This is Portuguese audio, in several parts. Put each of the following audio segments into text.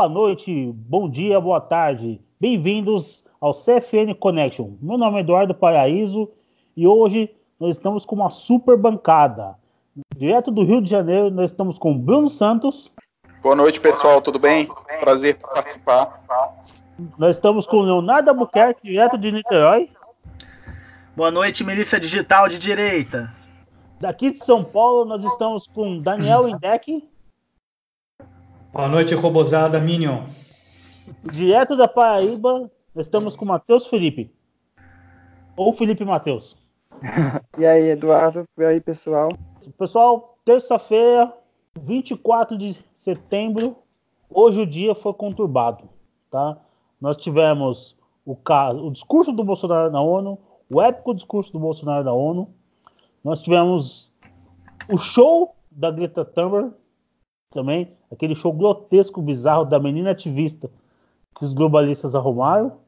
Boa noite, bom dia, boa tarde. Bem-vindos ao CFN Connection. Meu nome é Eduardo Paraíso e hoje nós estamos com uma super bancada. Direto do Rio de Janeiro, nós estamos com Bruno Santos. Boa noite, pessoal, tudo bem? Prazer participar. Nós estamos com Leonardo Albuquerque, direto de Niterói. Boa noite, Milícia Digital de Direita. Daqui de São Paulo, nós estamos com Daniel Indec. Boa noite, Robosada Minion. Direto da Paraíba, estamos com Matheus Felipe. Ou Felipe Matheus. e aí, Eduardo? E aí, pessoal? Pessoal, terça-feira, 24 de setembro, hoje o dia foi conturbado, tá? Nós tivemos o, caso, o discurso do Bolsonaro na ONU, o épico discurso do Bolsonaro na ONU, nós tivemos o show da Greta Thunberg também, aquele show grotesco, bizarro da menina ativista que os globalistas arrumaram.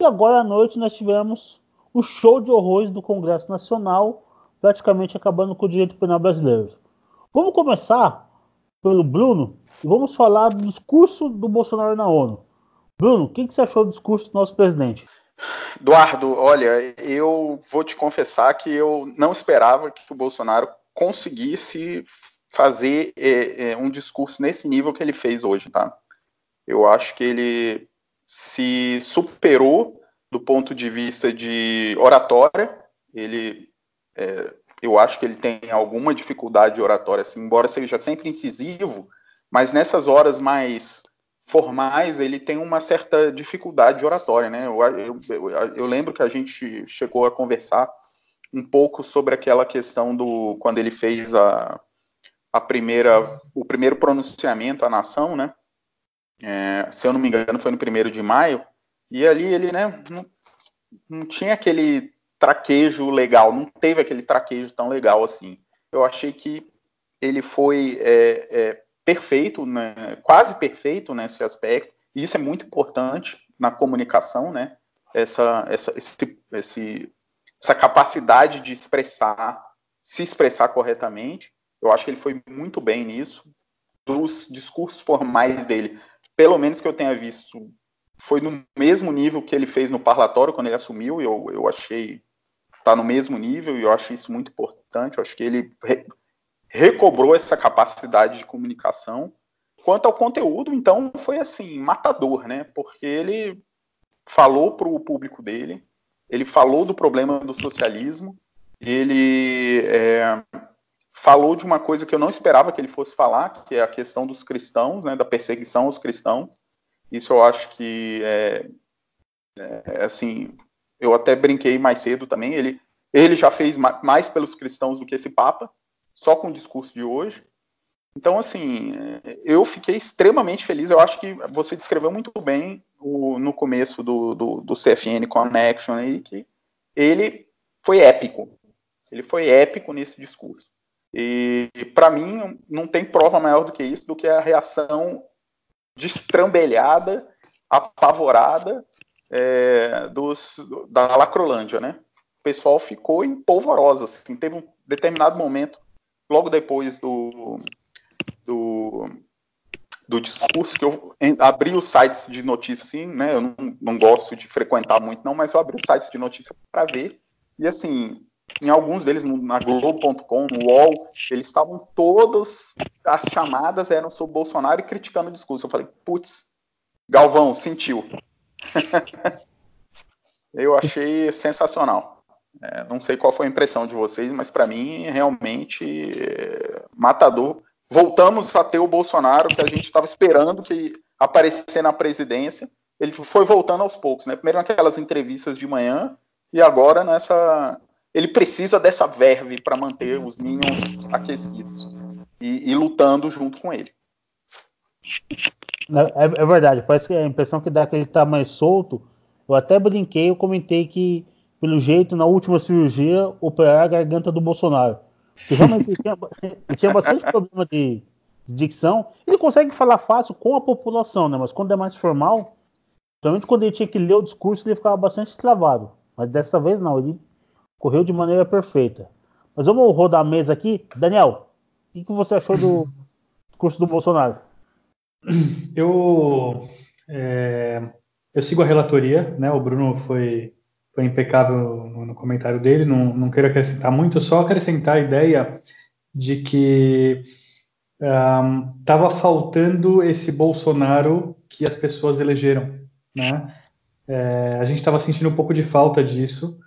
E agora à noite nós tivemos o show de horrores do Congresso Nacional, praticamente acabando com o direito penal brasileiro. Vamos começar pelo Bruno e vamos falar do discurso do Bolsonaro na ONU. Bruno, o que, que você achou do discurso do nosso presidente? Eduardo, olha, eu vou te confessar que eu não esperava que o Bolsonaro conseguisse fazer é, é, um discurso nesse nível que ele fez hoje, tá? Eu acho que ele se superou do ponto de vista de oratória. Ele, é, eu acho que ele tem alguma dificuldade de oratória, assim, embora seja sempre incisivo, mas nessas horas mais formais, ele tem uma certa dificuldade de oratória, né? Eu, eu, eu, eu, lembro que a gente chegou a conversar um pouco sobre aquela questão do quando ele fez a, a primeira o primeiro pronunciamento à nação, né? É, se eu não me engano, foi no primeiro de maio, e ali ele, né, não, não tinha aquele traquejo legal, não teve aquele traquejo tão legal assim. Eu achei que ele foi é, é, perfeito, né, quase perfeito nesse aspecto, e isso é muito importante na comunicação, né, essa, essa, esse, esse, essa capacidade de expressar, se expressar corretamente, eu acho que ele foi muito bem nisso, dos discursos formais dele, pelo menos que eu tenha visto, foi no mesmo nível que ele fez no parlatório quando ele assumiu, eu, eu achei, tá no mesmo nível, e eu acho isso muito importante, eu acho que ele recobrou essa capacidade de comunicação. Quanto ao conteúdo, então, foi assim, matador, né? Porque ele falou para o público dele, ele falou do problema do socialismo, ele é, falou de uma coisa que eu não esperava que ele fosse falar, que é a questão dos cristãos, né, da perseguição aos cristãos. Isso eu acho que é, é assim, eu até brinquei mais cedo também. Ele, ele já fez mais pelos cristãos do que esse Papa, só com o discurso de hoje. Então, assim, eu fiquei extremamente feliz. Eu acho que você descreveu muito bem o, no começo do, do, do CFN Connection aí, que ele foi épico. Ele foi épico nesse discurso. E, para mim, não tem prova maior do que isso, do que a reação destrambelhada, apavorada é, dos, da Lacrolândia, né? O pessoal ficou em polvorosa, assim, teve um determinado momento logo depois do, do, do discurso, que eu abri os sites de notícias, assim, né? Eu não, não gosto de frequentar muito, não, mas eu abri os sites de notícia para ver. E assim, em alguns deles, na Globo.com, no UOL, eles estavam todos, as chamadas eram sobre Bolsonaro e criticando o discurso. Eu falei, putz, Galvão, sentiu. eu achei sensacional. É, não sei qual foi a impressão de vocês, mas para mim, realmente, é, matador. Voltamos a ter o Bolsonaro que a gente estava esperando que aparecer na presidência. Ele foi voltando aos poucos, né? Primeiro naquelas entrevistas de manhã e agora nessa. Ele precisa dessa verve para manter os Minions aquecidos e, e, lutando junto com ele. É, é, verdade, parece que a impressão que dá é que ele está mais solto. Eu até brinquei, eu comentei que pelo jeito, na última cirurgia, operar a garganta do Bolsonaro. Porque realmente ele tinha, ele tinha bastante problema de, de, dicção. Ele consegue falar fácil com a população, né? Mas quando é mais formal, principalmente quando ele tinha que ler o discurso, ele ficava bastante travado. Mas dessa vez não, ele correu de maneira perfeita. Mas vamos rodar a mesa aqui. Daniel, o que, que você achou do discurso do Bolsonaro? Eu, é, eu sigo a relatoria, né? O Bruno foi, foi impecável no, no comentário dele, não, não quero acrescentar muito, só acrescentar a ideia de que estava um, faltando esse Bolsonaro que as pessoas elegeram, né? É, a gente estava sentindo um pouco de falta disso,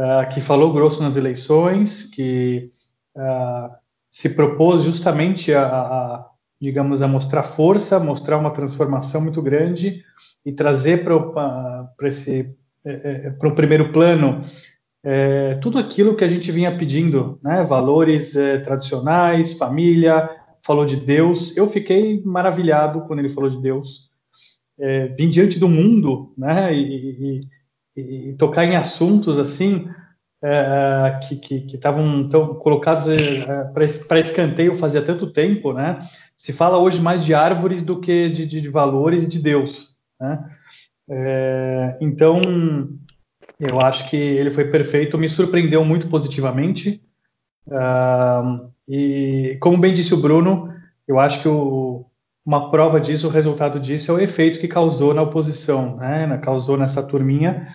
uh, que falou grosso nas eleições, que uh, se propôs justamente a, a, digamos, a mostrar força, mostrar uma transformação muito grande e trazer para esse é, é, para o primeiro plano é, tudo aquilo que a gente vinha pedindo, né? Valores é, tradicionais, família, falou de Deus. Eu fiquei maravilhado quando ele falou de Deus. É, vim diante do mundo, né? E, e, e tocar em assuntos assim é, que estavam colocados é, para escanteio fazia tanto tempo, né? Se fala hoje mais de árvores do que de, de, de valores e de Deus, né? É, então, eu acho que ele foi perfeito, me surpreendeu muito positivamente. Uh, e, como bem disse o Bruno, eu acho que o, uma prova disso, o resultado disso é o efeito que causou na oposição, né? Causou nessa turminha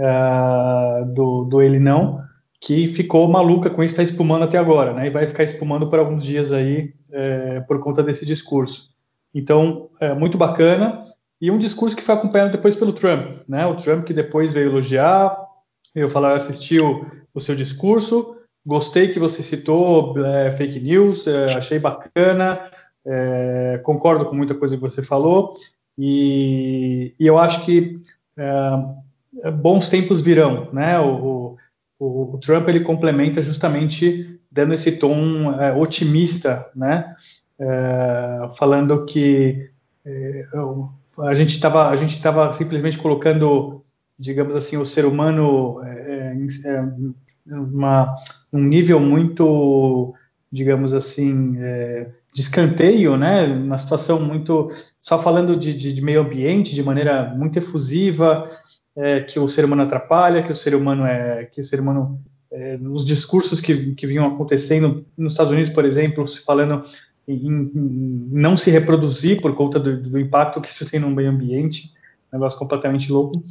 uh, do, do ele não, que ficou maluca com isso, está espumando até agora, né? E vai ficar espumando por alguns dias aí é, por conta desse discurso. Então, é muito bacana e um discurso que foi acompanhado depois pelo Trump, né? O Trump que depois veio elogiar, veio falar, assistiu o seu discurso, gostei que você citou é, fake news, é, achei bacana, é, concordo com muita coisa que você falou e, e eu acho que bons tempos virão, né? O, o, o, Trump ele complementa justamente dando esse tom é, otimista, né? É, falando que a gente estava a gente estava simplesmente colocando digamos assim o ser humano é, é, uma, um nível muito digamos assim é, de escanteio né uma situação muito só falando de, de, de meio ambiente de maneira muito efusiva é, que o ser humano atrapalha que o ser humano é que o ser humano é, nos discursos que, que vinham acontecendo nos Estados Unidos por exemplo se falando em, em não se reproduzir por conta do, do, impacto que isso tem no meio ambiente, negócio completamente louco.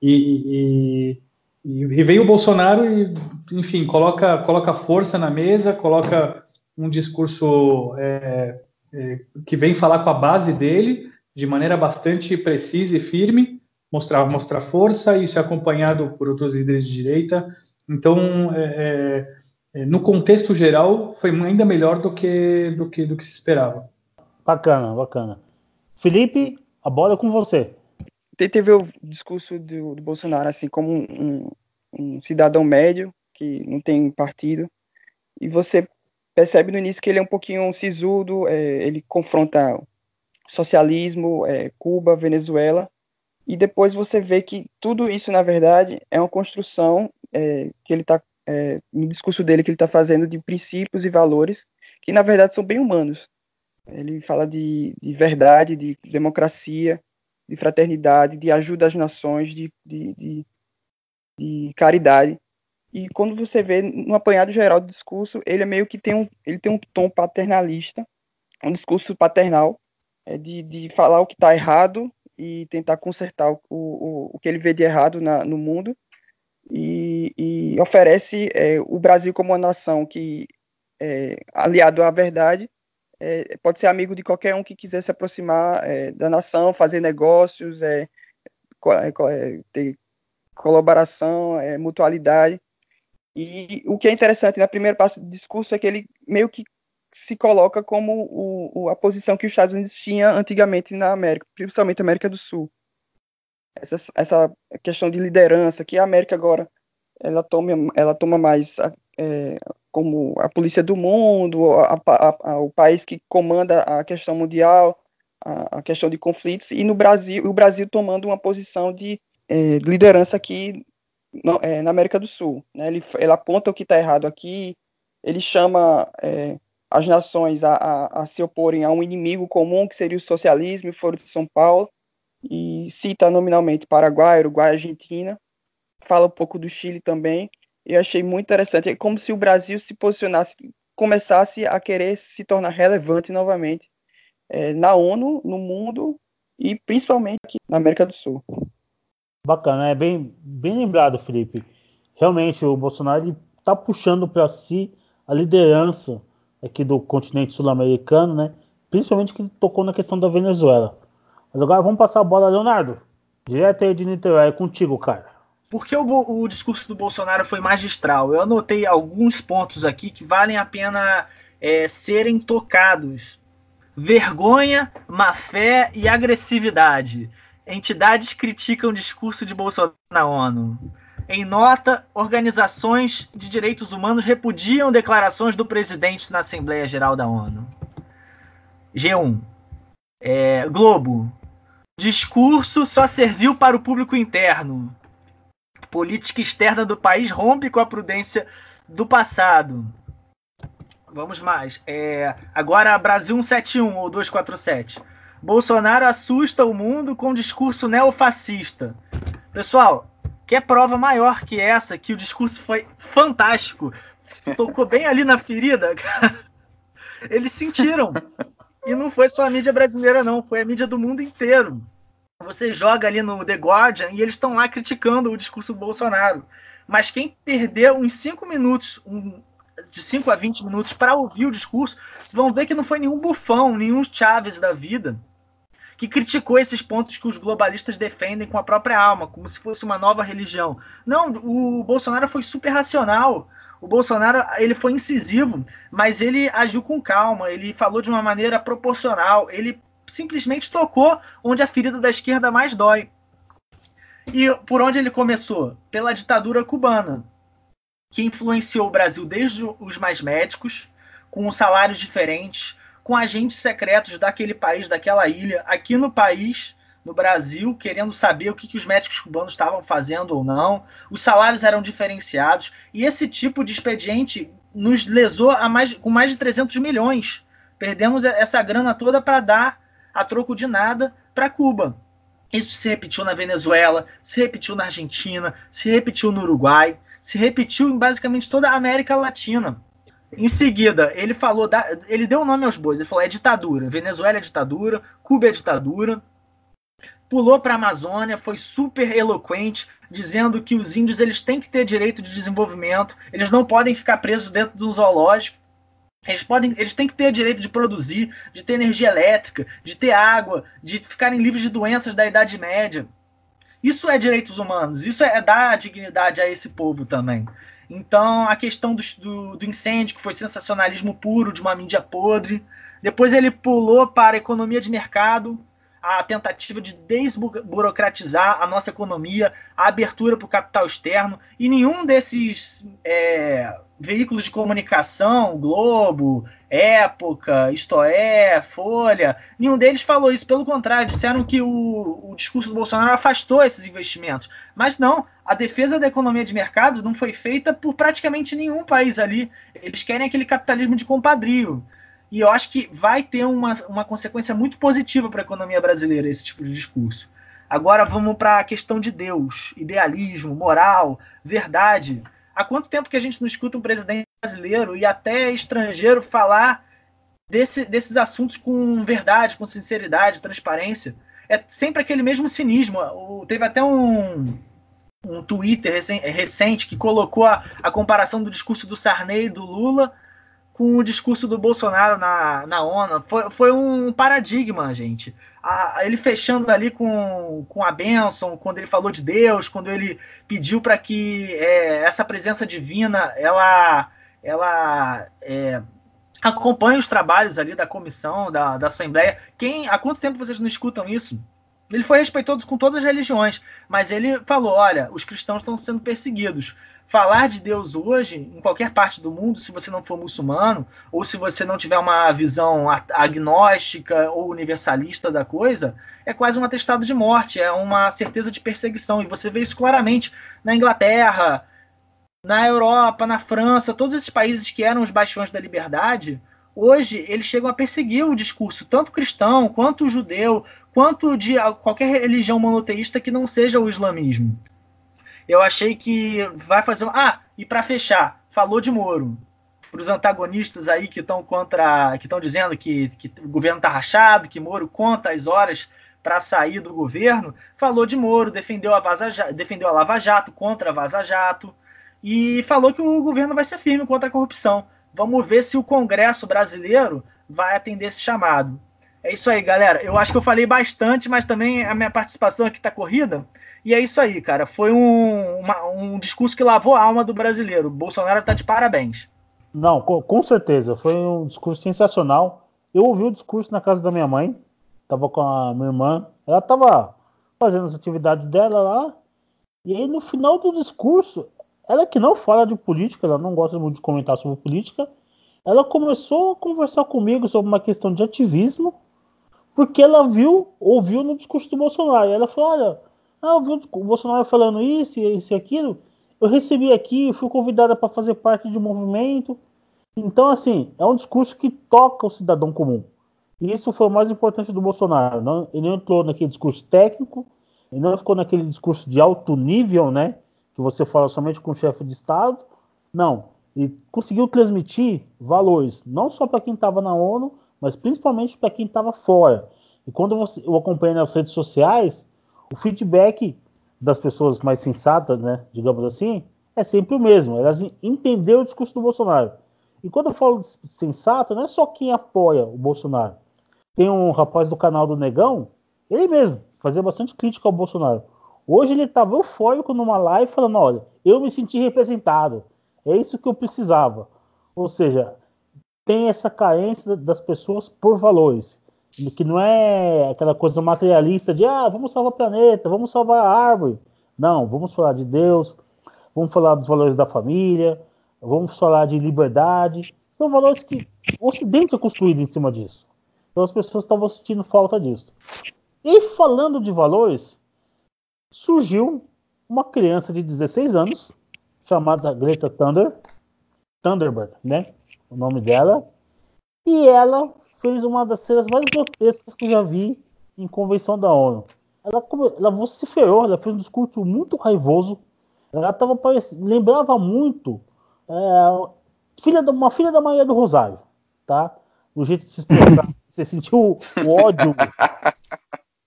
E, e, e vem o Bolsonaro e, enfim, coloca, coloca força na mesa, coloca um discurso é, é, que vem falar com a base dele de maneira bastante precisa e firme, mostrar, mostrar força, isso é acompanhado por outros líderes de direita. Então, é, é é, no contexto geral, foi ainda melhor do que, do que, do que se esperava. Bacana, bacana. Felipe, a bola é com você. Tentei ver o discurso do, do Bolsonaro assim como um, um, cidadão médio que não tem partido e você percebe no início que ele é um pouquinho sisudo, é, ele confronta socialismo, é, Cuba, Venezuela, e depois você vê que tudo isso, na verdade, é uma construção é, que ele está é, no discurso dele que ele está fazendo de princípios e valores que na verdade são bem humanos. Ele fala de, de verdade, de democracia, de fraternidade, de ajuda às nações, de, de, de, de caridade. E quando você vê no apanhado geral do discurso, ele é meio que tem um, ele tem um tom paternalista, um discurso paternal, é de, de falar o que está errado e tentar consertar o, o, o que ele vê de errado na, no mundo e, e oferece é, o Brasil como uma nação que, é, aliado à verdade, é, pode ser amigo de qualquer um que quiser se aproximar é, da nação, fazer negócios, é, é, ter colaboração, mutualidade. E o que é interessante na primeira parte do discurso é que ele meio que se coloca como o, o, a posição que os Estados Unidos tinham antigamente na América, principalmente na América do Sul essa, essa questão de liderança que a América agora ela toma, ela toma mais é, como a polícia do mundo, a, a, a, o país que comanda a questão mundial, a, questão de conflitos, e no Brasil, o Brasil tomando uma posição de é, liderança aqui no, é, na América do Sul. Né? Ele, ele aponta o que está errado aqui, ele chama é, as nações a, a, a, se oporem a um inimigo comum, que seria o socialismo, e Foro de São Paulo, e cita nominalmente Paraguai, Uruguai, Argentina, fala um pouco do Chile também, e achei muito interessante, é como se o Brasil se posicionasse, começasse a querer se tornar relevante novamente é, na ONU, no mundo e principalmente aqui na América do Sul. Bacana, é bem, bem lembrado, Felipe. Realmente, o Bolsonaro está puxando para si a liderança aqui do continente sul-americano, né? Principalmente que tocou na questão da Venezuela. Mas agora vamos passar a bola, Leonardo. Direto aí de Niterói, é contigo, cara. Porque o, o, discurso do Bolsonaro foi magistral. Eu anotei alguns pontos aqui que valem a pena é, serem tocados. Vergonha, má fé e agressividade. Entidades criticam o discurso de Bolsonaro na ONU. Em nota, organizações de direitos humanos repudiam declarações do presidente na Assembleia Geral da ONU. G1. É, Globo. Discurso só serviu para o público interno. Política externa do país rompe com a prudência do passado. Vamos mais. É, agora, Brasil 171 ou 247. Bolsonaro assusta o mundo com discurso neofascista. Pessoal, quer prova maior que essa, que o discurso foi fantástico. Tocou bem ali na ferida, cara. Eles sentiram. E não foi só a mídia brasileira, não, foi a mídia do mundo inteiro. Você joga ali no The Guardian e eles estão lá criticando o discurso do Bolsonaro. Mas quem perdeu uns 5 minutos, um, de 5 a 20 minutos, para ouvir o discurso, vão ver que não foi nenhum bufão, nenhum Chaves da vida que criticou esses pontos que os globalistas defendem com a própria alma, como se fosse uma nova religião. Não, o Bolsonaro foi super racional. O Bolsonaro ele foi incisivo, mas ele agiu com calma, ele falou de uma maneira proporcional, ele simplesmente tocou onde a ferida da esquerda mais dói. E por onde ele começou? Pela ditadura cubana, que influenciou o Brasil desde os mais médicos, com salários diferentes, com agentes secretos daquele país, daquela ilha, aqui no país, no Brasil, querendo saber o que, que os médicos cubanos estavam fazendo ou não. Os salários eram diferenciados. E esse tipo de expediente nos lesou a mais, com mais de 300 milhões. Perdemos essa grana toda para dar a troco de nada para Cuba. Isso se repetiu na Venezuela, se repetiu na Argentina, se repetiu no Uruguai, se repetiu em basicamente toda a América Latina. Em seguida, ele falou, da, ele deu o nome aos bois, ele falou é ditadura, Venezuela é ditadura, Cuba é ditadura. Pulou para a Amazônia, foi super eloquente, dizendo que os índios eles têm que ter direito de desenvolvimento, eles não podem ficar presos dentro de um zoológico. Eles, podem, eles têm que ter direito de produzir, de ter energia elétrica, de ter água, de ficarem livres de doenças da Idade Média. Isso é direitos humanos, isso é dar dignidade a esse povo também. Então, a questão do, do, do, incêndio, que foi sensacionalismo puro de uma mídia podre. Depois ele pulou para a economia de mercado, a tentativa de desburocratizar a nossa economia, a abertura para o capital externo, e nenhum desses é, veículos de comunicação, Globo, Época, Isto É, Folha, nenhum deles falou isso. Pelo contrário, disseram que o, o discurso do Bolsonaro afastou esses investimentos. Mas não, a defesa da economia de mercado não foi feita por praticamente nenhum país ali. Eles querem aquele capitalismo de compadrio. E eu acho que vai ter uma, uma consequência muito positiva para a economia brasileira esse tipo de discurso. Agora vamos para a questão de Deus, idealismo, moral, verdade. Há quanto tempo que a gente não escuta um presidente brasileiro e até estrangeiro falar desse, desses assuntos com verdade, com sinceridade, transparência? É sempre aquele mesmo cinismo. O, teve até um, um Twitter recente que colocou a, a comparação do discurso do Sarney e do Lula com o discurso do Bolsonaro na, na ONU. Foi, foi um paradigma, gente. A, ele fechando ali com, com a bênção, quando ele falou de Deus, quando ele pediu para que é, essa presença divina ela, ela é, acompanhe os trabalhos ali da comissão, da, da Assembleia. Quem, há quanto tempo vocês não escutam isso? Ele foi respeitoso com todas as religiões, mas ele falou: olha, os cristãos estão sendo perseguidos falar de Deus hoje, em qualquer parte do mundo, se você não for muçulmano, ou se você não tiver uma visão agnóstica ou universalista da coisa, é quase um atestado de morte, é uma certeza de perseguição. E você vê isso claramente na Inglaterra, na Europa, na França, todos esses países que eram os bastiões da liberdade, hoje eles chegam a perseguir o discurso, tanto cristão, quanto judeu, quanto de qualquer religião monoteísta que não seja o islamismo eu achei que vai fazer. Ah, e para fechar, falou de Moro. os antagonistas aí que estão contra, que estão dizendo que, que o governo está rachado, que Moro conta as horas para sair do governo, falou de Moro, defendeu a, Vaza, defendeu a Lava Jato contra a Vaza Jato e falou que o governo vai ser firme contra a corrupção. Vamos ver se o Congresso brasileiro vai atender esse chamado. É isso aí, galera. Eu acho que eu falei bastante, mas também a minha participação aqui está corrida. E é isso aí, cara. Foi um, uma, um discurso que lavou a alma do brasileiro. Bolsonaro está de parabéns. Não, com, com, certeza. Foi um discurso sensacional. Eu ouvi o discurso na casa da minha mãe. Tava com a minha irmã. Ela tava fazendo as atividades dela lá. E aí, no final do discurso, ela que não fala de política, ela não gosta muito de comentar sobre política, ela começou a conversar comigo sobre uma questão de ativismo, porque ela viu, ouviu no discurso do Bolsonaro. E ela falou: olha, ah, eu vi o Bolsonaro falando isso, isso e aquilo. Eu recebi aqui, fui convidada para fazer parte de um movimento. Então, assim, é um discurso que toca o cidadão comum. E isso foi o mais importante do Bolsonaro. Não, ele não entrou naquele discurso técnico, ele não ficou naquele discurso de alto nível, né? que você fala somente com o chefe de Estado. Não. E conseguiu transmitir valores, não só para quem estava na ONU, mas principalmente para quem estava fora. E quando você, eu acompanho nas redes sociais, o feedback das pessoas mais sensatas, né, digamos assim, é sempre o mesmo. Elas entenderam o discurso do Bolsonaro. E quando eu falo sensato, não é só quem apoia o Bolsonaro. Tem um rapaz do canal do Negão, ele mesmo, fazia bastante crítica ao Bolsonaro. Hoje ele estava eufórico numa live falando: olha, eu me senti representado, é isso que eu precisava. Ou seja, tem essa carência das pessoas por valores, que não é aquela coisa materialista de ah, vamos salvar o planeta, vamos salvar a árvore. Não, vamos falar de Deus, vamos falar dos valores da família, vamos falar de liberdade. São valores que o Ocidente é construído em cima disso. Então as pessoas estavam sentindo falta disso. E falando de valores, surgiu uma criança de 16 anos, chamada Greta Thunder, Thunderbird, né? O nome dela. E ela fez uma das cenas mais grotescas que eu já vi em convenção da ONU. Ela, ela vociferou, ela fez um discurso muito raivoso. Ela tava parecendo, lembrava muito é, filha de, uma filha da Maria do Rosário, tá? O jeito de se expressar. Você sentiu o, o ódio.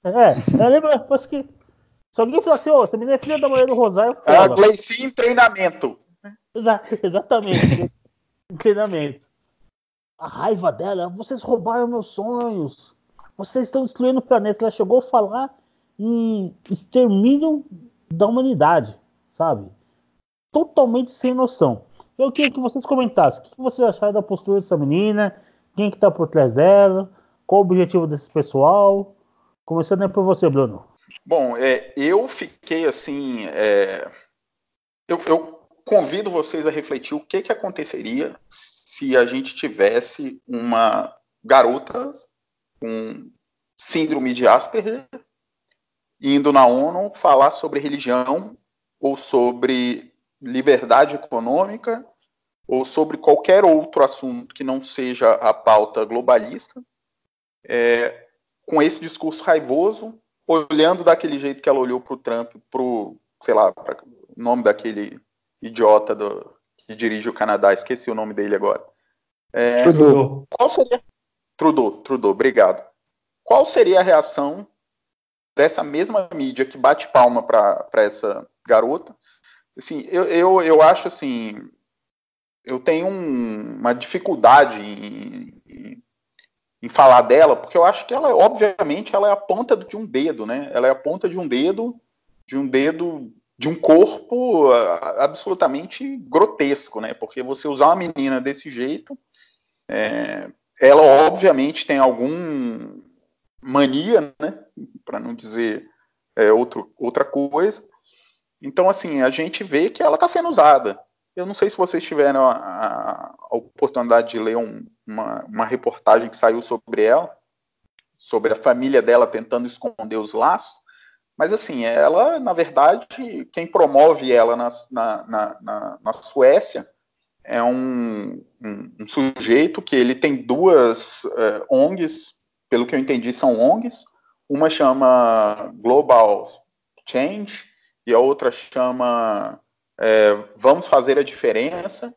É, ela lembra, parece que se alguém falar assim, ô, oh, essa menina é filha da mulher do Rosário. É a Gleice em treinamento. Exa exatamente. Em treinamento. A raiva dela, vocês roubaram meus sonhos. Vocês estão destruindo o planeta. Ela chegou a falar em extermínio da humanidade, sabe? Totalmente sem noção. Eu queria que vocês comentassem. O que vocês acharam da postura dessa menina? Quem que tá por trás dela? Qual o objetivo desse pessoal? Começando por você, Bruno. Bom, é, eu fiquei assim. É, eu, eu, convido vocês a refletir o que, que aconteceria se a gente tivesse uma garota com síndrome de Asperger indo na ONU falar sobre religião ou sobre liberdade econômica ou sobre qualquer outro assunto que não seja a pauta globalista, é, com esse discurso raivoso olhando daquele jeito que ela olhou para o Trump, pro, sei lá, o nome daquele idiota do, que dirige o Canadá, esqueci o nome dele agora. É, Trudeau. Qual seria? Trudeau, Trudeau, obrigado. Qual seria a reação dessa mesma mídia que bate palma para essa garota? Assim, eu, eu, eu acho assim, eu tenho um, uma dificuldade em, em em falar dela, porque eu acho que ela, obviamente, ela é a ponta de um dedo, né? Ela é a ponta de um dedo, de um dedo, de um corpo absolutamente grotesco, né? Porque você usar uma menina desse jeito, é, ela obviamente tem algum mania, né? Para não dizer é, outro, outra coisa. Então, assim, a gente vê que ela está sendo usada. Eu não sei se vocês tiveram a, a oportunidade de ler um, uma, uma reportagem que saiu sobre ela, sobre a família dela tentando esconder os laços. Mas, assim, ela, na verdade, quem promove ela na, na, na, na Suécia é um, um, um, sujeito que ele tem duas uh, ONGs, pelo que eu entendi, são ONGs. Uma chama Global Change e a outra chama é, Vamos Fazer a Diferença.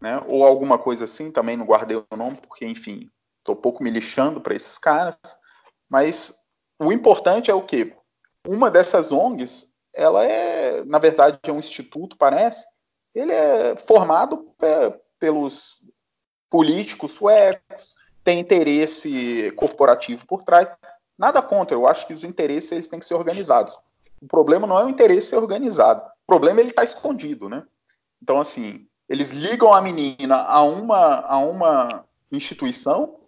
né? Ou alguma coisa assim, também não guardei o nome, porque, enfim, estou pouco me lixando para esses caras. Mas o importante é o quê? Uma dessas ONGs, ela é, na verdade, é um instituto, parece. Ele é formado pelos políticos suecos, tem interesse corporativo por trás. Nada contra, eu acho que os interesses eles têm que ser organizados. O problema não é o interesse organizado, o problema é ele estar tá escondido, né? Então, assim, eles ligam a menina a uma, a uma instituição,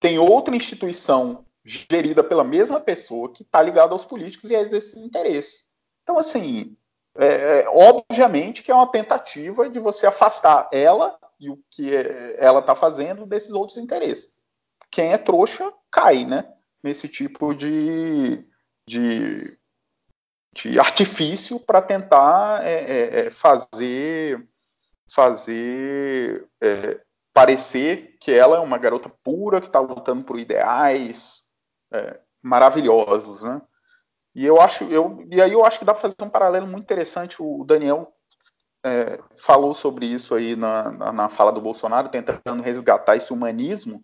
tem outra instituição gerida pela mesma pessoa que está ligada aos políticos e a esse interesse. Então, assim, é, é, obviamente que é uma tentativa de você afastar ela e o que é, ela está fazendo desses outros interesses. Quem é trouxa cai, né? Nesse tipo de, de, de artifício para tentar é, é, é, fazer fazer parecer que ela é uma garota pura que está lutando por ideais maravilhosos, né? E eu acho, eu, e aí eu acho que dá para fazer um paralelo muito interessante. O Daniel é, falou sobre isso aí na, na, na, fala do Bolsonaro, tentando resgatar esse humanismo.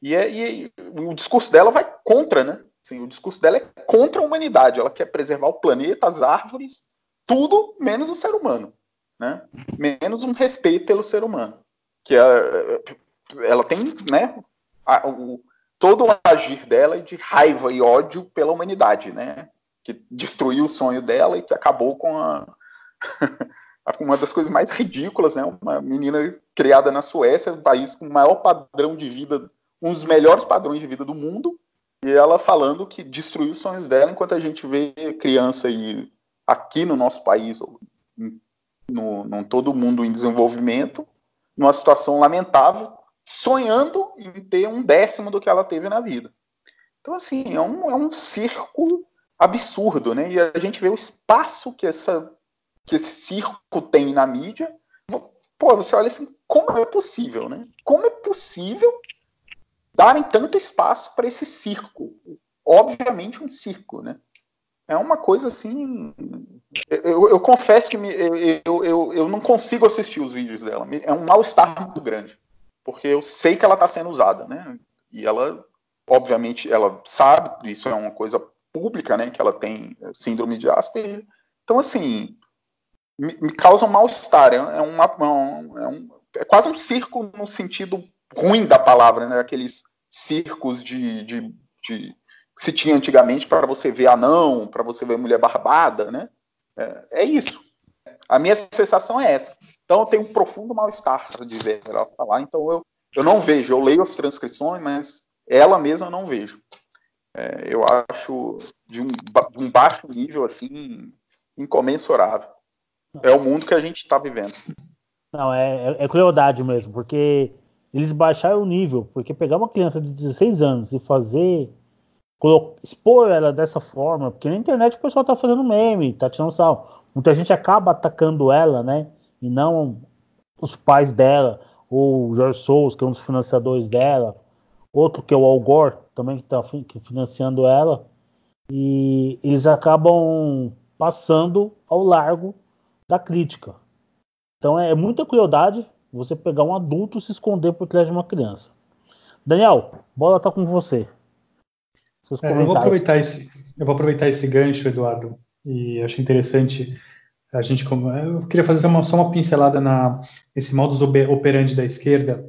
E, é, e o discurso dela vai contra, né? Assim, o discurso dela é contra a humanidade. Ela quer preservar o planeta, as árvores, tudo menos o ser humano, né? Menos um respeito pelo ser humano, que é, ela tem, né? A, o, todo o agir dela de raiva e ódio pela humanidade, né? Que destruiu o sonho dela e que acabou com a uma das coisas mais ridículas, né? Uma menina criada na Suécia, um país com o maior padrão de vida, um dos melhores padrões de vida do mundo, e ela falando que destruiu os sonhos dela, enquanto a gente vê criança aí aqui no nosso país, no, no todo mundo em desenvolvimento, numa situação lamentável, sonhando em ter um décimo do que ela teve na vida. Então, assim, é um, é um circo absurdo, né? E a gente vê o espaço que, essa, que esse circo tem na mídia. Pô, você olha assim, como é possível, né? Como é possível darem tanto espaço para esse circo? Obviamente um circo, né? É uma coisa assim. Eu, eu confesso que me, eu, eu, eu, não consigo assistir os vídeos dela. É um mal-estar muito grande porque eu sei que ela está sendo usada, né? E ela, obviamente, ela sabe, isso é uma coisa pública, né? Que ela tem é, síndrome de Asperger. Então, assim, me, me causa um mal-estar. É, é, uma, é, um, é quase um circo no sentido ruim da palavra, né? Aqueles circos de, de, de que se tinha antigamente para você ver anão, para você ver mulher barbada, né? É, é isso. A minha sensação é essa. Então eu tenho um profundo mal-estar de ver ela falar. Então eu, eu não vejo, eu leio as transcrições, mas ela mesma eu não vejo. É, eu acho de um, de um, baixo nível assim incomensurável. É o mundo que a gente está vivendo. Não, é, é, é, crueldade mesmo, porque eles baixaram o nível, porque pegar uma criança de 16 anos e fazer expor ela dessa forma, porque na internet o pessoal tá fazendo meme, tá tirando sal. Muita gente acaba atacando ela, né? E não os pais dela, ou o George Soros, que é um dos financiadores dela, outro que é o Al Gore, também que está financiando ela, e eles acabam passando ao largo da crítica. Então é muita crueldade você pegar um adulto e se esconder por trás de uma criança. Daniel, bola tá com você. É, eu vou aproveitar esse, eu vou aproveitar esse gancho, Eduardo, e acho interessante a gente eu queria fazer uma, só uma pincelada na esse modus operandi da esquerda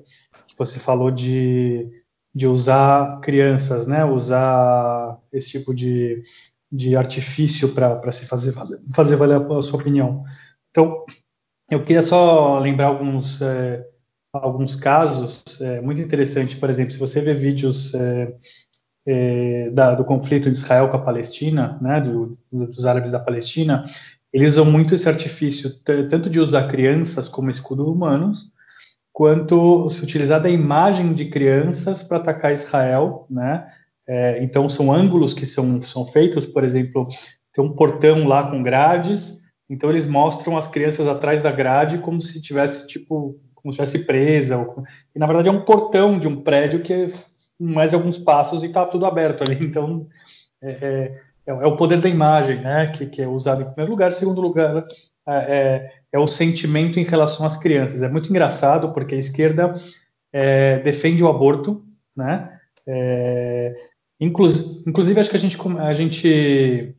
que você falou de, de usar crianças, né? Usar esse tipo de, de artifício para se fazer valer, fazer valer a sua opinião. Então, eu queria só lembrar alguns é, alguns casos é, muito interessantes. Por exemplo, se você vê vídeos é, é, da, do conflito de Israel com a Palestina, né, do, dos árabes da Palestina, eles usam muito esse artifício, tanto de usar crianças como escudo humanos, quanto se utilizar da imagem de crianças para atacar Israel, né? É, então são ângulos que são, são feitos, por exemplo, tem um portão lá com grades, então eles mostram as crianças atrás da grade como se tivesse tipo como se tivesse presa, ou, e na verdade é um portão de um prédio que é mais alguns passos e está tudo aberto ali, então é, é é, é, o poder da imagem, né, que, que, é usado em primeiro lugar. Em segundo lugar, é, é, o sentimento em relação às crianças. É muito engraçado porque a esquerda é, defende o aborto, né? É, inclusive, inclusive, acho que a gente, a gente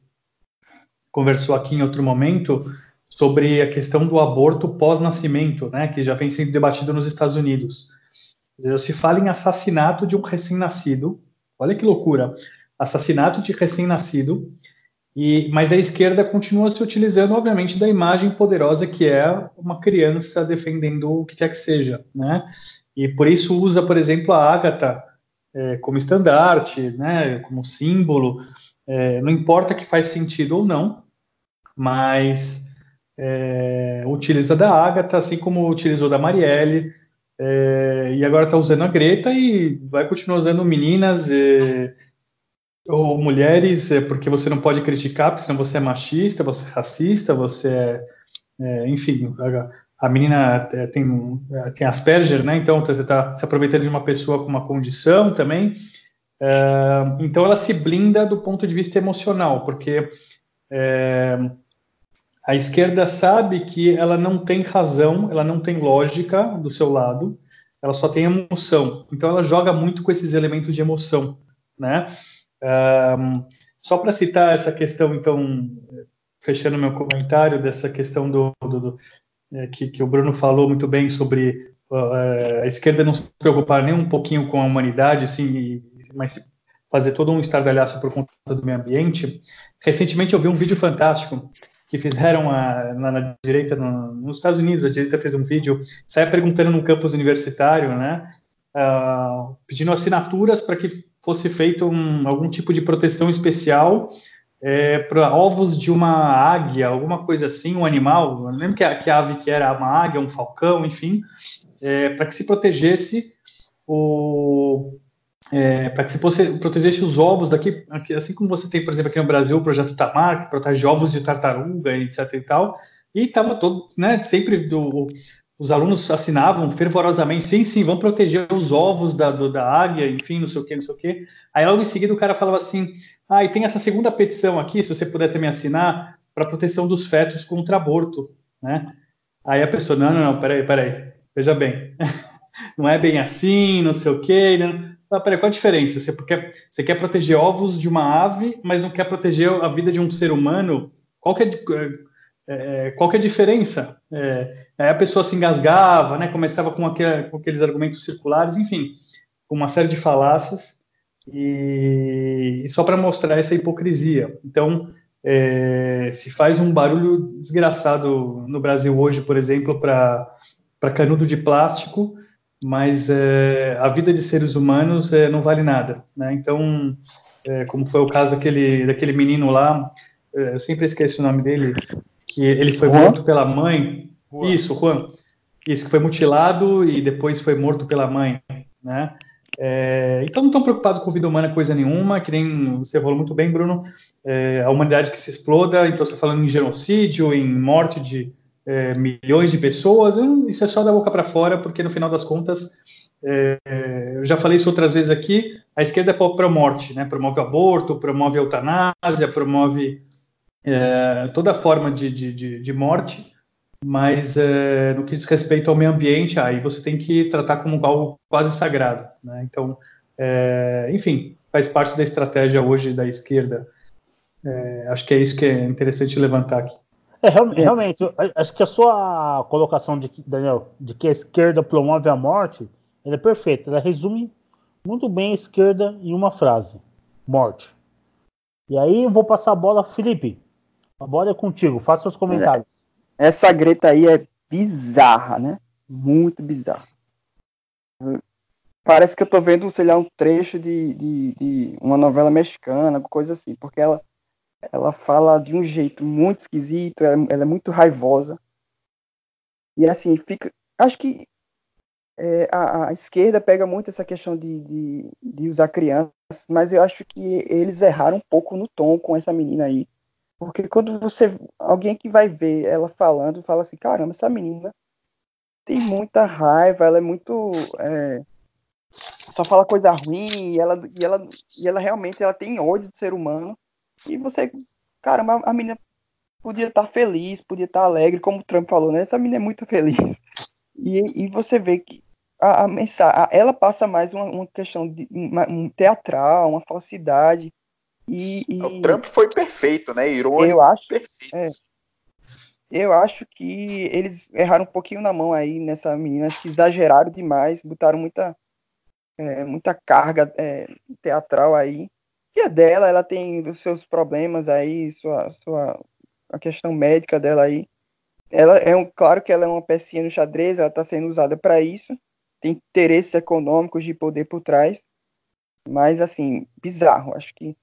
conversou aqui em outro momento sobre a questão do aborto pós-nascimento, né? Que já vem sendo debatido nos Estados Unidos. Se fala em assassinato de um recém-nascido. Olha que loucura! Assassinato de recém-nascido e, mas a esquerda continua se utilizando, obviamente, da imagem poderosa que é uma criança defendendo o que quer que seja, né? E por isso usa, por exemplo, a Ágata é, como estandarte, né? Como símbolo. É, não importa que faz sentido ou não, mas é, utiliza da Ágata, assim como utilizou da Marielle, é, e agora está usando a Greta e vai continuar usando meninas. É, ou mulheres, é porque você não pode criticar, porque senão você é machista, você é racista, você é, é enfim, a, a, menina é, tem, é, tem Asperger, né? Então você está se aproveitando de uma pessoa com uma condição também. É, então ela se blinda do ponto de vista emocional, porque é, a esquerda sabe que ela não tem razão, ela não tem lógica do seu lado, ela só tem emoção. Então ela joga muito com esses elementos de emoção, né? Um, só para citar essa questão, então, fechando meu comentário dessa questão do, do, do é, que, que, o Bruno falou muito bem sobre uh, a esquerda não se preocupar nem um pouquinho com a humanidade, assim, mas fazer todo um estardalhaço por conta do meio ambiente. Recentemente eu vi um vídeo fantástico que fizeram a, na, na, direita, no, nos Estados Unidos, a direita fez um vídeo, saia perguntando no campus universitário, né, uh, pedindo assinaturas para que fosse feito um, algum tipo de proteção especial é, para ovos de uma águia, alguma coisa assim, um animal, eu lembro que que ave que era uma águia, um falcão, enfim, é, para que se protegesse o é, para que se protegesse os ovos daqui, assim como você tem, por exemplo, aqui no Brasil, o projeto Tamar, que protege ovos de tartaruga, etc e tal, e estava todo, né, sempre do, os alunos assinavam fervorosamente, sim, sim, vamos proteger os ovos da, do, da águia, enfim, não sei o que, não sei o que. Aí logo em seguida o cara falava assim, ah, e tem essa segunda petição aqui, se você puder também assinar, para proteção dos fetos contra aborto, né? Aí a pessoa, não, não, não, peraí, peraí, veja bem, não é bem assim, não sei o que, né? Ah, peraí, qual a diferença? Você, porque, você quer proteger ovos de uma ave, mas não quer proteger a vida de um ser humano? Qual que é, é, qual que é a diferença? É, aí a pessoa se engasgava, né, começava com, com, aqueles argumentos circulares, enfim, com uma série de falácias, e, e só para mostrar essa hipocrisia. Então, é, se faz um barulho desgraçado no Brasil hoje, por exemplo, para canudo de plástico, mas é, a vida de seres humanos é, não vale nada. Né? Então, é, como foi o caso daquele, daquele menino lá, é, eu sempre esqueço o nome dele, que ele foi morto pela mãe. Juan. Isso, Juan. Isso, que foi mutilado e depois foi morto pela mãe, né? É, então não estão preocupados com vida humana coisa nenhuma, que nem você falou muito bem, Bruno, é, a humanidade que se exploda, então você falando em genocídio, em morte de é, milhões de pessoas, isso é só da boca para fora, porque no final das contas, é, eu já falei isso outras vezes aqui, a esquerda é para a morte, né? promove aborto, promove eutanásia, promove é, toda forma de, de, de, morte, mas é, no que diz respeito ao meio ambiente, aí você tem que tratar como algo quase sagrado. Né? Então, é, enfim, faz parte da estratégia hoje da esquerda. É, acho que é isso que é interessante levantar aqui. É, realmente, acho que a sua colocação de Daniel, de que a esquerda promove a morte, ela é perfeita. Ela resume muito bem a esquerda em uma frase: morte. E aí eu vou passar a bola, Felipe. A bola é contigo, faça seus comentários. Essa Greta aí é bizarra, né? Muito bizarra. Parece que eu tô vendo, sei lá, um trecho de, de, de uma novela mexicana, coisa assim, porque ela, ela fala de um jeito muito esquisito, ela, ela é muito raivosa. E assim, fica. Acho que é, a, a, esquerda pega muito essa questão de, de, de, usar crianças, mas eu acho que eles erraram um pouco no tom com essa menina aí. Porque quando você. Alguém que vai ver ela falando, fala assim, caramba, essa menina tem muita raiva, ela é muito. É, só fala coisa ruim, e ela, e, ela, e ela realmente ela tem ódio de ser humano. E você. Caramba, a menina podia estar tá feliz, podia estar tá alegre, como o Trump falou, né? Essa menina é muito feliz. E, e você vê que a, a mensagem, ela passa mais uma, uma questão de uma, um teatral, uma falsidade. E, e, o Trump foi perfeito, né? Irônico, eu acho, perfeito. É, eu acho que eles erraram um pouquinho na mão aí nessa menina, acho que exageraram demais, botaram muita, é, muita carga é, teatral aí. E a dela, ela tem os seus problemas aí, sua, sua, a questão médica dela aí. Ela é um, claro que ela é uma pecinha no xadrez, ela está sendo usada para isso. Tem interesses econômicos de poder por trás. Mas assim, bizarro. Acho que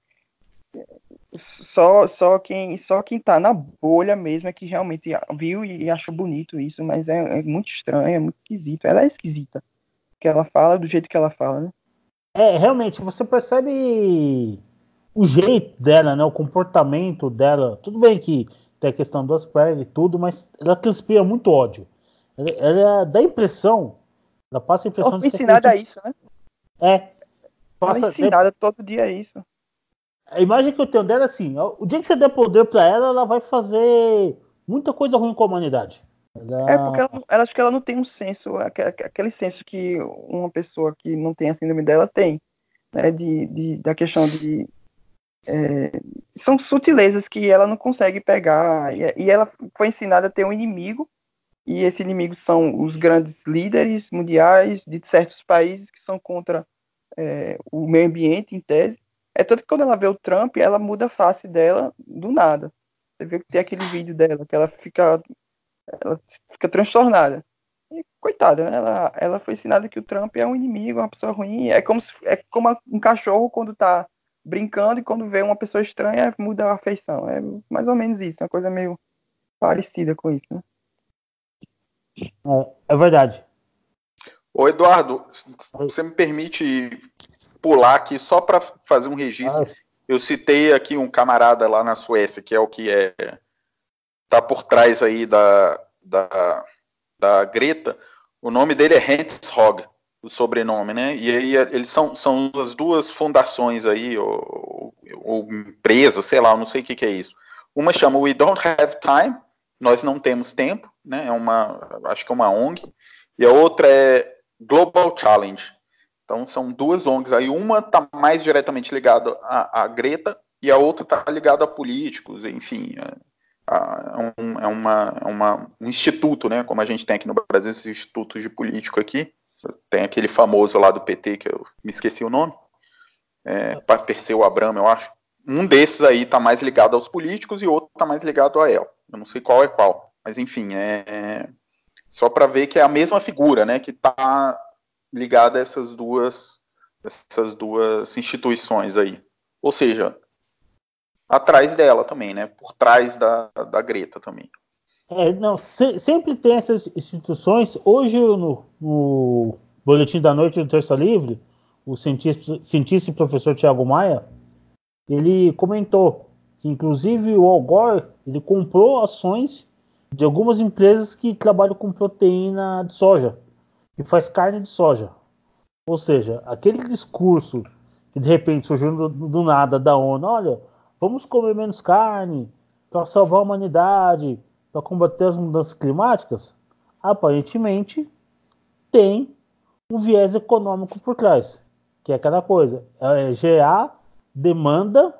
só só quem só quem tá na bolha mesmo é que realmente viu e, achou bonito isso, mas é, é, muito estranho, é muito esquisito. Ela é esquisita. Que ela fala do jeito que ela fala, né? É, realmente, você percebe o jeito dela, né? O comportamento dela. Tudo bem que tem a questão das pernas e tudo, mas ela transpira muito ódio. Ela, ela dá a impressão, ela passa a impressão ela de. ensinada a isso, né? É. Passa, ela é ensinada é, todo dia a isso. A imagem que eu tenho dela é assim: o dia que você der poder para ela, ela vai fazer muita coisa ruim com a humanidade. Ela... É porque ela, ela, acho que ela não tem um senso, aquele senso que uma pessoa que não tem a síndrome dela tem, né? De, de da questão de é, são sutilezas que ela não consegue pegar e, e, ela foi ensinada a ter um inimigo e esse inimigo são os grandes líderes mundiais de certos países que são contra é, o meio ambiente em tese é tanto que quando ela vê o Trump ela muda a face dela do nada você vê que tem aquele vídeo dela que ela fica ela fica transtornada e, coitada né? ela, ela foi ensinada que o Trump é um inimigo uma pessoa ruim é como se, é como um cachorro quando tá brincando e quando vê uma pessoa estranha muda a afeição. É mais ou menos isso, uma coisa meio parecida com isso, né? É, é verdade. Ô Eduardo, você me permite pular aqui só para fazer um registro. Ah. Eu citei aqui um camarada lá na Suécia, que é o que é tá por trás aí da, da, da Greta. O nome dele é Hans Hogg o sobrenome, né? E aí eles são, são as duas fundações aí, ou, ou empresas, sei lá, não sei o que, que é isso. Uma chama We Don't Have Time, Nós Não Temos Tempo, né? É uma, acho que é uma ONG, e a outra é Global Challenge. Então são duas ONGs aí, uma está mais diretamente ligada à, à, Greta e a outra está ligada a políticos, enfim, a, é, um, é, uma, é uma, um instituto, né? Como a gente tem aqui no Brasil, esses institutos de político aqui. Tem aquele famoso lá do PT, que eu me esqueci o nome. É, Perseu Abramo, eu acho. Um desses aí tá mais ligado aos políticos e outro tá mais ligado a ela. Eu não sei qual é qual. Mas enfim, é, é só para ver que é a mesma figura, né? Que tá ligada a essas duas, essas duas instituições aí. Ou seja, atrás dela também, né? Por trás da, da Greta também. É, não, se, sempre tem essas instituições. Hoje, no, no Boletim da Noite do Terça Livre, o cientista, cientista e professor Tiago Maia, ele comentou que, inclusive, o Algor ele comprou ações de algumas empresas que trabalham com proteína de soja, que faz carne de soja. Ou seja, aquele discurso que de repente surgiu do, do nada da ONU, olha, vamos comer menos carne para salvar a humanidade, para combater as mudanças climáticas, aparentemente tem um viés econômico por trás, que é aquela coisa, é gerar demanda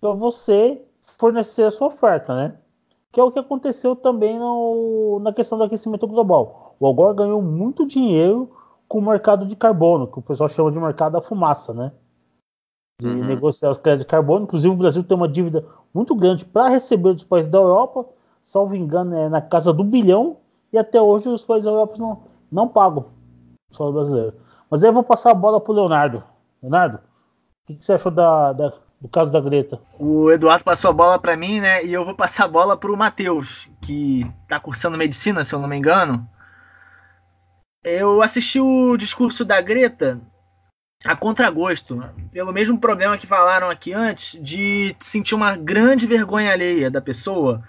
para você fornecer a sua oferta, né? Que é o que aconteceu também no, na questão do aquecimento global. O Algor ganhou muito dinheiro com o mercado de carbono, que o pessoal chama de mercado da fumaça, né? De uhum. negociar os créditos de carbono. Inclusive, o Brasil tem uma dívida muito grande para receber dos países da Europa salvo engano, é na casa do bilhão, e até hoje os países europeus não, não pagam o brasileiro. Mas aí eu vou passar a bola para o Leonardo. Leonardo, o que, que você achou da, da, do caso da Greta? O Eduardo passou a bola para mim, né? E eu vou passar a bola para o Matheus, que está cursando medicina, se eu não me engano. Eu assisti o discurso da Greta a contragosto, pelo mesmo problema que falaram aqui antes, de sentir uma grande vergonha alheia da pessoa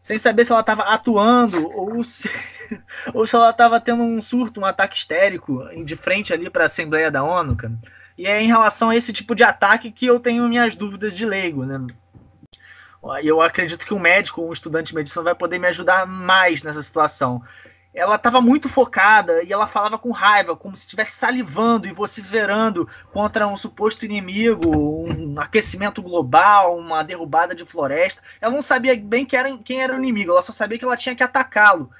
sem saber se ela estava atuando ou se, ou se ela estava tendo um surto, um ataque histérico de frente ali para a Assembleia da ONU, cara. E é em relação a esse tipo de ataque que eu tenho minhas dúvidas de leigo, né? eu acredito que um médico, um estudante de medicina vai poder me ajudar mais nessa situação. Ela estava muito focada e ela falava com raiva, como se estivesse salivando e vociferando contra um suposto inimigo, um aquecimento global, uma derrubada de floresta. Ela não sabia bem quem era, quem era o inimigo, ela só sabia que ela tinha que atacá-lo.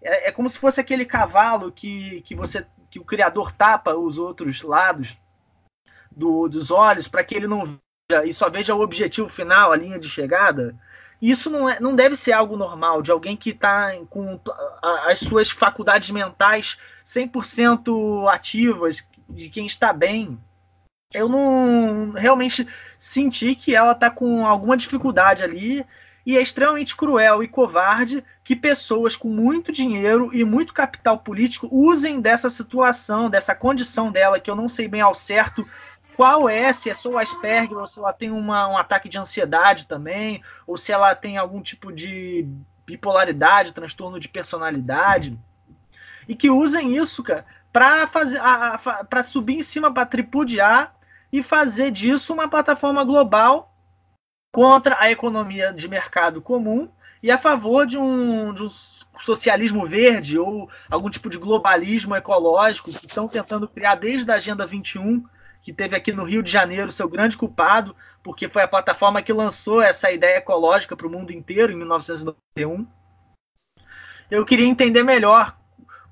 É, é como se fosse aquele cavalo que, que você que o criador tapa os outros lados do, dos olhos para que ele não veja e só veja o objetivo final, a linha de chegada. Isso não, é, não deve ser algo normal de alguém que está com as suas faculdades mentais 100% ativas, de quem está bem. Eu não realmente senti que ela está com alguma dificuldade ali e é extremamente cruel e covarde que pessoas com muito dinheiro e muito capital político usem dessa situação, dessa condição dela, que eu não sei bem ao certo qual é, se é só o Asperger, ou se ela tem uma, um ataque de ansiedade também, ou se ela tem algum tipo de bipolaridade, transtorno de personalidade, e que usem isso, cara, para fazer subir em cima, para tripudiar e fazer disso uma plataforma global contra a economia de mercado comum e a favor de um, de um socialismo verde ou algum tipo de globalismo ecológico que estão tentando criar desde a Agenda 21 que teve aqui no Rio de Janeiro seu grande culpado, porque foi a plataforma que lançou essa ideia ecológica para o mundo inteiro em 1991. Eu queria entender melhor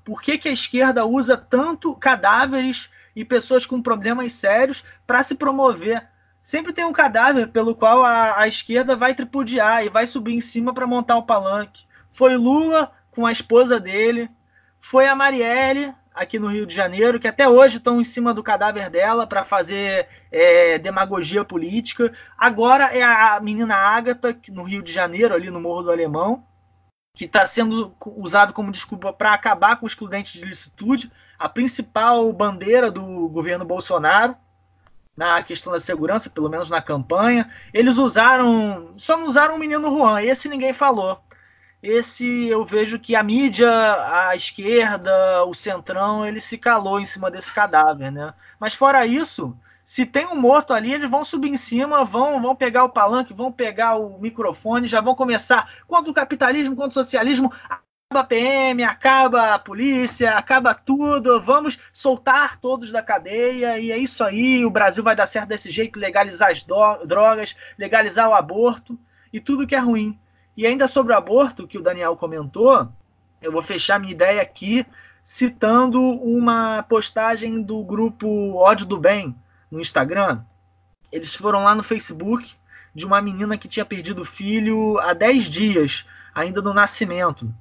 por que, que a esquerda usa tanto cadáveres e pessoas com problemas sérios para se promover. Sempre tem um cadáver pelo qual a, a esquerda vai tripudiar e vai subir em cima para montar o palanque. Foi Lula com a esposa dele, foi a Marielle aqui no Rio de Janeiro, que até hoje estão em cima do cadáver dela para fazer é, demagogia política. Agora é a menina Ágata, no Rio de Janeiro, ali no Morro do Alemão, que está sendo usado como desculpa para acabar com os excludente de licitude, a principal bandeira do governo Bolsonaro na questão da segurança, pelo menos na campanha. Eles usaram, só não usaram o menino Juan, esse ninguém falou esse eu vejo que a mídia, a esquerda, o centrão, ele se calou em cima desse cadáver, né? Mas fora isso, se tem um morto ali, eles vão subir em cima, vão, vão pegar o palanque, vão pegar o microfone, já vão começar contra o capitalismo, contra o socialismo, acaba a PM, acaba a polícia, acaba tudo, vamos soltar todos da cadeia e é isso aí, o Brasil vai dar certo desse jeito, legalizar as drogas, legalizar o aborto e tudo que é ruim. E ainda sobre o aborto, que o Daniel comentou, eu vou fechar minha ideia aqui citando uma postagem do grupo Ódio do Bem no Instagram. Eles foram lá no Facebook de uma menina que tinha perdido o filho há 10 dias, ainda no nascimento.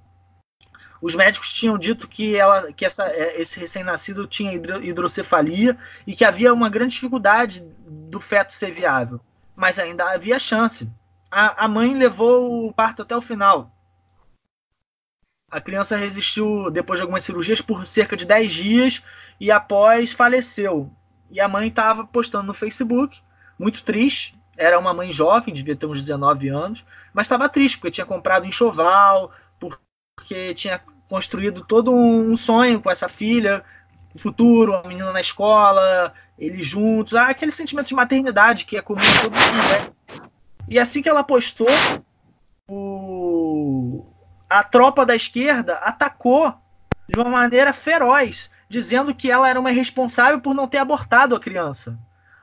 Os médicos tinham dito que, ela, que essa, é, esse recém-nascido tinha hidrocefalia e que havia uma grande dificuldade do feto ser viável, mas ainda havia chance a, a mãe levou o parto até o final. A criança resistiu depois de algumas cirurgias por cerca de 10 dias e após faleceu. E a mãe estava postando no Facebook, muito triste. Era uma mãe jovem, devia ter uns 19 anos, mas estava triste porque tinha comprado enxoval, porque tinha construído todo um sonho com essa filha, o futuro, a menina na escola, eles juntos, ah, aquele sentimento de maternidade que é comum todo mundo, né? E assim que ela postou, o... a tropa da esquerda atacou de uma maneira feroz, dizendo que ela era uma responsável por não ter abortado a criança.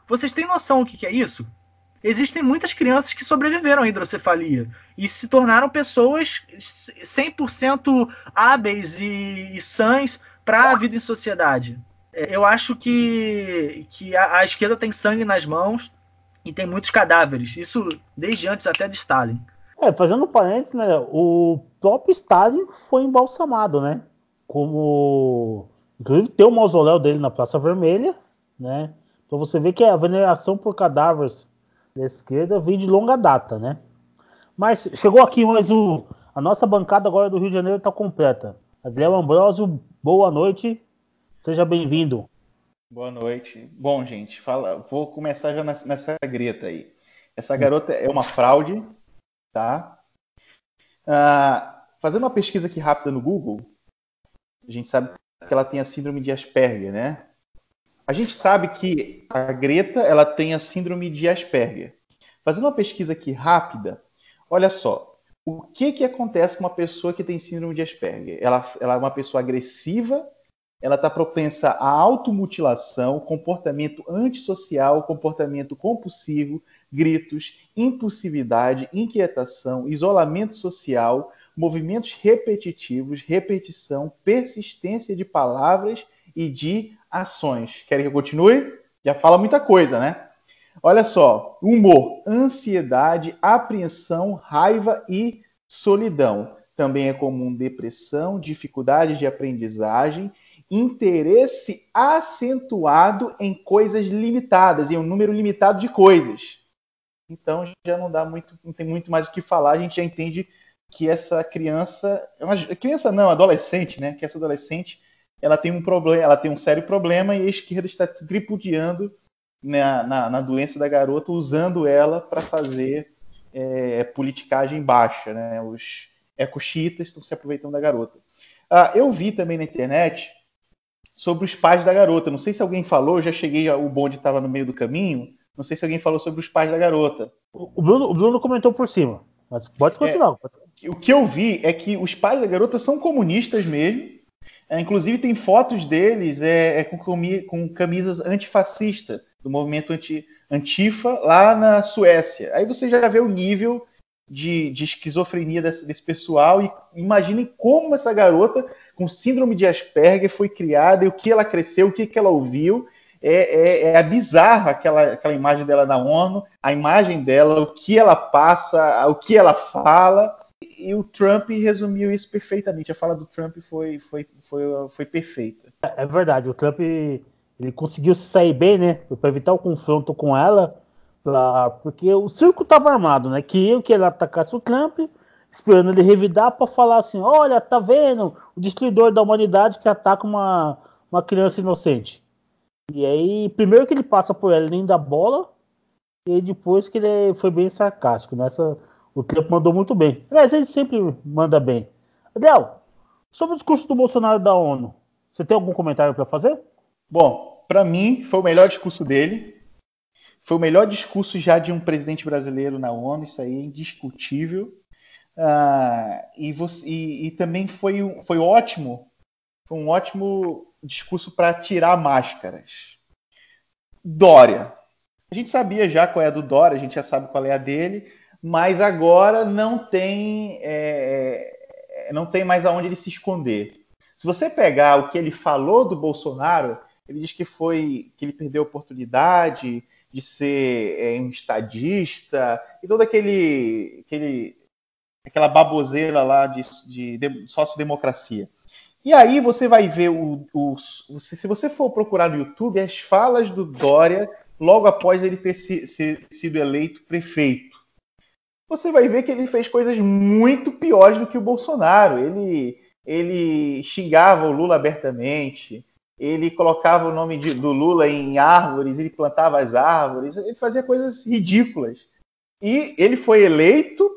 Vocês têm noção do que é isso? Existem muitas crianças que sobreviveram à hidrocefalia e se tornaram pessoas 100% hábeis e, e sãs para a vida em sociedade. É, eu acho que, que a, a esquerda tem sangue nas mãos e tem muitos cadáveres. Isso desde antes até de Stalin. É, fazendo um parênteses, né? O próprio Stalin foi embalsamado, né? Como. Inclusive tem o mausoléu dele na Praça Vermelha, né? Então você vê que a veneração por cadáveres da esquerda vem de longa data, né? Mas chegou aqui mais um. A nossa bancada agora do Rio de Janeiro está completa. Adriel Ambrosio, boa noite. Seja bem-vindo. Boa noite. Bom, gente, fala, vou começar já nessa, nessa greta aí. Essa garota é uma fraude, tá? Ah, fazendo uma pesquisa aqui rápida no Google, a gente sabe que ela tem a síndrome de Asperger, né? A gente sabe que a Greta ela tem a síndrome de Asperger. Fazendo uma pesquisa aqui rápida, Olha só, o que, que acontece com uma pessoa que tem síndrome de Asperger? Ela, ela é uma pessoa agressiva, ela está propensa à automutilação, comportamento antissocial, comportamento compulsivo, gritos, impulsividade, inquietação, isolamento social, movimentos repetitivos, repetição, persistência de palavras e de ações. Querem que eu continue? Já fala muita coisa, né? Olha só, humor, ansiedade, apreensão, raiva e solidão. Também é comum depressão, dificuldades de aprendizagem, interesse acentuado em coisas limitadas, em um número limitado de coisas. Então já não dá muito, não tem muito mais o que falar, a gente já entende que essa criança, é criança não, adolescente, né? Que essa adolescente, ela tem um problema, ela tem um sério problema e a esquerda está tripudiando na, na, na doença da garota, usando ela para fazer é, politicagem baixa, né? Os ecochitas estão se aproveitando da garota. Ah, eu vi também na internet sobre os pais da garota. Não sei se alguém falou, já cheguei, o bonde estava no meio do caminho. Não sei se alguém falou sobre os pais da garota. O Bruno, o Bruno comentou por cima, mas pode continuar. É, o que eu vi é que os pais da garota são comunistas mesmo. É, inclusive tem fotos deles é, é com, com, camisas antifascistas do movimento anti, antifa lá na Suécia. Aí você já vê o nível de, de esquizofrenia desse, desse, pessoal e imaginem como essa garota com síndrome de Asperger foi criada e o que ela cresceu, o que, que ela ouviu. É, é, é bizarro aquela, aquela imagem dela na ONU, a imagem dela, o que ela passa, o que ela fala. E o Trump resumiu isso perfeitamente. A fala do Trump foi, foi, foi, foi perfeita. É verdade, o Trump ele conseguiu sair bem, né? Para evitar o confronto com ela, pra, porque o circo estava armado, né? Queriam que ele atacasse o Trump, esperando ele revidar para falar assim: olha, tá vendo? O destruidor da humanidade que ataca uma, uma criança inocente. E aí, primeiro que ele passa por ela nem da bola, e depois que ele foi bem sarcástico. Nessa, o Trump mandou muito bem. Aliás, ele sempre manda bem. Adel, sobre o discurso do Bolsonaro da ONU, você tem algum comentário para fazer? Bom, para mim foi o melhor discurso dele. Foi o melhor discurso já de um presidente brasileiro na ONU, isso aí é indiscutível. Uh, e, você, e, e, também foi, foi ótimo, foi um ótimo discurso para tirar máscaras. Dória. A gente sabia já qual é a do Dória, a gente já sabe qual é a dele, mas agora não tem, é, não tem mais aonde ele se esconder. Se você pegar o que ele falou do Bolsonaro, ele diz que foi que ele perdeu a oportunidade de ser é, um estadista e toda aquele, aquele aquela baboseira lá de, de, de sociodemocracia. E aí você vai ver o, o, se você for procurar no YouTube as falas do Dória logo após ele ter se, se, sido eleito prefeito. Você vai ver que ele fez coisas muito piores do que o Bolsonaro. Ele, ele xingava o Lula abertamente, ele colocava o nome de, do Lula em árvores, ele plantava as árvores, ele fazia coisas ridículas. E ele foi eleito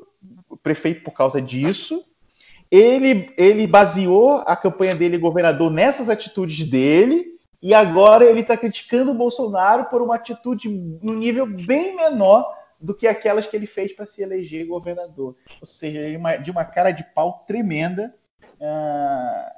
prefeito por causa disso. Ele, ele baseou a campanha dele governador nessas atitudes dele, e agora ele está criticando o Bolsonaro por uma atitude no nível bem menor do que aquelas que ele fez para se eleger governador. Ou seja, de uma cara de pau tremenda, uh,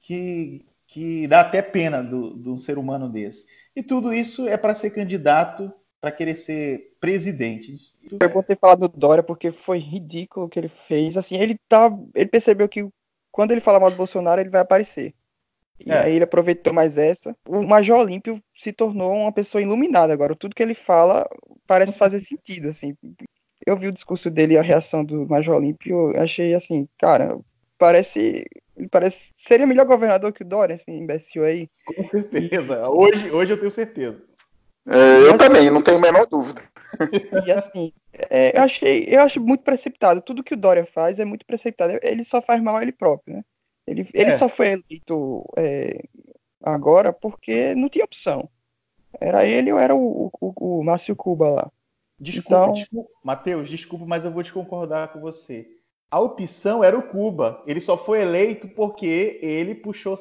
que, que dá até pena de um ser humano desse. E tudo isso é para ser candidato, para querer ser presidente. Foi bom ter falado do Dória, porque foi ridículo o que ele fez. Assim, ele tá. Ele percebeu que quando ele falar mal do Bolsonaro, ele vai aparecer. E é. aí ele aproveitou mais essa. O Major Olímpio se tornou uma pessoa iluminada agora. Tudo que ele fala parece fazer sentido, assim. Eu vi o discurso dele e a reação do Major Olímpio, achei assim, cara, parece ele parece seria melhor governador que o Dória, esse imbecil aí. Com certeza. Hoje, hoje eu tenho certeza. É, eu também, não tenho a menor dúvida. E assim, é, eu, achei, eu acho muito precipitado. Tudo que o Dória faz é muito precipitado. Ele só faz mal a ele próprio, né? Ele, ele é. só foi eleito é, agora porque não tinha opção. Era ele ou era o, o, o Márcio Cuba lá. Desculpa, então... desculpa, Matheus, desculpa, mas eu vou te concordar com você a opção era o Cuba. Ele só foi eleito porque ele puxou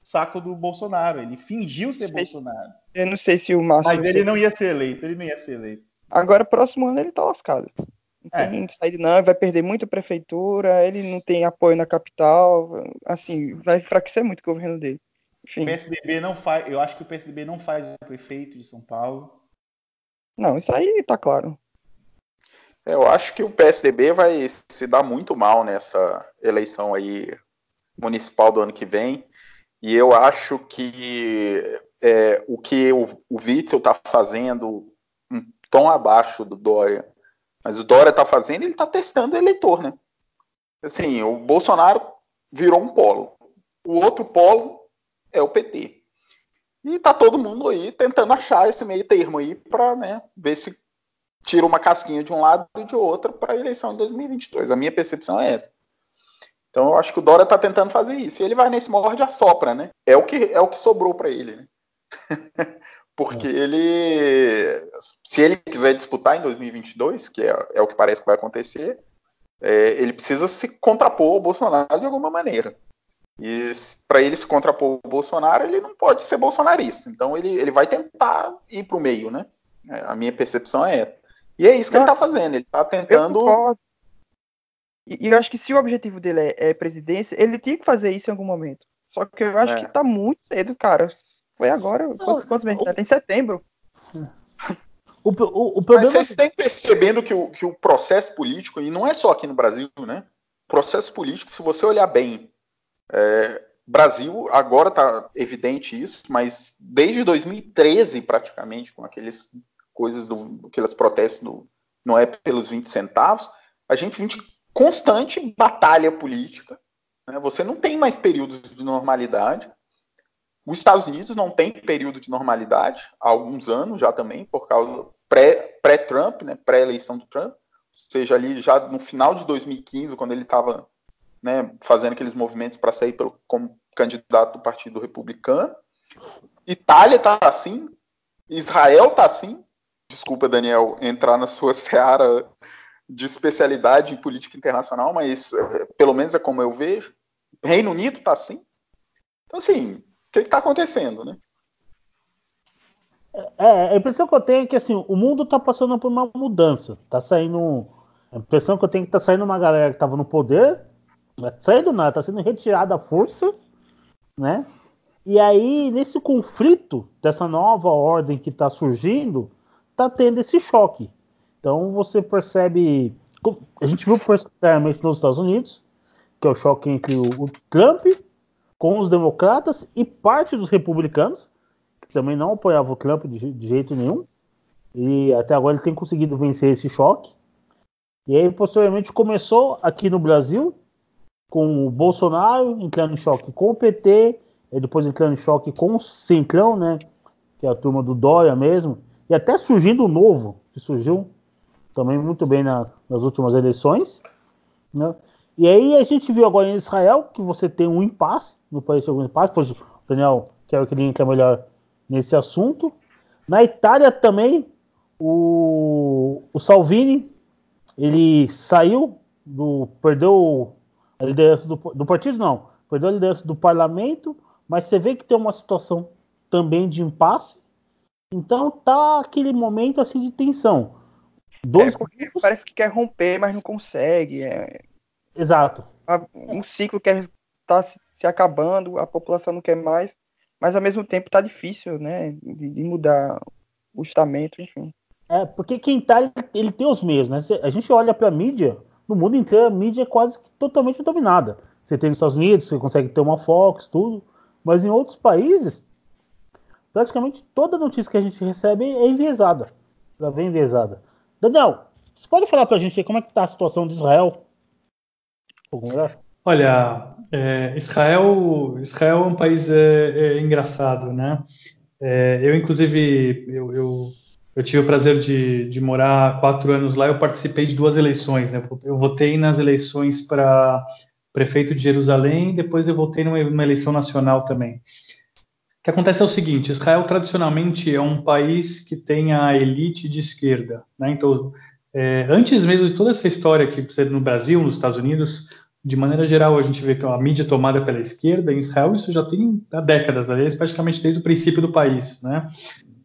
saco do Bolsonaro. Ele fingiu ser Bolsonaro. Eu não sei se o Márcio. Mas ele não ia ser eleito. Ele não ia ser eleito. Agora, próximo ano, ele tá lascado. é. tem saída não, vai perder muito a prefeitura, ele não tem apoio na capital, assim, vai enfraquecer muito o governo dele. Enfim. O PSDB não faz, eu acho que o PSDB não faz o prefeito de São Paulo. Não, isso aí tá claro. Eu acho que o PSDB vai se dar muito mal nessa eleição aí municipal do ano que vem. E eu acho que é, o que o, o Witzel está fazendo um tom abaixo do Dória, mas o Dória está fazendo, ele está testando o eleitor, né? Assim, o Bolsonaro virou um polo. O outro polo é o PT. E tá todo mundo aí tentando achar esse meio termo aí para né, ver se tira uma casquinha de um lado e de outro para a eleição de 2022. A minha percepção é essa. Então eu acho que o Dória está tentando fazer isso. E ele vai nesse morde a sopra, né? É o que é o que sobrou para ele, né? Porque é. ele, se ele quiser disputar em 2022, que é, é o que parece que vai acontecer, é, ele precisa se contrapor ao Bolsonaro de alguma maneira. E para ele se contrapor ao Bolsonaro, ele não pode ser bolsonarista. Então ele, ele vai tentar ir para o meio, né? É, a minha percepção é essa. E é isso que não, ele está fazendo. Ele está tentando. E eu acho que se o objetivo dele é, é, presidência, ele tinha que fazer isso em algum momento. Só que eu acho é. que está muito cedo, cara. Foi agora. Não, quantos, quantos meses? Até em setembro. O, o, o problema... Mas vocês têm percebendo que o, que o processo político, e não é só aqui no Brasil, né? O processo político, se você olhar bem, é, Brasil, agora está evidente isso, mas desde 2013, praticamente, com aqueles coisas do aqueles protestos do não é pelos 20 centavos, a gente vive constante batalha política. Né? Você não tem mais períodos de normalidade. Os Estados Unidos não tem período de normalidade há alguns anos já também, por causa pré-Trump, pré né, pré-eleição do Trump, ou seja, ali já no final de 2015, quando ele estava né, fazendo aqueles movimentos para sair pelo, como candidato do Partido Republicano. Itália está assim, Israel está assim. Desculpa, Daniel, entrar na sua seara de especialidade em política internacional, mas eh, pelo menos é como eu vejo. Reino Unido está assim. Então, assim, que está acontecendo, né? É, a impressão que eu tenho é que assim, o mundo está passando por uma mudança. Tá saindo. A impressão que eu tenho é que tá saindo uma galera que estava no poder, tá saindo nada, tá sendo retirada à força, né? E aí, nesse conflito dessa nova ordem que está surgindo, tá tendo esse choque. Então você percebe. A gente viu particularmente nos Estados Unidos, que é o choque entre o Trump com os democratas e parte dos republicanos, que também não apoiavam o Trump de, de jeito nenhum. E até agora ele tem conseguido vencer esse choque. E aí, posteriormente, começou aqui no Brasil, com o Bolsonaro entrando em choque com o PT, e depois entrando em choque com o Centrão, né? Que é a turma do Dória mesmo. E até surgindo o novo, que surgiu também muito bem na, nas últimas eleições. Né? E aí a gente viu agora em Israel que você tem um impasse, no país tem algum impasse, pois o Daniel quero que ele entre melhor nesse assunto. Na Itália também, o, o Salvini, ele saiu, do, perdeu a liderança do, do partido, não, perdeu a liderança do parlamento, mas você vê que tem uma situação também de impasse. Então tá aquele momento assim de tensão. Dois é parece que quer romper, mas não consegue. É... Exato. Um ciclo que está se acabando, a população não quer mais, mas ao mesmo tempo está difícil, né, de, de, mudar o estamento, enfim. É, porque quem tá, ele tem os meios, né? A gente olha para a mídia, no mundo inteiro a mídia é quase totalmente dominada. Você tem nos Estados Unidos, você consegue ter uma Fox, tudo, mas em outros países, praticamente toda notícia que a gente recebe é enviesada. Ela vem enviesada. Daniel, você pode falar para a gente como é que está a situação de Israel Olha, é, Israel, Israel é um país é, é engraçado, né? É, eu, inclusive, eu, eu, eu, tive o prazer de, de morar quatro anos lá. Eu participei de duas eleições, né? Eu votei nas eleições para prefeito de Jerusalém, depois eu votei numa, numa eleição nacional também. O que acontece é o seguinte: Israel tradicionalmente é um país que tem a elite de esquerda, né? Então, é, antes mesmo de toda essa história que no Brasil, nos Estados Unidos, de maneira geral, a gente vê que a mídia tomada pela esquerda em Israel, isso já tem há décadas, aliás, praticamente desde o princípio do país, né?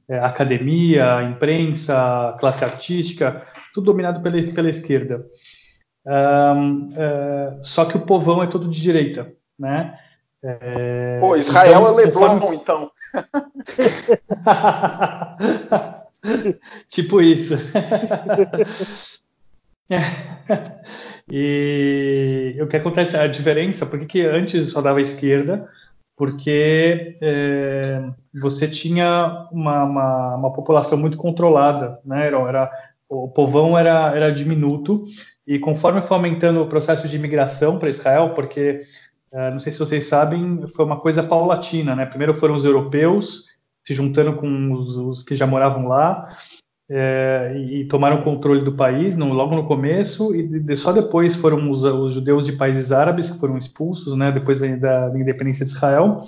é, academia, imprensa, classe artística, tudo dominado pela, pela esquerda. Um, é, só que o povão é todo de direita, né? É, Pô, Israel então, é Leblon, conforme... então. tipo isso. e o que acontece, a diferença, por que antes só dava esquerda? Porque é, você tinha uma, uma, uma, população muito controlada, né? Era, era, o povão era, era diminuto, e conforme foi aumentando o processo de imigração para Israel, porque, é, não sei se vocês sabem, foi uma coisa paulatina, né? Primeiro foram os europeus se juntando com os, os que já moravam lá, é, e, tomaram controle do país no, logo no começo e de, só depois foram os, os, judeus de países árabes que foram expulsos, né, depois da, da independência de Israel.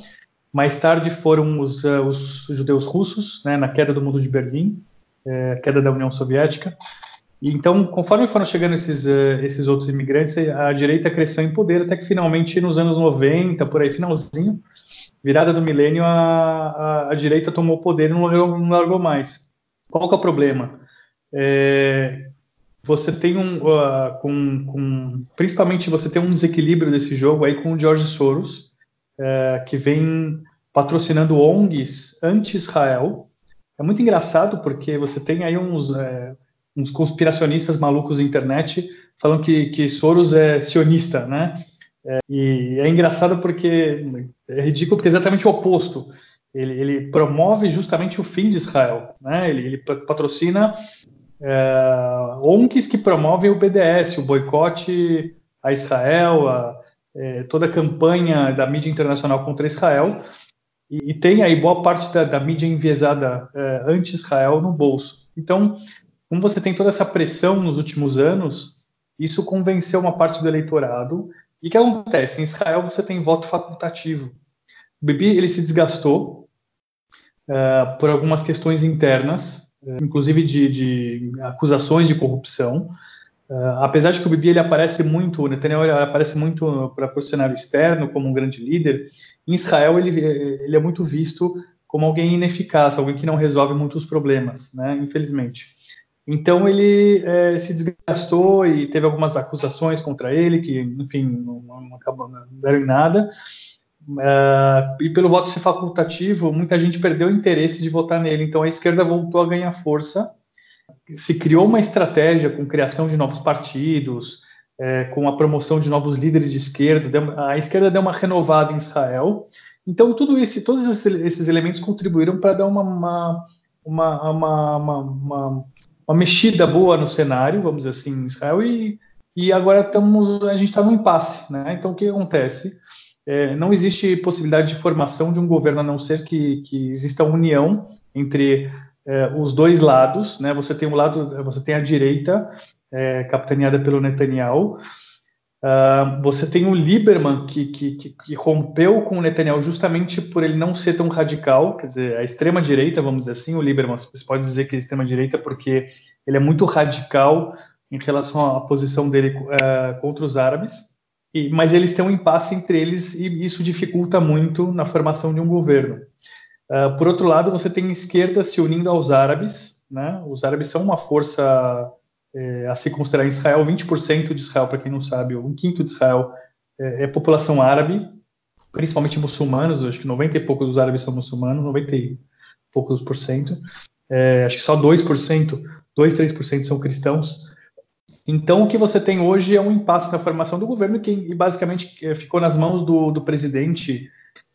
Mais tarde foram os, uh, os judeus russos, né, na queda do mundo de Berlim, é, queda da União Soviética. Então, conforme foram chegando esses, uh, esses outros imigrantes, a direita cresceu em poder até que finalmente nos anos 90, por aí finalzinho, virada do milênio, a, a, a direita tomou o poder e não largou, não largou mais. Qual que é o problema? É, você tem um, uh, com, com, principalmente você tem um desequilíbrio desse jogo aí com o George Soros, uh, que vem patrocinando ONGs anti-Israel. É muito engraçado porque você tem aí uns, uh, uns conspiracionistas malucos na internet falando que, que Soros é sionista, né? É, e é engraçado porque é ridículo porque é exatamente o oposto ele, ele promove justamente o fim de Israel, né? Ele, ele patrocina é, ONGs que promovem o BDS, o boicote a Israel, a, é, toda a campanha da mídia internacional contra Israel, e, e tem aí boa parte da, da mídia enviesada é, anti-Israel no bolso. Então, como você tem toda essa pressão nos últimos anos, isso convenceu uma parte do eleitorado. E o que acontece? Em Israel você tem voto facultativo. O Bibi ele se desgastou uh, por algumas questões internas, uh, inclusive de, de, acusações de corrupção. Uh, apesar de que o Bibi ele aparece muito, o Netanyahu aparece muito para o cenário externo como um grande líder, em Israel ele, ele é muito visto como alguém ineficaz, alguém que não resolve muitos problemas, né, infelizmente. Então ele é, se desgastou e teve algumas acusações contra ele que, enfim, não, não, não deram em nada. Uh, e pelo voto ser facultativo, muita gente perdeu o interesse de votar nele. Então a esquerda voltou a ganhar força. Se criou uma estratégia com criação de novos partidos, é, com a promoção de novos líderes de esquerda. a esquerda deu uma renovada em Israel. Então tudo isso, todos esses elementos contribuíram para dar uma uma, uma, uma, uma, mexida boa no cenário, vamos dizer assim, em Israel. E, e agora estamos, a gente está no impasse, né? Então o que acontece? é, não existe possibilidade de formação de um governo a não ser que, que exista união entre é, os dois lados, né? Você tem um lado, você tem a direita é, capitaneada pelo Netanyahu, uh, você tem o Lieberman que, que, que, que, rompeu com o Netanyahu justamente por ele não ser tão radical, quer dizer, a extrema direita, vamos dizer assim, o Lieberman, você pode dizer que é extrema direita porque ele é muito radical em relação à posição dele uh, contra os árabes. E, mas eles têm um impasse entre eles e isso dificulta muito na formação de um governo. Uh, por outro lado, você tem a esquerda se unindo aos árabes. Né? Os árabes são uma força é, a se considerar Israel. 20% de Israel, para quem não sabe, um quinto de Israel é, é, população árabe, principalmente muçulmanos. Acho que 90 e poucos dos árabes são muçulmanos, 90 e poucos por cento. É, acho que só 2%, 2, 3% são cristãos. Então, o que você tem hoje é um impasse na formação do governo que basicamente eh, ficou nas mãos do, do presidente,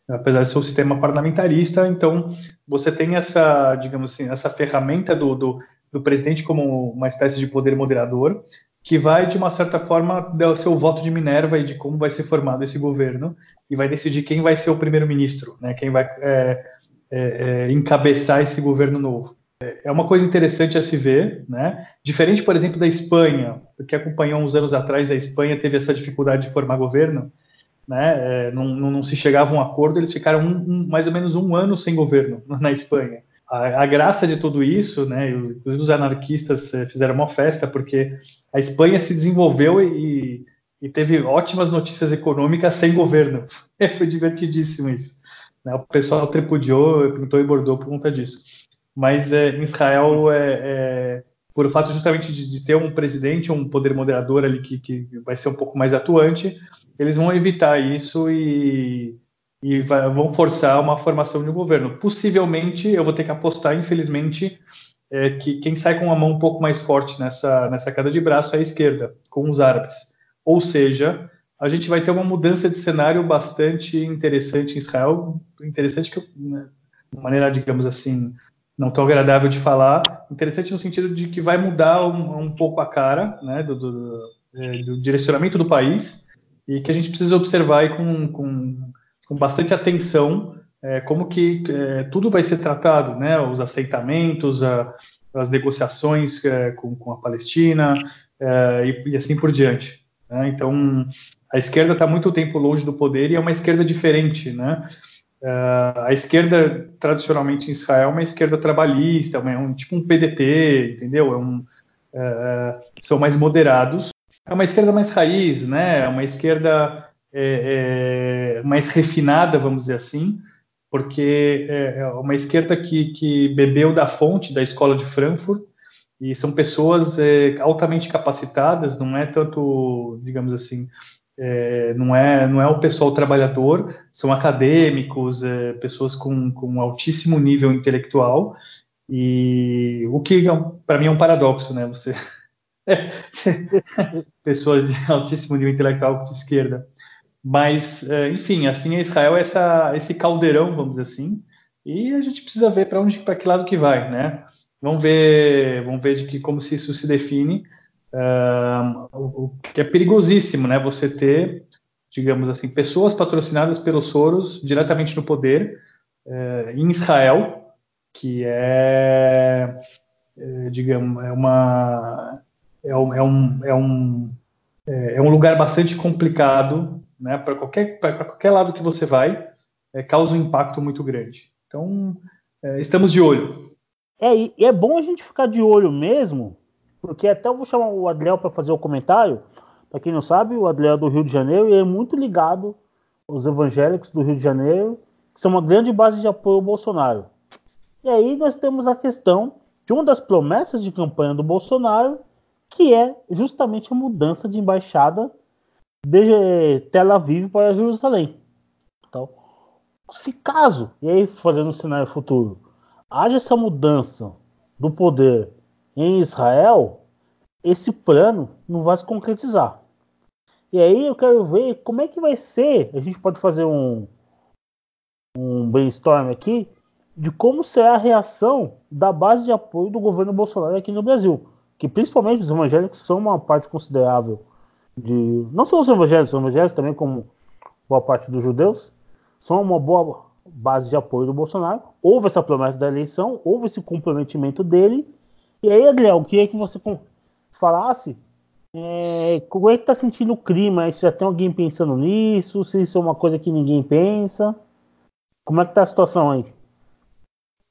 apesar de ser um sistema parlamentarista. Então, você tem essa, digamos assim, essa ferramenta do, do, do presidente como uma espécie de poder moderador, que vai, de uma certa forma, dar o seu voto de Minerva e de como vai ser formado esse governo, e vai decidir quem vai ser o primeiro-ministro, né, quem vai é, é, encabeçar esse governo novo é uma coisa interessante a se ver, né? Diferente, por exemplo, da Espanha, que acompanhou uns anos atrás, a Espanha teve essa dificuldade de formar governo, né? É, não, não, não, se chegava a um acordo, eles ficaram um, um, mais ou menos um ano sem governo na Espanha. A, a graça de tudo isso, né? Inclusive os anarquistas eh, fizeram uma festa porque a Espanha se desenvolveu e, e teve ótimas notícias econômicas sem governo. Foi divertidíssimo isso. Né? O pessoal tripudiou, pintou e bordou por conta disso. mas é, em Israel, é, é, por o fato justamente de, de, ter um presidente, um poder moderador ali que, que vai ser um pouco mais atuante, eles vão evitar isso e, e vai, vão forçar uma formação de um governo. Possivelmente, eu vou ter que apostar, infelizmente, é, que quem sai com a mão um pouco mais forte nessa, nessa queda de braço é a esquerda, com os árabes. Ou seja, a gente vai ter uma mudança de cenário bastante interessante em Israel, interessante que, né, de maneira, digamos assim, não tão agradável de falar, interessante no sentido de que vai mudar um, um pouco a cara né, do, do, é, do, direcionamento do país e que a gente precisa observar com, com, com bastante atenção é, como que é, tudo vai ser tratado, né, os aceitamentos, a, as negociações é, com, com, a Palestina é, e, e, assim por diante. Né? Então, a esquerda está muito tempo longe do poder e é uma esquerda diferente, né? Uh, a esquerda, tradicionalmente em Israel, é uma esquerda trabalhista, é um, tipo um PDT, entendeu? É um, são mais moderados. É uma esquerda mais raiz, né? É uma esquerda é, é, mais refinada, vamos dizer assim, porque é, é uma esquerda que, que bebeu da fonte da escola de Frankfurt e são pessoas é, altamente capacitadas, não é tanto, digamos assim, é, não é não é o pessoal trabalhador, são acadêmicos, é, pessoas com, com altíssimo nível intelectual e o que para mim é um paradoxo, né? Você pessoas de altíssimo nível intelectual de esquerda, mas é, enfim, assim Israel é essa esse caldeirão, vamos dizer assim, e a gente precisa ver para onde para que lado que vai, né? Vamos ver vamos ver de que como se isso se define o que é perigosíssimo, né? Você ter, digamos assim, pessoas patrocinadas pelos Soros diretamente no poder uh, em Israel, que é, é, digamos, é uma é um, é um, é um, é, é um lugar bastante complicado, né? Para qualquer qualquer lado que você vai, é, causa um impacto muito grande. Então, é, estamos de olho. É, e é bom a gente ficar de olho mesmo, porque até eu vou chamar o Adriel para fazer o comentário. Para quem não sabe, o Adriel é do Rio de Janeiro e é muito ligado aos evangélicos do Rio de Janeiro, que são uma grande base de apoio ao Bolsonaro. E aí nós temos a questão de uma das promessas de campanha do Bolsonaro, que é justamente a mudança de embaixada de Tel Aviv para Jerusalém. Então, se caso, e aí fazendo um cenário futuro, haja essa mudança do poder em Israel, esse plano não vai se concretizar. E aí eu quero ver como é que vai ser. A gente pode fazer um, um brainstorm aqui de como será a reação da base de apoio do governo Bolsonaro aqui no Brasil. Que principalmente os evangélicos são uma parte considerável de. Não só os evangélicos, os evangélicos também, como boa parte dos judeus, são uma boa base de apoio do Bolsonaro. Houve essa promessa da eleição, houve esse comprometimento dele e aí, Adriel, queria que você falasse é, como é que tá sentindo o clima? Se já tem alguém pensando nisso? Se isso é uma coisa que ninguém pensa? Como é que tá a situação aí?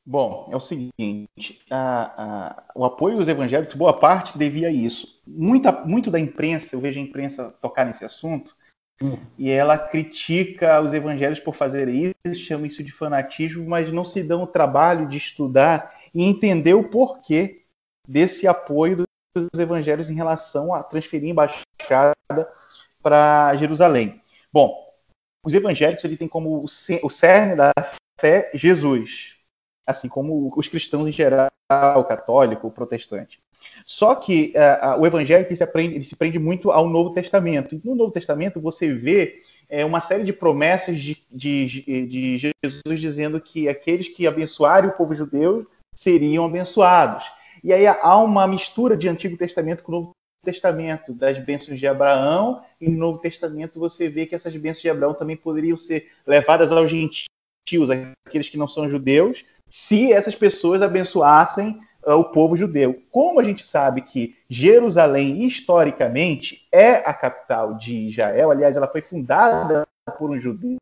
Bom, é o seguinte, a, a, o apoio aos evangélicos, boa parte se devia a isso. Muita, muito da imprensa, eu vejo a imprensa tocar nesse assunto, hum. e ela critica os evangélicos por fazer isso, chama isso de fanatismo, mas não se dão o trabalho de estudar e entender o porquê desse apoio dos evangelhos em relação a transferir embaixada para Jerusalém. Bom, os evangélicos ele tem como o cerne da fé Jesus, assim como os cristãos em geral, o católico, o protestante. Só que uh, o evangélico ele se, aprende, ele se prende muito ao Novo Testamento. E no Novo Testamento você vê é, uma série de promessas de, de, de Jesus dizendo que aqueles que abençoarem o povo judeu seriam abençoados. E aí há uma mistura de Antigo Testamento com Novo Testamento, das bênçãos de Abraão, e no Novo Testamento você vê que essas bênçãos de Abraão também poderiam ser levadas aos gentios, aqueles que não são judeus, se essas pessoas abençoassem uh, o povo judeu. Como a gente sabe que Jerusalém, historicamente, é a capital de Israel, aliás, ela foi fundada por um judeu,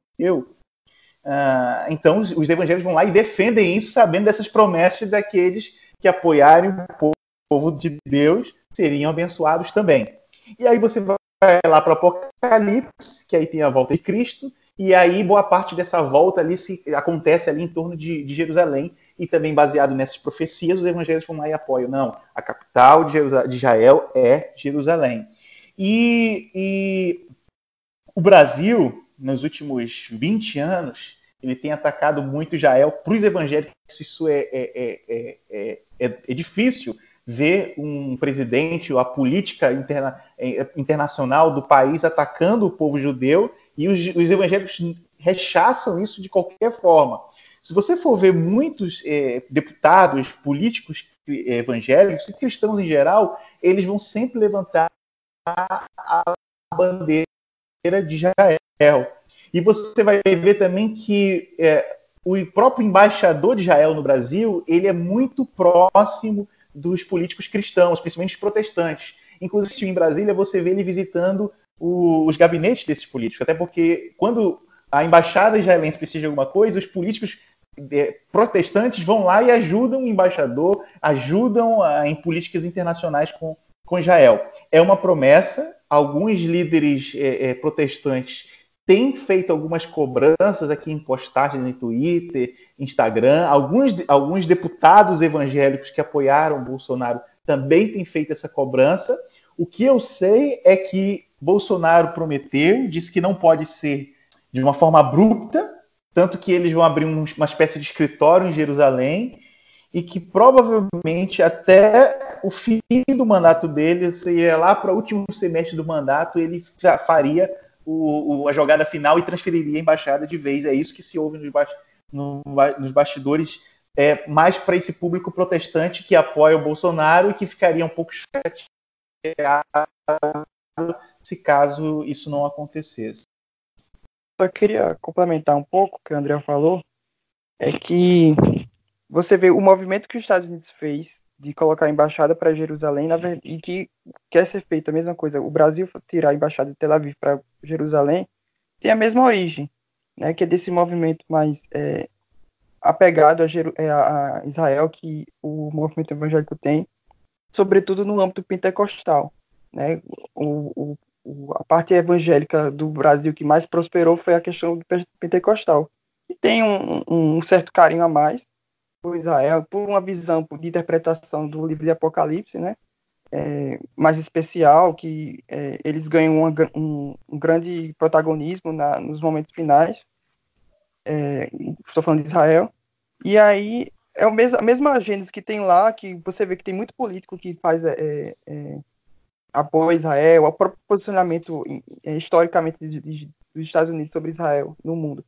uh, então os, os evangelhos vão lá e defendem isso, sabendo dessas promessas daqueles que apoiarem o povo de Deus seriam abençoados também. E aí você vai lá para o Apocalipse, que aí tem a volta de Cristo, e aí boa parte dessa volta ali se, acontece ali em torno de, de Jerusalém, e também baseado nessas profecias, os evangélicos vão lá e apoiam. Não, a capital de, de Israel é Jerusalém. E, e o Brasil, nos últimos 20 anos, ele tem atacado muito Israel. Para os evangélicos, isso é, é, é, é, é difícil ver um presidente ou a política interna, internacional do país atacando o povo judeu e os, os, evangélicos rechaçam isso de qualquer forma. Se você for ver muitos deputados, políticos evangélicos e cristãos em geral, eles vão sempre levantar a bandeira de Israel. E você vai ver também que é, o próprio embaixador de Israel no Brasil ele é muito próximo dos políticos cristãos, principalmente os protestantes. Inclusive, em Brasília, você vê ele visitando o, os gabinetes desses políticos, até porque quando a embaixada israelense precisa de alguma coisa, os políticos é, protestantes vão lá e ajudam o embaixador, ajudam a, em políticas internacionais com, com Israel. É uma promessa, alguns líderes é, é, protestantes têm feito algumas cobranças aqui em postagens no Twitter, Instagram. Alguns, alguns deputados evangélicos que apoiaram Bolsonaro também têm feito essa cobrança. O que eu sei é que Bolsonaro prometeu, disse que não pode ser de uma forma abrupta, tanto que eles vão abrir uma espécie de escritório em Jerusalém e que provavelmente até o fim do mandato dele, seria lá para o último semestre do mandato, ele faria o, o, a jogada final e transferiria a embaixada de vez. É isso que se ouve nos, ba no, nos bastidores, é, mais para esse público protestante que apoia o Bolsonaro e que ficaria um pouco chateado se caso isso não acontecesse. Só queria complementar um pouco o que o André falou, é que você vê o movimento que os Estados Unidos fez de colocar a embaixada para Jerusalém e que quer ser feito a mesma coisa. O Brasil tirar a embaixada de Tel Aviv para Jerusalém tem a mesma origem, né, que é desse movimento mais é, apegado a, é, a, Israel que o movimento evangélico tem, sobretudo no âmbito pentecostal. Né? O, o, a parte evangélica do Brasil que mais prosperou foi a questão do pentecostal, que tem um, um certo carinho a mais por Israel, por uma visão de interpretação do livro de Apocalipse, né? É, mais especial, que é, eles ganham uma, um, um, grande protagonismo na, nos momentos finais. É, estou falando de Israel. E aí é o a mesma agenda que tem lá, que você vê que tem muito político que faz é, é, apoio a Israel, o próprio posicionamento é, historicamente dos Estados Unidos sobre Israel no mundo,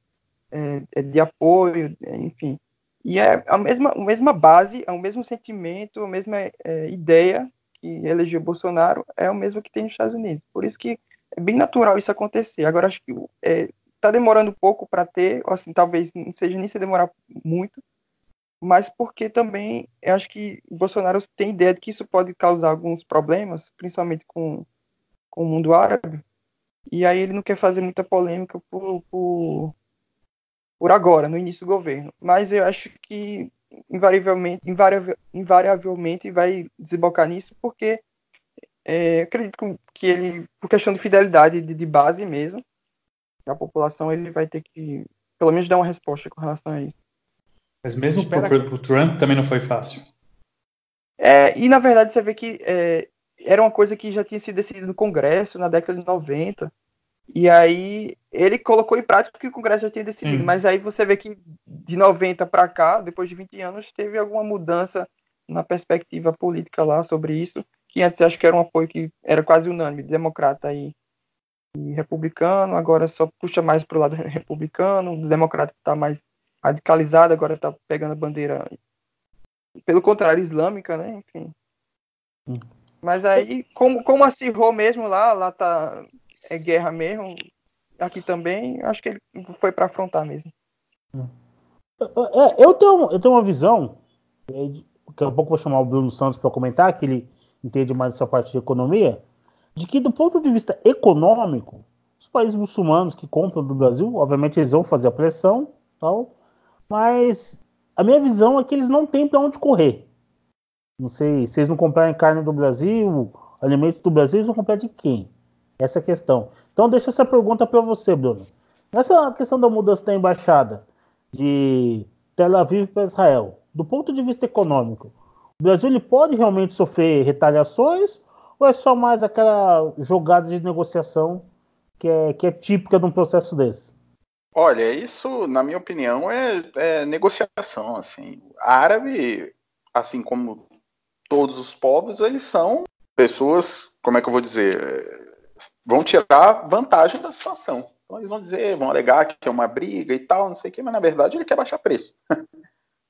de apoio, enfim. E é a mesma, a mesma base, é o mesmo sentimento, a mesma é, ideia que elegeu Bolsonaro é o mesmo que tem nos Estados Unidos. Por isso que é bem natural isso acontecer. Agora, acho que está é, tá demorando pouco para ter, assim, talvez não seja nem se demorar muito, mas porque também eu acho que Bolsonaro tem ideia de que isso pode causar alguns problemas, principalmente com, com o mundo árabe, e aí ele não quer fazer muita polêmica por, por por agora, no início do governo. Mas eu acho que invariavelmente, invariavelmente vai desembocar nisso, porque é, acredito que ele, por questão de fidelidade de, de base mesmo, da população, ele vai ter que, pelo menos, dar uma resposta com relação a isso. Mas mesmo para o Trump também não foi fácil. É, e na verdade você vê que é, era uma coisa que já tinha sido decidida no Congresso na década de 90, e aí ele colocou em prática o que o Congresso já tinha decidido, Sim. mas aí você vê que de 90 para cá, depois de 20 anos, teve alguma mudança na perspectiva política lá sobre isso, que antes acho que era um apoio que era quase unânime, democrata e, e republicano, agora só puxa mais para o lado republicano, o democrata está mais radicalizado, agora está pegando a bandeira, pelo contrário, islâmica, né? Enfim. Hum. Mas aí, como, como acirrou mesmo lá, lá tá é guerra mesmo, aqui também, acho que ele foi para afrontar mesmo. É, eu, tenho, eu tenho uma visão, daqui a pouco vou chamar o Bruno Santos para comentar, que ele entende mais essa parte de economia, de que do ponto de vista econômico, os países muçulmanos que compram do Brasil, obviamente eles vão fazer a pressão, tal, mas a minha visão é que eles não têm para onde correr. Não sei, se eles não comprarem carne do Brasil, alimentos do Brasil, eles vão comprar de quem? Essa é questão. Então, deixa essa pergunta para você, Bruno. Nessa questão da mudança da embaixada de Tel Aviv para Israel, do ponto de vista econômico, o Brasil ele pode realmente sofrer retaliações ou é só mais aquela jogada de negociação que é, que é típica de um processo desse? Olha, isso, na minha opinião, é, é negociação. Assim, árabe, assim como todos os povos, eles são pessoas, como é que eu vou dizer, vão tirar vantagem da situação. Então eles vão dizer, vão alegar que é uma briga e tal, não sei o quê, mas na verdade ele quer baixar preço.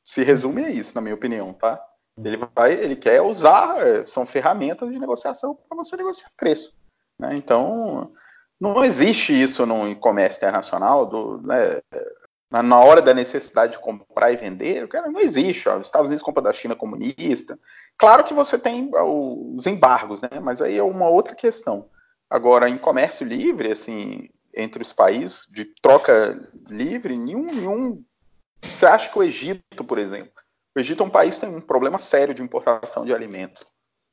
Se resume a isso, na minha opinião, tá? Ele vai, ele quer usar, são ferramentas de negociação para você negociar preço. Né? Então, não existe isso no comércio internacional, do, né, na hora da necessidade de comprar e vender, cara, não existe. Ó. Os Estados Unidos compram da China comunista. Claro que você tem os embargos, né? mas aí é uma outra questão. Agora, em comércio livre, assim, entre os países, de troca livre, nenhum, nenhum. Você acha que o Egito, por exemplo, o Egito é um país que tem um problema sério de importação de alimentos.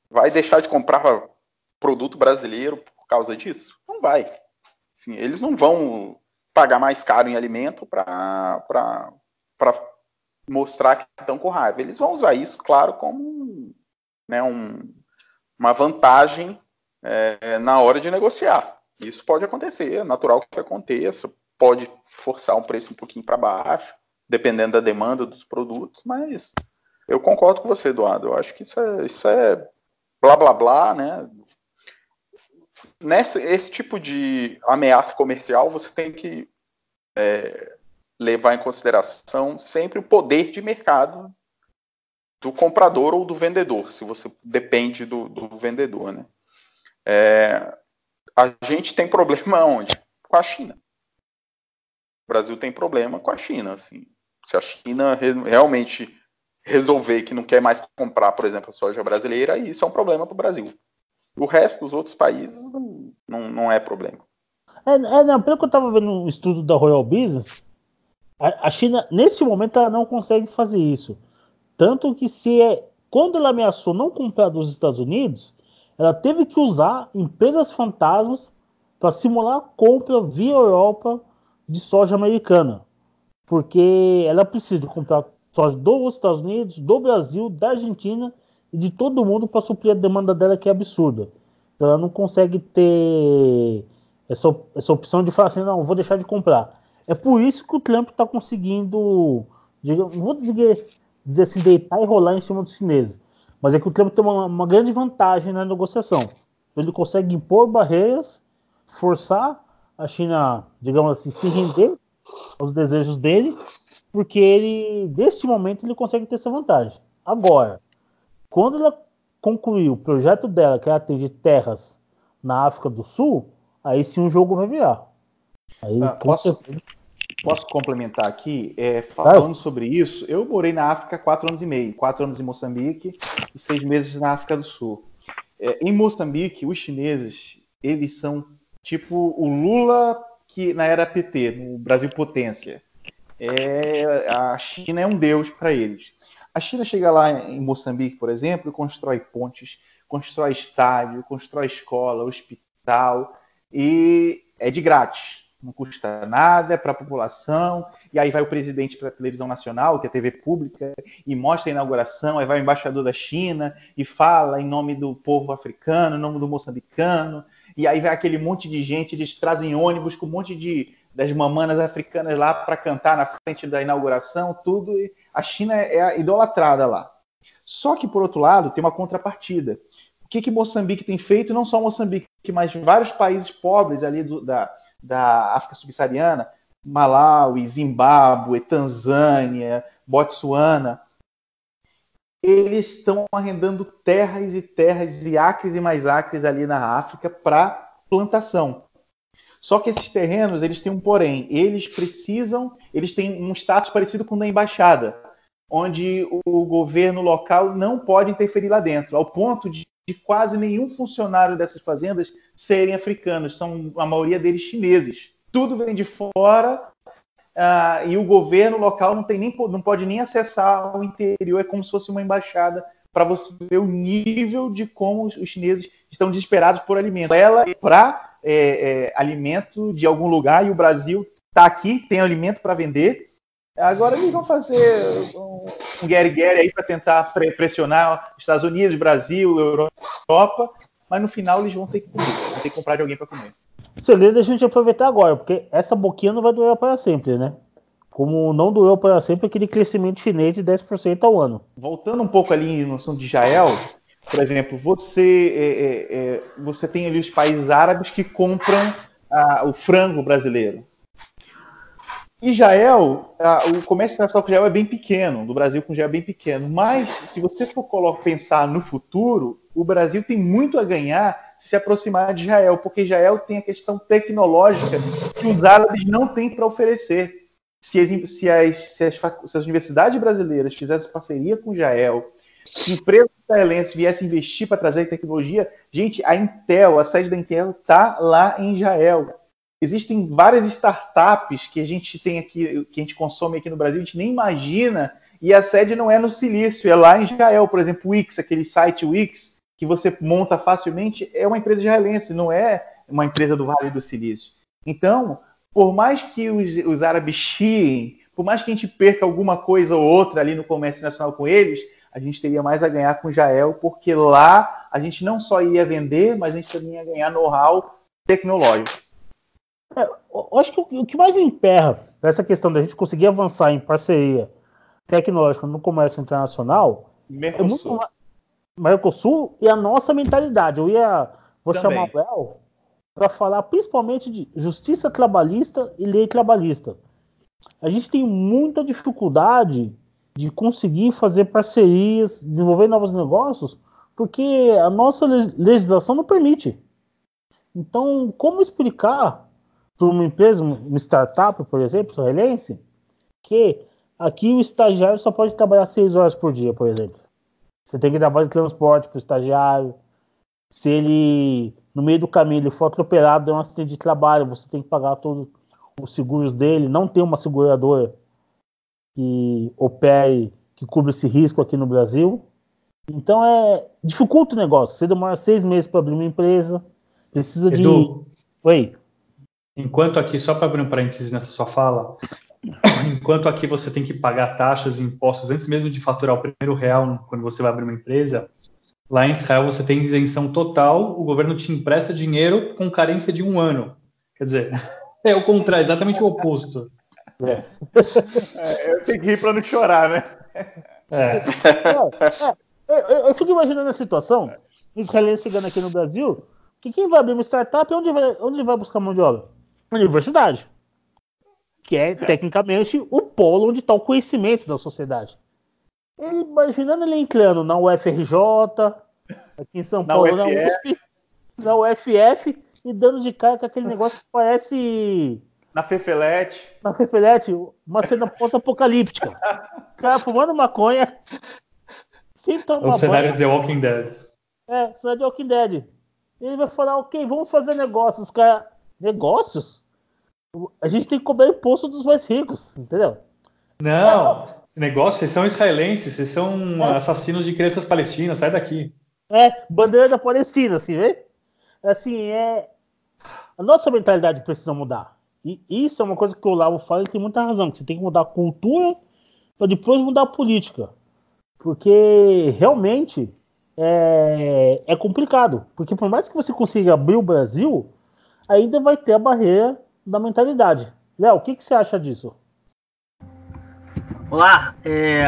Vai deixar de comprar produto brasileiro por causa disso? Vai. Assim, eles não vão pagar mais caro em alimento para mostrar que estão com raiva. Eles vão usar isso, claro, como né, um, uma vantagem é, na hora de negociar. Isso pode acontecer, é natural que aconteça, pode forçar um preço um pouquinho para baixo, dependendo da demanda dos produtos, mas eu concordo com você, Eduardo. Eu acho que isso é, isso é blá blá blá, né? Nessa, esse tipo de ameaça comercial, você tem que é, levar em consideração sempre o poder de mercado do comprador ou do vendedor, se você depende do, do vendedor, né? É, a gente tem problema onde? Com a China. O Brasil tem problema com a China. Assim. Se a China re realmente resolver que não quer mais comprar, por exemplo, a soja brasileira, isso é um problema para o Brasil. O resto dos outros países não, não, é problema. É, é, não, pelo que eu estava vendo no estudo da Royal Business, a, a, China, neste momento, ela não consegue fazer isso. Tanto que se é, quando ela ameaçou não comprar dos Estados Unidos, ela teve que usar empresas fantasmas para simular a compra via Europa de soja americana. Porque ela precisa comprar soja dos Estados Unidos, do Brasil, da Argentina e de todo mundo para suprir a demanda dela, que é absurda. Então ela não consegue ter essa, essa opção de falar assim: não, vou deixar de comprar. É por isso que o Trump está conseguindo, digamos, vou dizer, dizer assim, deitar e rolar em cima dos chineses. Mas é que o Trump tem uma, uma grande vantagem na negociação. Ele consegue impor barreiras, forçar a China, digamos assim, se render aos desejos dele, porque ele, neste momento, ele consegue ter essa vantagem. Agora, quando ela concluir o projeto dela, que é atingir terras na África do Sul, aí sim o jogo vai virar. Aí, ah, posso, Posso complementar aqui? É, falando sobre isso, eu morei na África quatro anos e meio, quatro anos em Moçambique e seis meses na África do Sul. É, em Moçambique, os chineses, eles são tipo o Lula que na era PT, no Brasil potência. É, a China é um deus para eles. A China chega lá em Moçambique, por exemplo, e constrói pontes, constrói estádio, constrói escola, hospital, e é de grátis. Não custa nada para a população, e aí vai o presidente para a televisão nacional, que é a TV pública, e mostra a inauguração, aí vai o embaixador da China e fala em nome do povo africano, em nome do moçambicano, e aí vai aquele monte de gente, eles trazem ônibus com um monte de das mamanas africanas lá para cantar na frente da inauguração, tudo, e a China é idolatrada lá. Só que, por outro lado, tem uma contrapartida. O que, que Moçambique tem feito? Não só Moçambique, mas vários países pobres ali do, da, da África Subsaariana, Malawi, Zimbábue, Tanzânia, Botsuana, eles estão arrendando terras e terras e acres e mais acres ali na África para plantação. Só que esses terrenos, eles têm um porém, eles precisam, eles têm um status parecido com o da embaixada, onde o governo local não pode interferir lá dentro, ao ponto de de quase nenhum funcionário dessas fazendas serem africanos, são a maioria deles chineses. Tudo vem de fora uh, e o governo local não, tem nem, não pode nem acessar o interior, é como se fosse uma embaixada para você ver o nível de como os chineses estão desesperados por alimento. Ela para é, é, alimento de algum lugar e o Brasil está aqui, tem alimento para vender, Agora eles vão fazer um, um Gary aí para tentar pressionar Estados Unidos, Brasil, Europa, mas no final eles vão ter que comer, vão ter que comprar de alguém para comer. Excelente a gente aproveitar agora, porque essa boquinha não vai durar para sempre, né? Como não durou para sempre aquele crescimento chinês de 10% ao ano. Voltando um pouco ali no assunto de Israel, por exemplo, você, é, é, é, você tem ali os países árabes que compram ah, o frango brasileiro. Israel, ah, o comércio internacional com Israel é bem pequeno, do Brasil com Israel é bem pequeno, mas se você for pensar no futuro, o Brasil tem muito a ganhar se aproximar de Israel, porque Israel tem a questão tecnológica que os árabes não têm para oferecer. Se as, se, as, se, as, se as universidades brasileiras fizessem parceria com Israel, empresas israelenses viessem investir para trazer tecnologia, gente, a Intel, a sede da Intel está lá em Israel. Existem várias startups que a gente tem aqui, que a gente consome aqui no Brasil, a gente nem imagina, e a sede não é no Silício, é lá em Israel. Por exemplo, o Wix, aquele site Wix, que você monta facilmente, é uma empresa israelense, não é uma empresa do Vale do Silício. Então, por mais que os, os árabes chiem, por mais que a gente perca alguma coisa ou outra ali no comércio nacional com eles, a gente teria mais a ganhar com Israel, porque lá a gente não só ia vender, mas a gente também ia ganhar know-how tecnológico. É, eu acho que o, que mais emperra essa questão da gente conseguir avançar em parceria tecnológica no comércio internacional Mercosul. é muito, Mercosul e a nossa mentalidade. Eu ia. Vou Também. chamar o El para falar principalmente de justiça trabalhista e lei trabalhista. A gente tem muita dificuldade de conseguir fazer parcerias, desenvolver novos negócios, porque a nossa legislação não permite. Então, como explicar para uma empresa, uma startup, por exemplo, israelense, que aqui o estagiário só pode trabalhar seis horas por dia, por exemplo? Você tem que dar vale transporte para o estagiário. Se ele, no meio do caminho, ele for atropelado, é um acidente de trabalho, você tem que pagar todos os seguros dele. Não tem uma seguradora que opere, que cubra esse risco aqui no Brasil. Então é dificulta o negócio. Você demora seis meses para abrir uma empresa, precisa Edu, de. Oi. Enquanto aqui, só para abrir um parênteses nessa sua fala, enquanto aqui você tem que pagar taxas e impostos antes mesmo de faturar o primeiro real quando você vai abrir uma empresa, lá em Israel você tem isenção total, o governo te empresta dinheiro com carência de um ano. Quer dizer, é o contrário, exatamente o oposto. É. É, eu tenho que rir para não chorar, né? É. é, é eu, eu, fico imaginando a situação, israelense chegando aqui no Brasil, que quem vai abrir uma startup, onde vai, onde vai buscar mão de obra? Universidade que é tecnicamente o polo onde está o conhecimento da sociedade. Ele, imaginando ele entrando na UFRJ, aqui em São Paulo, na, USP, na UFF, e dando de cara com aquele negócio que parece. Na Fefelete. Na Fefelete, uma cena pós-apocalíptica. cara fumando maconha. Sem tomar o cenário The Walking Dead. É, cenário The Walking Dead. Ele vai falar, ok, vamos fazer negócios. Cara, negócios? a gente tem que cobrar imposto dos mais ricos, entendeu? Não, esse negócio, vocês são israelenses, vocês são é. assassinos de crianças palestinas, sai daqui. É, bandeira da Palestina, assim, vê? Assim, é. A nossa mentalidade precisa mudar. E isso é uma coisa que o Lavo fala e tem muita razão, que você tem que mudar a cultura para depois mudar a política. Porque realmente é, é complicado. Porque por mais que você consiga abrir o Brasil, ainda vai ter a barreira da mentalidade. Léo, o que, que você acha disso? Olá, é...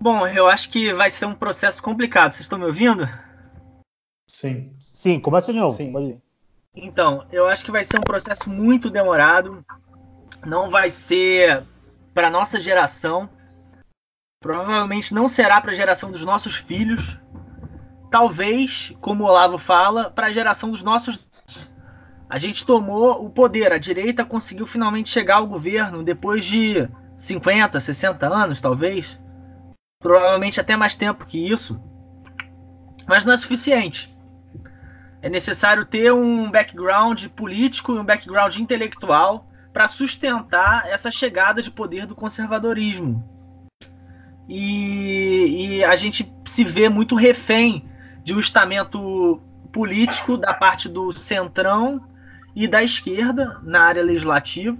Bom, eu acho que vai ser um processo complicado. Vocês estão me ouvindo? Sim. Sim, começa de novo. Sim, sim. Então, eu acho que vai ser um processo muito demorado. Não vai ser para nossa geração. Provavelmente não será para a geração dos nossos filhos. Talvez, como o Olavo fala, para a geração dos nossos a gente tomou o poder, a direita conseguiu finalmente chegar ao governo depois de 50, 60 anos, talvez. Provavelmente até mais tempo que isso. Mas não é suficiente. É necessário ter um background político e um background intelectual para sustentar essa chegada de poder do conservadorismo. E, e, a gente se vê muito refém de um estamento político da parte do centrão e da esquerda na área legislativa,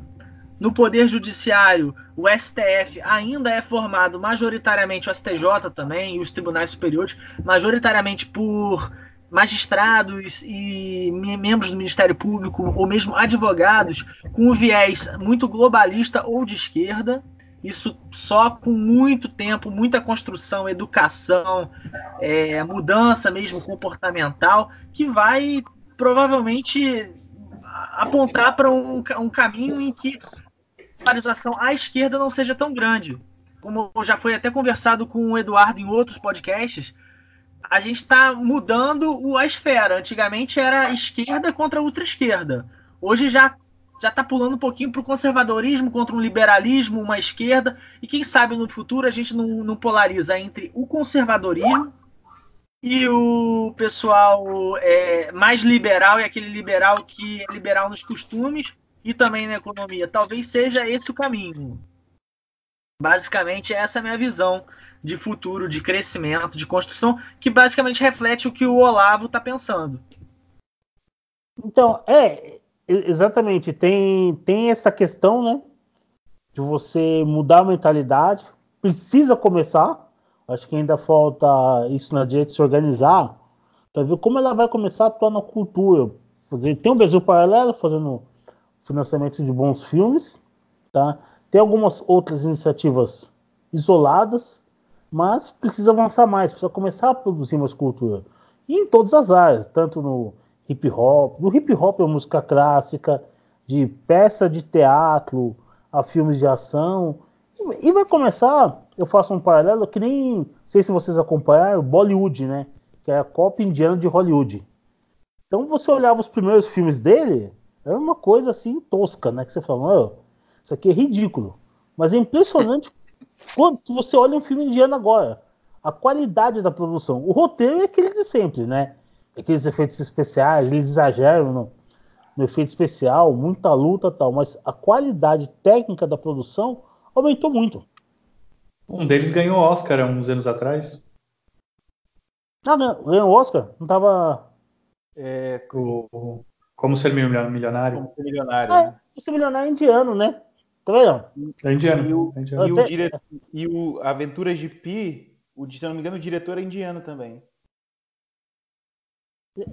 no Poder Judiciário, o STF ainda é formado majoritariamente, o STJ também, e os tribunais superiores, majoritariamente por magistrados e membros do Ministério Público, ou mesmo advogados, com um viés muito globalista ou de esquerda. Isso só com muito tempo, muita construção, educação, é, mudança mesmo comportamental, que vai provavelmente apontar para um, um caminho em que a polarização à esquerda não seja tão grande. Como já foi até conversado com o Eduardo em outros podcasts, a gente está mudando a esfera. Antigamente era esquerda contra ultra-esquerda. Hoje já já está pulando um pouquinho para o conservadorismo contra um liberalismo, uma esquerda. E quem sabe no futuro a gente não, não polariza entre o conservadorismo e o pessoal é, mais liberal e aquele liberal que é liberal nos costumes e também na economia. Talvez seja esse o caminho. Basicamente, essa é a minha visão de futuro, de crescimento, de construção, que basicamente reflete o que o Olavo está pensando. Então, é, exatamente, tem, tem essa questão, né, de você mudar a mentalidade, precisa começar, acho que ainda falta isso na direita se organizar, para ver como ela vai começar a atuar na cultura. Fazer, tem um Brasil Paralelo fazendo financiamento de bons filmes, tá? Tem algumas outras iniciativas isoladas, mas precisa avançar mais, precisa começar a produzir mais cultura. E em todas as áreas, tanto no hip hop, no hip hop é música clássica, de peça de teatro a filmes de ação. E vai começar, eu faço um paralelo que nem, sei se vocês acompanharam, Bollywood, né? Que é a cópia indiana de Hollywood. Então você olhava os primeiros filmes dele, era uma coisa assim tosca, né? Que você fala, oh, isso aqui é ridículo. Mas é impressionante quando você olha um filme indiano agora, a qualidade da produção. O roteiro é aquele de sempre, né? Aqueles efeitos especiais, eles exageram no, no efeito especial, muita luta tal, mas a qualidade técnica da produção aumentou muito. Um deles ganhou Oscar há uns anos atrás. Ah, ganhou Oscar? Não tava. É, o, como ser milionário. Como ser milionário. É, né? ser milionário indiano, né? Tá vendo? É indiano. E o, é indiano. E, o dire... e o Aventuras de Pi, o, se eu não me engano, o diretor é indiano também.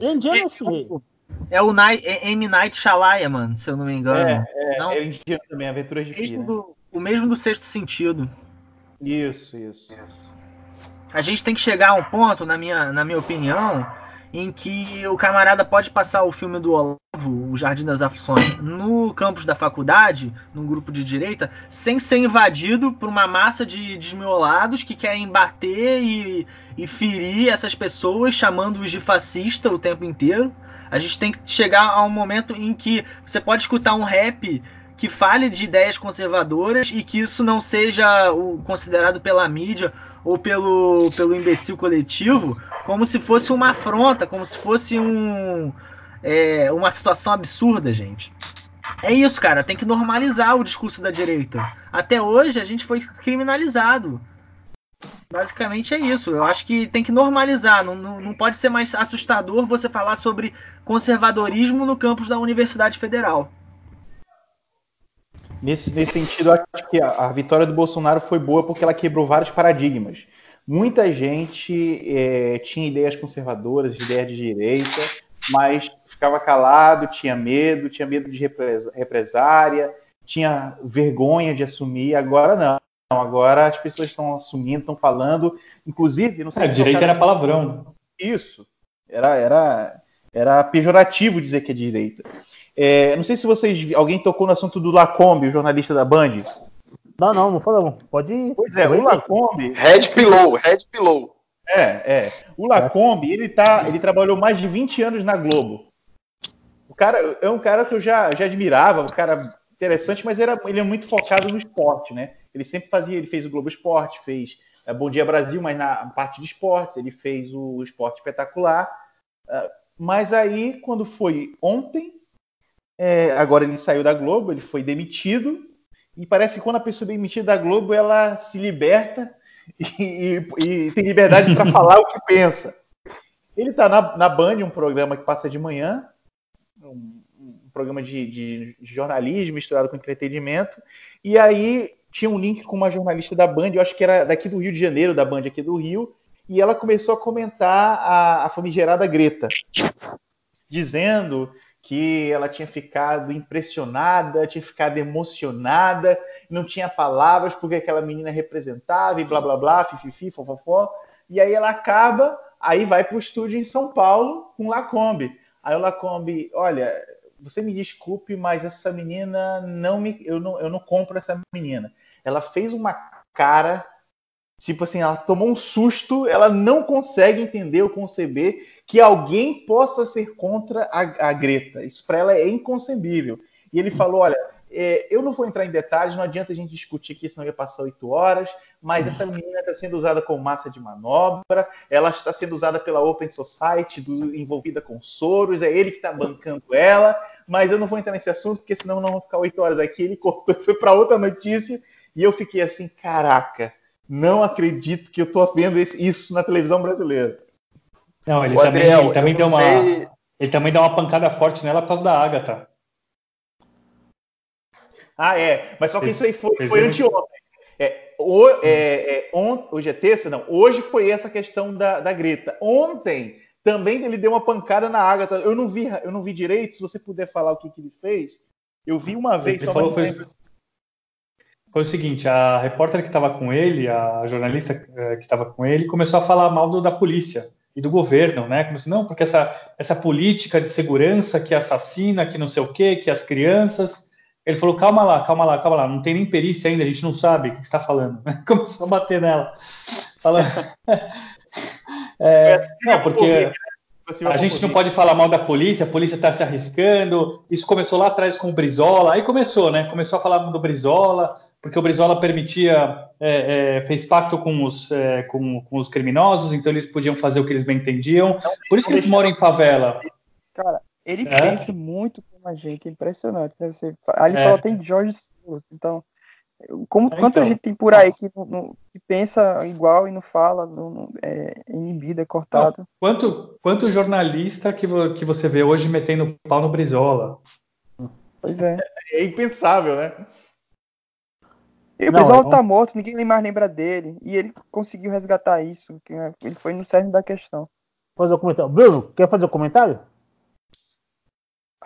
É indiano, filho. É o Night, é M. Night Shyamalan, se eu não me engano. É, é, não? é indiano também, Aventuras de Pi. Né? Do, o mesmo do Sexto Sentido. Isso, isso. A gente tem que chegar a um ponto, na minha, na minha opinião, em que o camarada pode passar o filme do Olavo, O Jardim das Aflições, no campus da faculdade, num grupo de direita, sem ser invadido por uma massa de desmiolados que querem bater e, e ferir essas pessoas, chamando-os de fascista o tempo inteiro. A gente tem que chegar a um momento em que você pode escutar um rap que fale de ideias conservadoras e que isso não seja o, considerado pela mídia ou pelo, pelo imbecil coletivo como se fosse uma afronta, como se fosse um, é, uma situação absurda, gente. É isso, cara. Tem que normalizar o discurso da direita. Até hoje a gente foi criminalizado. Basicamente é isso. Eu acho que tem que normalizar. Não, não, não pode ser mais assustador você falar sobre conservadorismo no campus da Universidade Federal. Nesse, nesse sentido, acho que a, a vitória do Bolsonaro foi boa porque ela quebrou vários paradigmas. Muita gente é, tinha ideias conservadoras, ideias de direita, mas ficava calado, tinha medo, tinha medo de represária, tinha vergonha de assumir. Agora não. Agora as pessoas estão assumindo, estão falando. Inclusive, não sei é, se. Direita era palavrão. Isso. Era, era, era pejorativo dizer que é direita. É, não sei se vocês. Alguém tocou no assunto do Lacombe, o jornalista da Band. Não, não, não falamos. Pode ir. Pois é, o Lacombe. Red Pillow, Red Pillow. É, é. O Lacombe, ele, tá, ele trabalhou mais de 20 anos na Globo. O cara é um cara que eu já, já admirava, um cara interessante, mas era, ele é muito focado no esporte, né? Ele sempre fazia, ele fez o Globo Esporte, fez é, Bom Dia Brasil, mas na parte de esportes, ele fez o Esporte Espetacular. Uh, mas aí, quando foi ontem, é, agora ele saiu da Globo, ele foi demitido, e parece que quando a pessoa é demitida da Globo, ela se liberta e, e, e tem liberdade para falar o que pensa. Ele está na, na Band, um programa que passa de manhã, um, um programa de, de, jornalismo misturado com entretenimento. E aí tinha um link com uma jornalista da Band, eu acho que era daqui do Rio de Janeiro, da Band aqui do Rio, e ela começou a comentar a, a famigerada Greta, dizendo que ela tinha ficado impressionada, tinha ficado emocionada, não tinha palavras porque aquela menina representava e blá blá blá, fififi, fofofó. E aí ela acaba, aí vai para o estúdio em São Paulo com Lacombe. Aí o Lacombe, olha, você me desculpe, mas essa menina não me, eu não, eu não compro essa menina. Ela fez uma cara Tipo assim, ela tomou um susto, ela não consegue entender ou conceber que alguém possa ser contra a, a Greta. Isso para ela é inconcebível. E ele falou: olha, é, eu não vou entrar em detalhes, não adianta a gente discutir aqui, senão ia passar oito horas, mas essa menina está sendo usada como massa de manobra, ela está sendo usada pela Open Society, do, envolvida com Soros, é ele que está bancando ela, mas eu não vou entrar nesse assunto, porque senão não vão ficar oito horas aqui. Ele cortou, foi para outra notícia, e eu fiquei assim: caraca não acredito que eu tô vendo isso na televisão brasileira. Não, ele o também, Adriel, ele também deu uma. Sei... Ele também deu uma pancada forte nela por causa da Agatha. Ah, é. Mas só que isso aí foi, foi anteontem. É, o, é, é, on, hoje é terça? Não. Hoje foi essa questão da, da Greta. Ontem também ele deu uma pancada na Agatha. Eu não vi, eu não vi direito. Se você puder falar o que, que ele fez, eu vi uma vez. Ele só falou, foi, foi o seguinte: a repórter que estava com ele, a jornalista eh, que estava com ele, começou a falar mal do, da polícia e do governo, né? Começou, não, porque essa, essa política de segurança que assassina, que não sei o quê, que as crianças. Ele falou: calma lá, calma lá, calma lá, não tem nem perícia ainda, a gente não sabe o que está falando. Começou a bater nela. Falando. é, não, porque a gente não pode falar mal da polícia, a polícia está se arriscando. Isso começou lá atrás com o Brizola. Aí começou, né? Começou a falar do Brizola, porque o Brizola permitia, é, é, fez pacto com os, é, com, com, os criminosos, então eles podiam fazer o que eles bem entendiam. Por isso que eles moram em favela. Cara, ele é? pensa muito como a gente, é impressionante. Né? Você, ali é. fala tem Jorge Soros, então como, é, quanta então. gente tem por aí que, não, que pensa igual e não fala, não, é inibido, é cortado. Não, quanto, quanto jornalista que, vo, que você vê hoje metendo pau no Brizola? Pois é. É impensável, né? E o Brizola tá morto, ninguém mais lembra dele. E ele conseguiu resgatar isso. Ele foi no cerne da questão. Fazer um comentário. Bruno, quer fazer um comentário?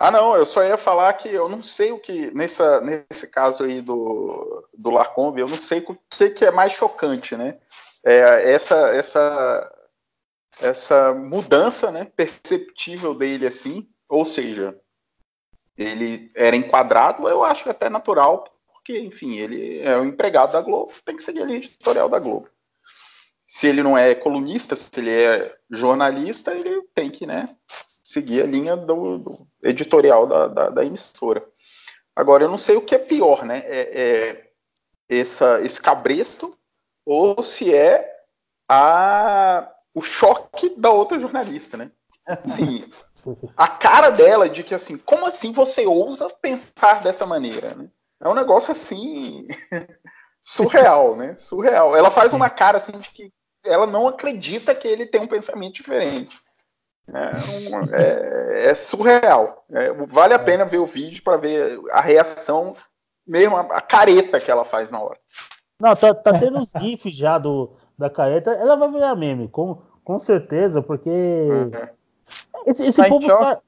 Ah, não, eu só ia falar que eu não sei o que, nessa, nesse caso aí do, do Larcombe, eu não sei o que, que é mais chocante, né? É, essa, essa, essa mudança né, perceptível dele, assim, ou seja, ele era enquadrado, eu acho até natural, porque, enfim, ele é o empregado da Globo, tem que seguir a linha editorial da Globo. Se ele não é colunista, se ele é jornalista, ele tem que, né, seguir a linha do, do editorial da, da, da, emissora. Agora, eu não sei o que é pior, né? É, é essa, esse cabresto ou se é a, o choque da outra jornalista, né? Assim, a cara dela de que assim, como assim você ousa pensar dessa maneira? Né? É um negócio assim surreal, né? Surreal. Ela faz uma cara assim de que ela não acredita que ele tem um pensamento diferente. É, é, é surreal. É, vale a é. pena ver o vídeo para ver a reação, mesmo a, a, careta que ela faz na hora. Não, tá, tá tendo os GIFs já do, da careta. Ela vai virar meme, com, com certeza, porque. Uhum. Esse, esse tá povo. Sa...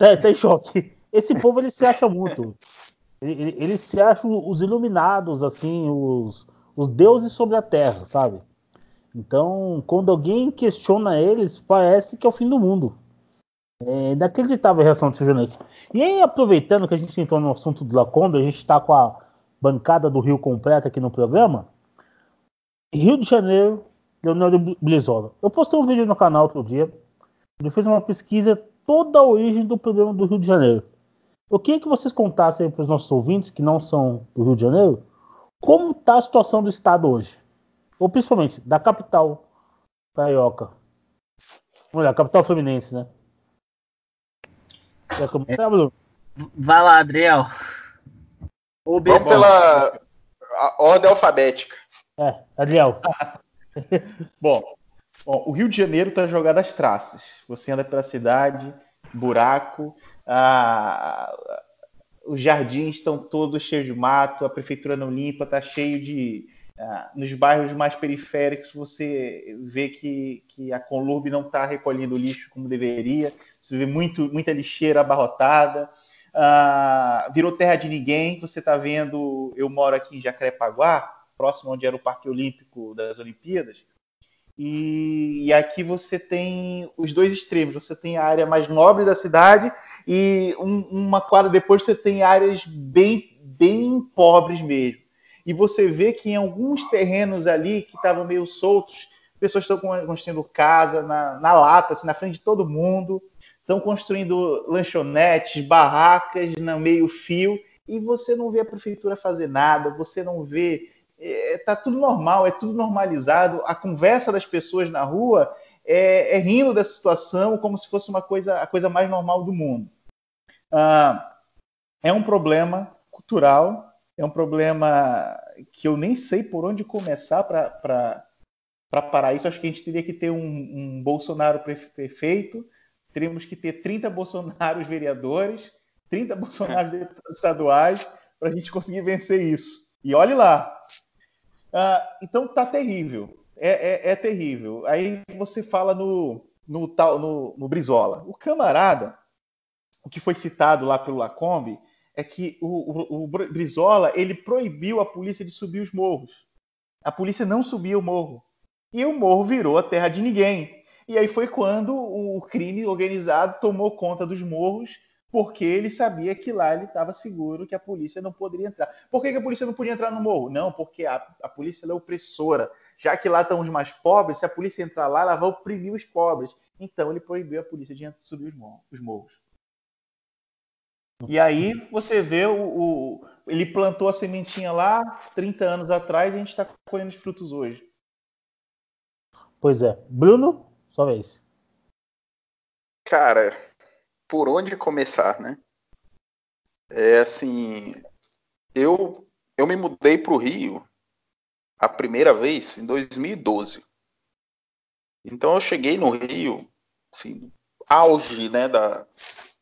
É, tá em choque. Esse povo ele se acha muito. Ele, ele, ele se acha os iluminados, assim, os, os deuses sobre a terra, sabe? Então, quando alguém questiona eles, parece que é o fim do mundo. É inacreditável a reação dos jornalistas. E aí, aproveitando que a gente entrou no assunto do Lacombe, a gente está com a bancada do Rio completa aqui no programa. Rio de Janeiro, Leonardo Blizola. Eu postei um vídeo no canal outro dia. Ele fez uma pesquisa toda a origem do problema do Rio de Janeiro. Eu queria que vocês contassem para os nossos ouvintes que não são do Rio de Janeiro como está a situação do Estado hoje ou principalmente da capital carioca. Olha, capital fluminense, né? É. Vai lá, Adriel. Vamos pela ordem alfabética. É, Adriel. bom, bom, o Rio de Janeiro está jogado às traças. Você anda pela cidade, buraco, ah, os jardins estão todos cheios de mato, a prefeitura não limpa, está cheio de. Ah, nos bairros mais periféricos você vê que, que a Conlurb não está recolhendo lixo como deveria, você vê muito, muita lixeira abarrotada, ah, virou terra de ninguém. Você está vendo, eu moro aqui em Jacarepaguá, próximo onde era o Parque Olímpico das Olimpíadas, e, e, aqui você tem os dois extremos. Você tem a área mais nobre da cidade e um, uma quadra depois você tem áreas bem, bem pobres mesmo. E você vê que em alguns terrenos ali que estavam meio soltos, pessoas estão construindo casa na, na lata, assim, na frente de todo mundo, estão construindo lanchonetes, barracas no meio fio, e você não vê a prefeitura fazer nada, você não vê é, tá tudo normal, é tudo normalizado. A conversa das pessoas na rua é, é rindo da situação como se fosse uma coisa, a coisa mais normal do mundo. Ah, é um problema cultural, é um problema que eu nem sei por onde começar para parar isso. Acho que a gente teria que ter um, um Bolsonaro prefeito, teríamos que ter 30 Bolsonaros vereadores, 30 Bolsonaros deputados estaduais, para a gente conseguir vencer isso. E olhe lá, Uh, então tá terrível. É, é, é, terrível. Aí você fala no, no, tal, no, no Brizola. O camarada, o que foi citado lá pelo Lacombe, é que o, o, o Brizola ele proibiu a polícia de subir os morros. A polícia não subia o morro. E o morro virou a terra de ninguém. E aí foi quando o crime organizado tomou conta dos morros porque ele sabia que lá ele estava seguro que a polícia não poderia entrar. Por que, que, a polícia não podia entrar no morro? Não, porque a, a polícia é opressora. Já que lá estão os mais pobres, se a polícia entrar lá, ela vai oprimir os pobres. Então ele proibiu a polícia de subir os morros. E aí você vê o, o, ele plantou a sementinha lá 30 anos atrás e a gente está colhendo os frutos hoje. Pois é. Bruno, sua vez. Cara, por onde começar, né? É assim, eu eu me mudei para o Rio a primeira vez em 2012. Então eu cheguei no Rio, assim, auge, né, da,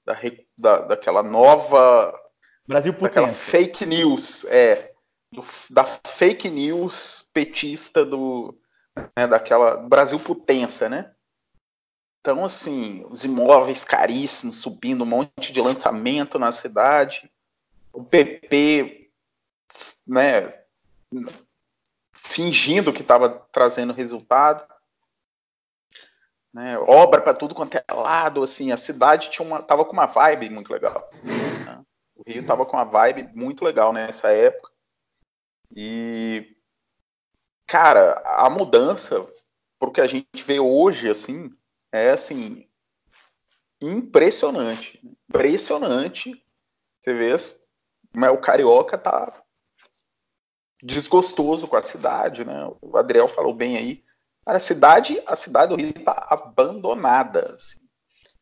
da, da daquela nova Brasil daquela fake news, é, do, da fake news petista do né, daquela Brasil Putença, né? Então, assim, os imóveis caríssimos subindo, um monte de lançamento na cidade, o PP, né, fingindo que estava trazendo resultado, né, obra para tudo quanto é lado, assim, a cidade tinha uma, tava com uma vibe muito legal. Né? O Rio tava com uma vibe muito legal nessa época. E, cara, a mudança, porque a gente vê hoje, assim, é assim impressionante, impressionante. Você vê, mas o carioca tá desgostoso com a cidade, né? O Adriel falou bem aí. A cidade, a cidade do Rio tá abandonada. Assim.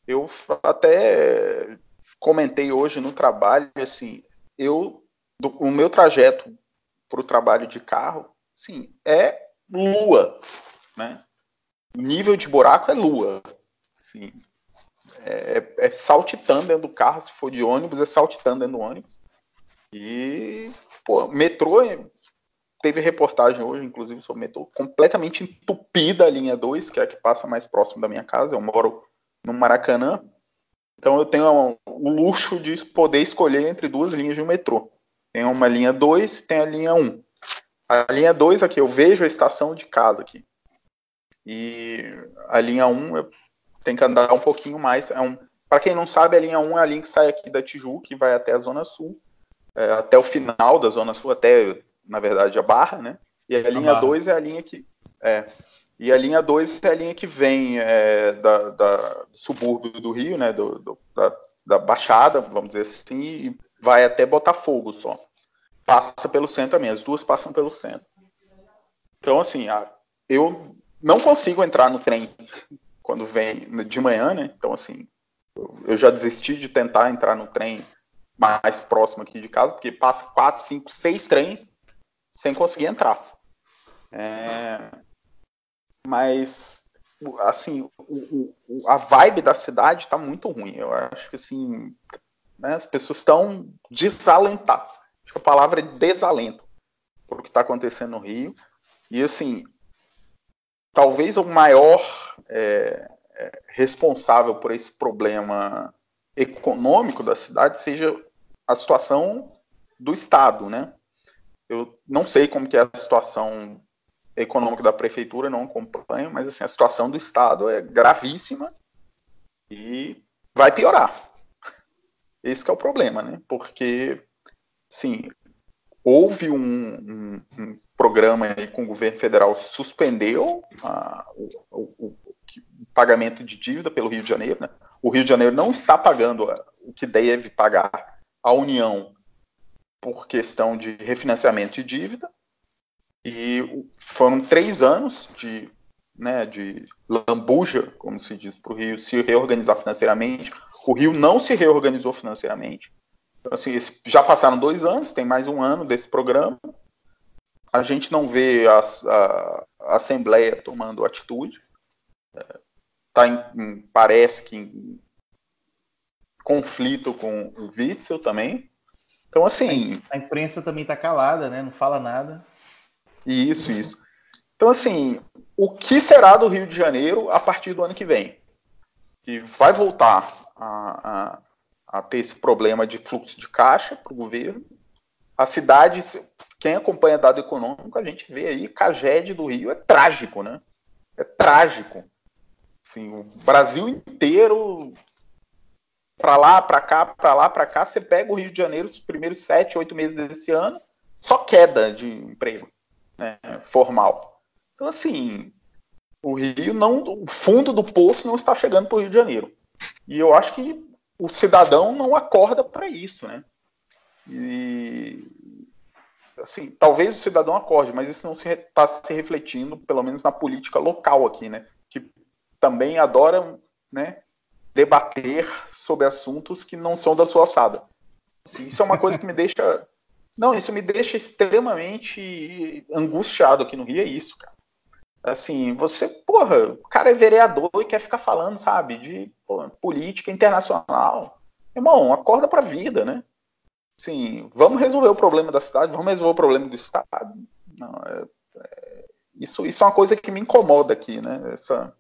Eu até comentei hoje no trabalho, assim, eu do, o meu trajeto para o trabalho de carro, sim, é lua, né? O nível de buraco é lua. Assim, é, é saltitando dentro do carro, se for de ônibus, é saltitando dentro do ônibus. E, pô, metrô, teve reportagem hoje, inclusive, sobre metrô, completamente entupida a linha 2, que é a que passa mais próximo da minha casa. Eu moro no Maracanã. Então eu tenho o luxo de poder escolher entre duas linhas de um metrô. Tem uma linha 2 e tem a linha 1. Um. A linha 2 aqui, eu vejo a estação de casa aqui. E a linha 1 eu tenho que andar um pouquinho mais. É um, para quem não sabe, a linha 1 é a linha que sai aqui da Tijuca e vai até a Zona Sul, é, até o final da Zona Sul, até, na verdade, a Barra, né? E a, linha 2 é a linha que. É, e a linha 2 é a linha que vem é, da, da, do subúrbio do Rio, né? Do, do da, da, Baixada, vamos dizer assim, e vai até Botafogo só. Passa pelo centro também, as duas passam pelo centro. Então, assim, a, eu não consigo entrar no trem quando vem de manhã, né? Então, assim, eu já desisti de tentar entrar no trem mais próximo aqui de casa, porque passa quatro, cinco, seis trens sem conseguir entrar. É... Mas assim, o, o, a vibe da cidade está muito ruim. Eu acho que assim, né, as pessoas estão desalentadas. Acho que a palavra é desalento por o que está acontecendo no Rio. E assim, talvez o maior é, é, responsável por esse problema econômico da cidade seja a situação do Estado, né? Eu não sei como que é a situação econômica da prefeitura, não acompanho, mas assim, a situação do Estado é gravíssima e vai piorar. Esse é o problema, né? Porque, sim, houve um, um, um programa com o governo federal que suspendeu a, o, o, o, pagamento de dívida pelo Rio de Janeiro. Né? O Rio de Janeiro não está pagando o que deve pagar à União por questão de refinanciamento de dívida. E foram três anos de, né, de lambuja, como se diz, para o Rio se reorganizar financeiramente. O Rio não se reorganizou financeiramente. Então, assim, já passaram dois anos, tem mais um ano desse programa a gente não vê a, a, a Assembleia tomando atitude. É, tá em, parece que em conflito com o Witzel também. Então, assim. A imprensa também está calada, né? Não fala nada. Isso, isso. Então, assim, o que será do Rio de Janeiro a partir do ano que vem? Que vai voltar a, a, a ter esse problema de fluxo de caixa para o governo a cidade, quem acompanha dado econômico, a gente vê aí, Caged do Rio é trágico, né? É trágico. Assim, o Brasil inteiro, para lá, para cá, para lá, para cá, você pega o Rio de Janeiro, os primeiros sete, oito meses desse ano, só queda de emprego né, formal. Então, assim, o Rio não, o fundo do poço não está chegando para o Rio de Janeiro. E eu acho que o cidadão não acorda para isso, né? E assim, talvez o cidadão acorde, mas isso não está se, tá se refletindo, pelo menos na política local aqui, né? Que também adora, né, debater sobre assuntos que não são da sua alçada. Assim, isso é uma coisa que me deixa, não, isso me deixa extremamente angustiado aqui no Rio, é isso, cara. Assim, você, porra, o cara é vereador e quer ficar falando, sabe, de política internacional. Irmão, acorda pra vida, né? Sim, vamos resolver o problema da cidade, vamos resolver o problema do Estado. Não, é, é, isso, isso é uma coisa que me incomoda aqui, né? Essa,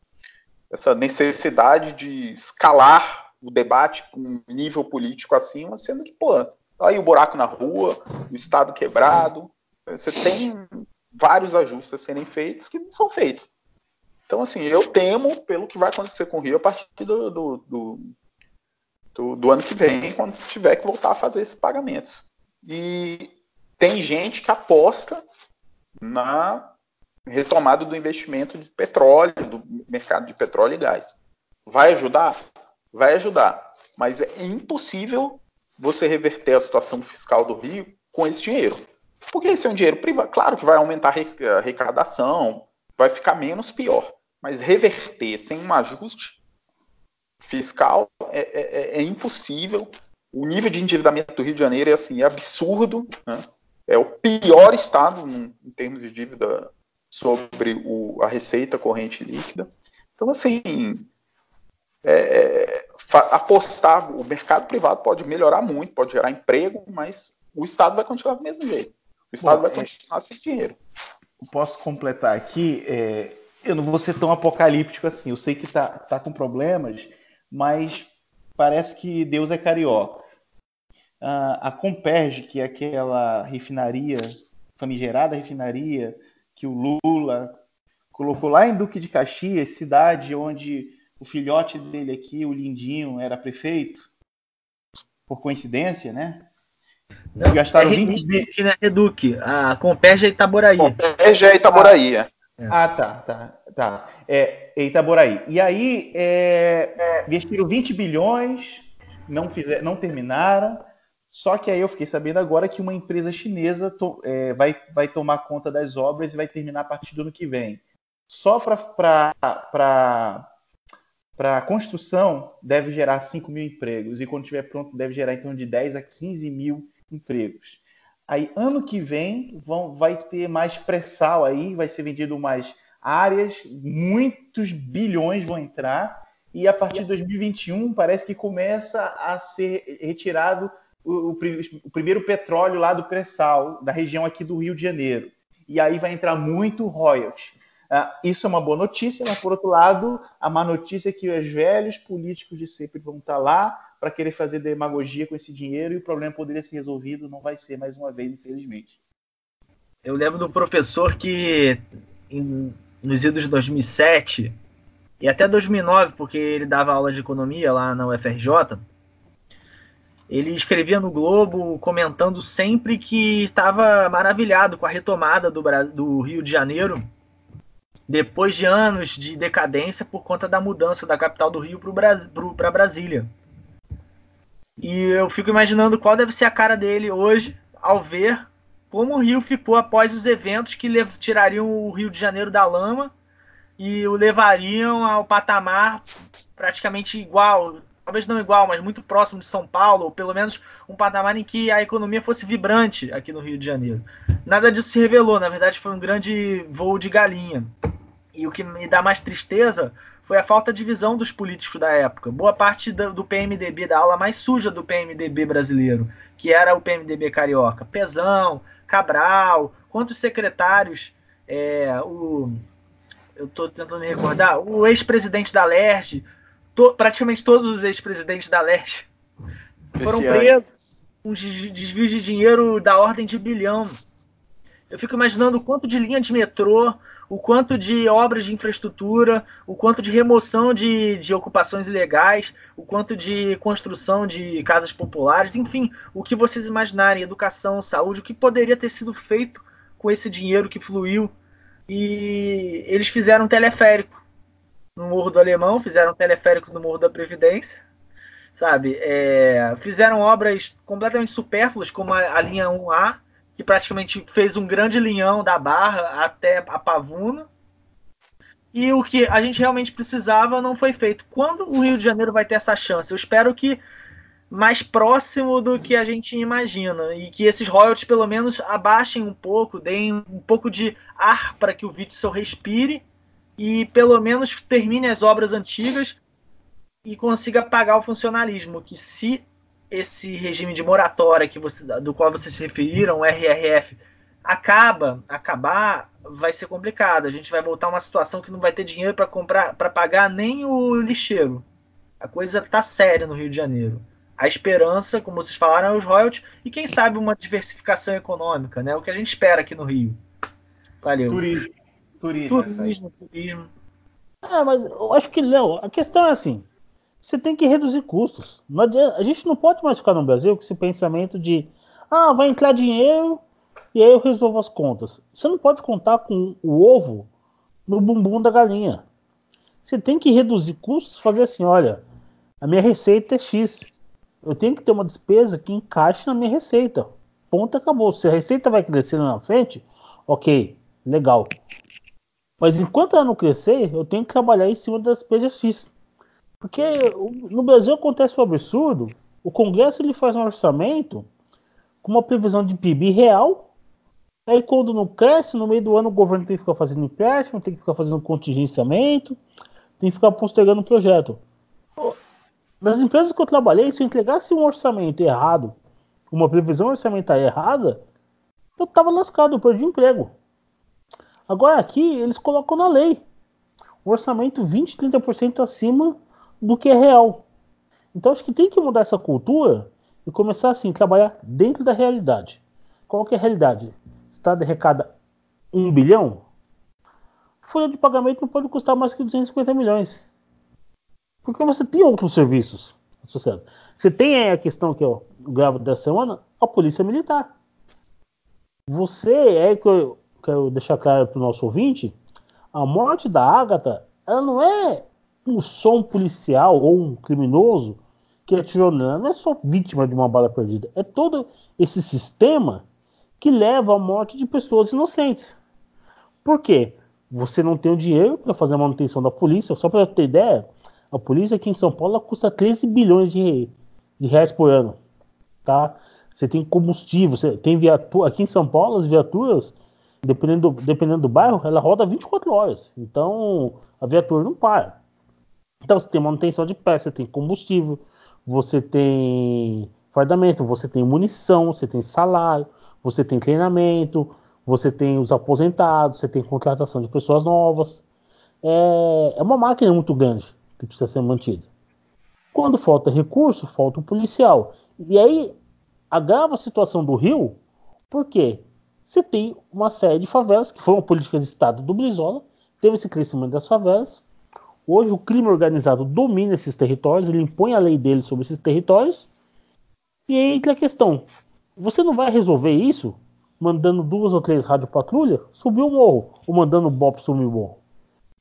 essa necessidade de escalar o debate um nível político acima, sendo que, pô, aí o buraco na rua, o Estado quebrado, você tem vários ajustes a serem feitos que não são feitos. Então, assim, eu temo pelo que vai acontecer com o Rio a partir do, do, do do, do ano que vem, quando tiver que voltar a fazer esses pagamentos. E tem gente que aposta na retomada do investimento de petróleo, do mercado de petróleo e gás. Vai ajudar? Vai ajudar. Mas é impossível você reverter a situação fiscal do Rio com esse dinheiro. Porque esse é um dinheiro privado. Claro que vai aumentar a arrecadação, vai ficar menos pior. Mas reverter sem um ajuste fiscal é, é, é, é, impossível. O nível de endividamento do Rio de Janeiro é assim, é absurdo. Né? É o pior estado em, em termos de dívida sobre o, a receita corrente líquida. Então, assim, é, é apostar, o mercado privado pode melhorar muito, pode gerar emprego, mas o Estado vai continuar do mesmo jeito. O Estado Bom, vai é continuar sem dinheiro. Posso completar aqui? É, eu não vou ser tão apocalíptico assim. Eu sei que está tá com problemas, mas parece que Deus é carioca. a Comperge, que é aquela refinaria, famigerada refinaria, que o Lula colocou lá em Duque de Caxias, cidade onde o filhote dele aqui, o Lindinho, era prefeito, por coincidência, né? Não, gastaram é 20 Reduque, né? Reduque. A Comperge é Itaboraí. Comperge é Itaboraí. É. Ah, tá, tá, tá. É, Itaboraí. E aí é, investiram 20 bilhões, não, fizer, não terminaram. Só que aí eu fiquei sabendo agora que uma empresa chinesa to, é, vai, vai tomar conta das obras e vai terminar a partir do ano que vem. Só para a construção deve gerar 5 mil empregos. E quando estiver pronto, deve gerar torno de 10 a 15 mil empregos. Aí ano que vem vão, vai ter mais pré-sal aí, vai ser vendido mais áreas, muitos bilhões vão entrar, e a partir de 2021 parece que começa a ser retirado o, o, o primeiro petróleo lá do pré-sal, da região aqui do Rio de Janeiro. E aí vai entrar muito royalty. Ah, isso é uma boa notícia, mas por outro lado, a má notícia é que os velhos políticos de sempre vão estar lá para querer fazer demagogia com esse dinheiro e o problema poderia ser resolvido, não vai ser mais uma vez, infelizmente. Eu lembro do professor que em, nos idos de 2007 e até 2009, porque ele dava aula de economia lá na UFRJ, ele escrevia no Globo comentando sempre que estava maravilhado com a retomada do, do Rio de Janeiro depois de anos de decadência por conta da mudança da capital do Rio para Brasília. E eu fico imaginando qual deve ser a cara dele hoje ao ver como o Rio ficou após os eventos que tirariam o Rio de Janeiro da lama e o levariam ao patamar praticamente igual, talvez não igual, mas muito próximo de São Paulo, ou pelo menos um patamar em que a economia fosse vibrante aqui no Rio de Janeiro. Nada disso se revelou, na verdade foi um grande voo de galinha. E o que me dá mais tristeza foi a falta de visão dos políticos da época. Boa parte do, PMDB, da aula mais suja do PMDB brasileiro, que era o PMDB carioca. Pezão, Cabral, quantos secretários, é, o, eu estou tentando me recordar, o ex-presidente da LERJ, to, praticamente todos os ex-presidentes da LERJ foram presos com desvios de dinheiro da ordem de bilhão. Eu fico imaginando o quanto de linha de metrô, o quanto de obras de infraestrutura, o quanto de remoção de, de ocupações ilegais, o quanto de construção de casas populares, enfim, o que vocês imaginarem, educação, saúde, o que poderia ter sido feito com esse dinheiro que fluiu. E eles fizeram um teleférico no Morro do Alemão, fizeram um teleférico no Morro da Previdência, sabe? É, fizeram obras completamente supérfluas, como a, a linha 1A, que praticamente fez um grande linhão da Barra até a Pavuna. E o que a gente realmente precisava não foi feito. Quando o Rio de Janeiro vai ter essa chance? Eu espero que mais próximo do que a gente imagina e que esses royalties pelo menos abaixem um pouco, deem um pouco de ar para que o Witzel respire e pelo menos termine as obras antigas e consiga pagar o funcionalismo, que se esse regime de moratória que você, do qual vocês se referiram, o RRF, acaba, acabar, vai ser complicado. A gente vai voltar a uma situação que não vai ter dinheiro para comprar, para pagar nem o lixeiro. A coisa tá séria no Rio de Janeiro. A esperança, como vocês falaram, é os royalties e quem sabe uma diversificação econômica, né? O que a gente espera aqui no Rio. Valeu. Turismo. Turismo, turismo. turismo. É, mas eu acho que, Léo, a questão é assim: você tem que reduzir custos. a gente não pode mais ficar no Brasil com esse pensamento de ah, vai entrar dinheiro e aí eu resolvo as contas. Você não pode contar com o ovo no bumbum da galinha. Você tem que reduzir custos, fazer assim, olha, a minha receita é X. Eu tenho que ter uma despesa que encaixe na minha receita. Ponto, acabou. Se a receita vai crescendo na frente, ok, legal. Mas enquanto ela não crescer, eu tenho que trabalhar em cima das despesas X. Porque no Brasil acontece um absurdo. O Congresso ele faz um orçamento com uma previsão de PIB real. Aí quando não cresce, no meio do ano o governo tem que ficar fazendo empréstimo, tem que ficar fazendo contingenciamento, tem que ficar postergando o projeto. Nas empresas que eu trabalhei, se eu entregasse um orçamento errado, uma previsão orçamentária errada, eu estava lascado, eu perdi emprego. Agora aqui, eles colocam na lei. O orçamento 20, 30% acima do que é real. Então acho que tem que mudar essa cultura e começar assim, trabalhar dentro da realidade. Qual que é a realidade? Estado arrecada um bilhão? Folha de pagamento não pode custar mais que 250 milhões. Porque você tem outros serviços associados. Você tem a questão que eu gravo dessa semana, a polícia militar. Você é que quero deixar claro para o nosso ouvinte, a morte da Ágata, ela não é um som policial ou um criminoso que atirou nela, não é só vítima de uma bala perdida, é todo esse sistema que leva à morte de pessoas inocentes. Por quê? Você não tem o dinheiro para fazer a manutenção da polícia, só para ter ideia, a polícia aqui em São Paulo custa 13 bilhões de, de reais por ano, tá? Você tem combustível, você tem viatura, aqui em São Paulo as viaturas dependendo, dependendo do bairro, ela roda 24 horas. Então, a viatura não para. Então, você tem manutenção de peça, você tem combustível, você tem fardamento, você tem munição, você tem salário, você tem treinamento, você tem os aposentados, você tem contratação de pessoas novas. É, é uma máquina muito grande que precisa ser mantida. Quando falta recurso, falta o policial. E aí agrava a situação do Rio, porque você tem uma série de favelas, que foi uma política de Estado do Brizola, teve esse crescimento das favelas. Hoje o crime organizado domina esses territórios, ele impõe a lei dele sobre esses territórios. E aí entra a questão: você não vai resolver isso mandando duas ou três rádio patrulha subir o morro, ou mandando o BOP subir o morro.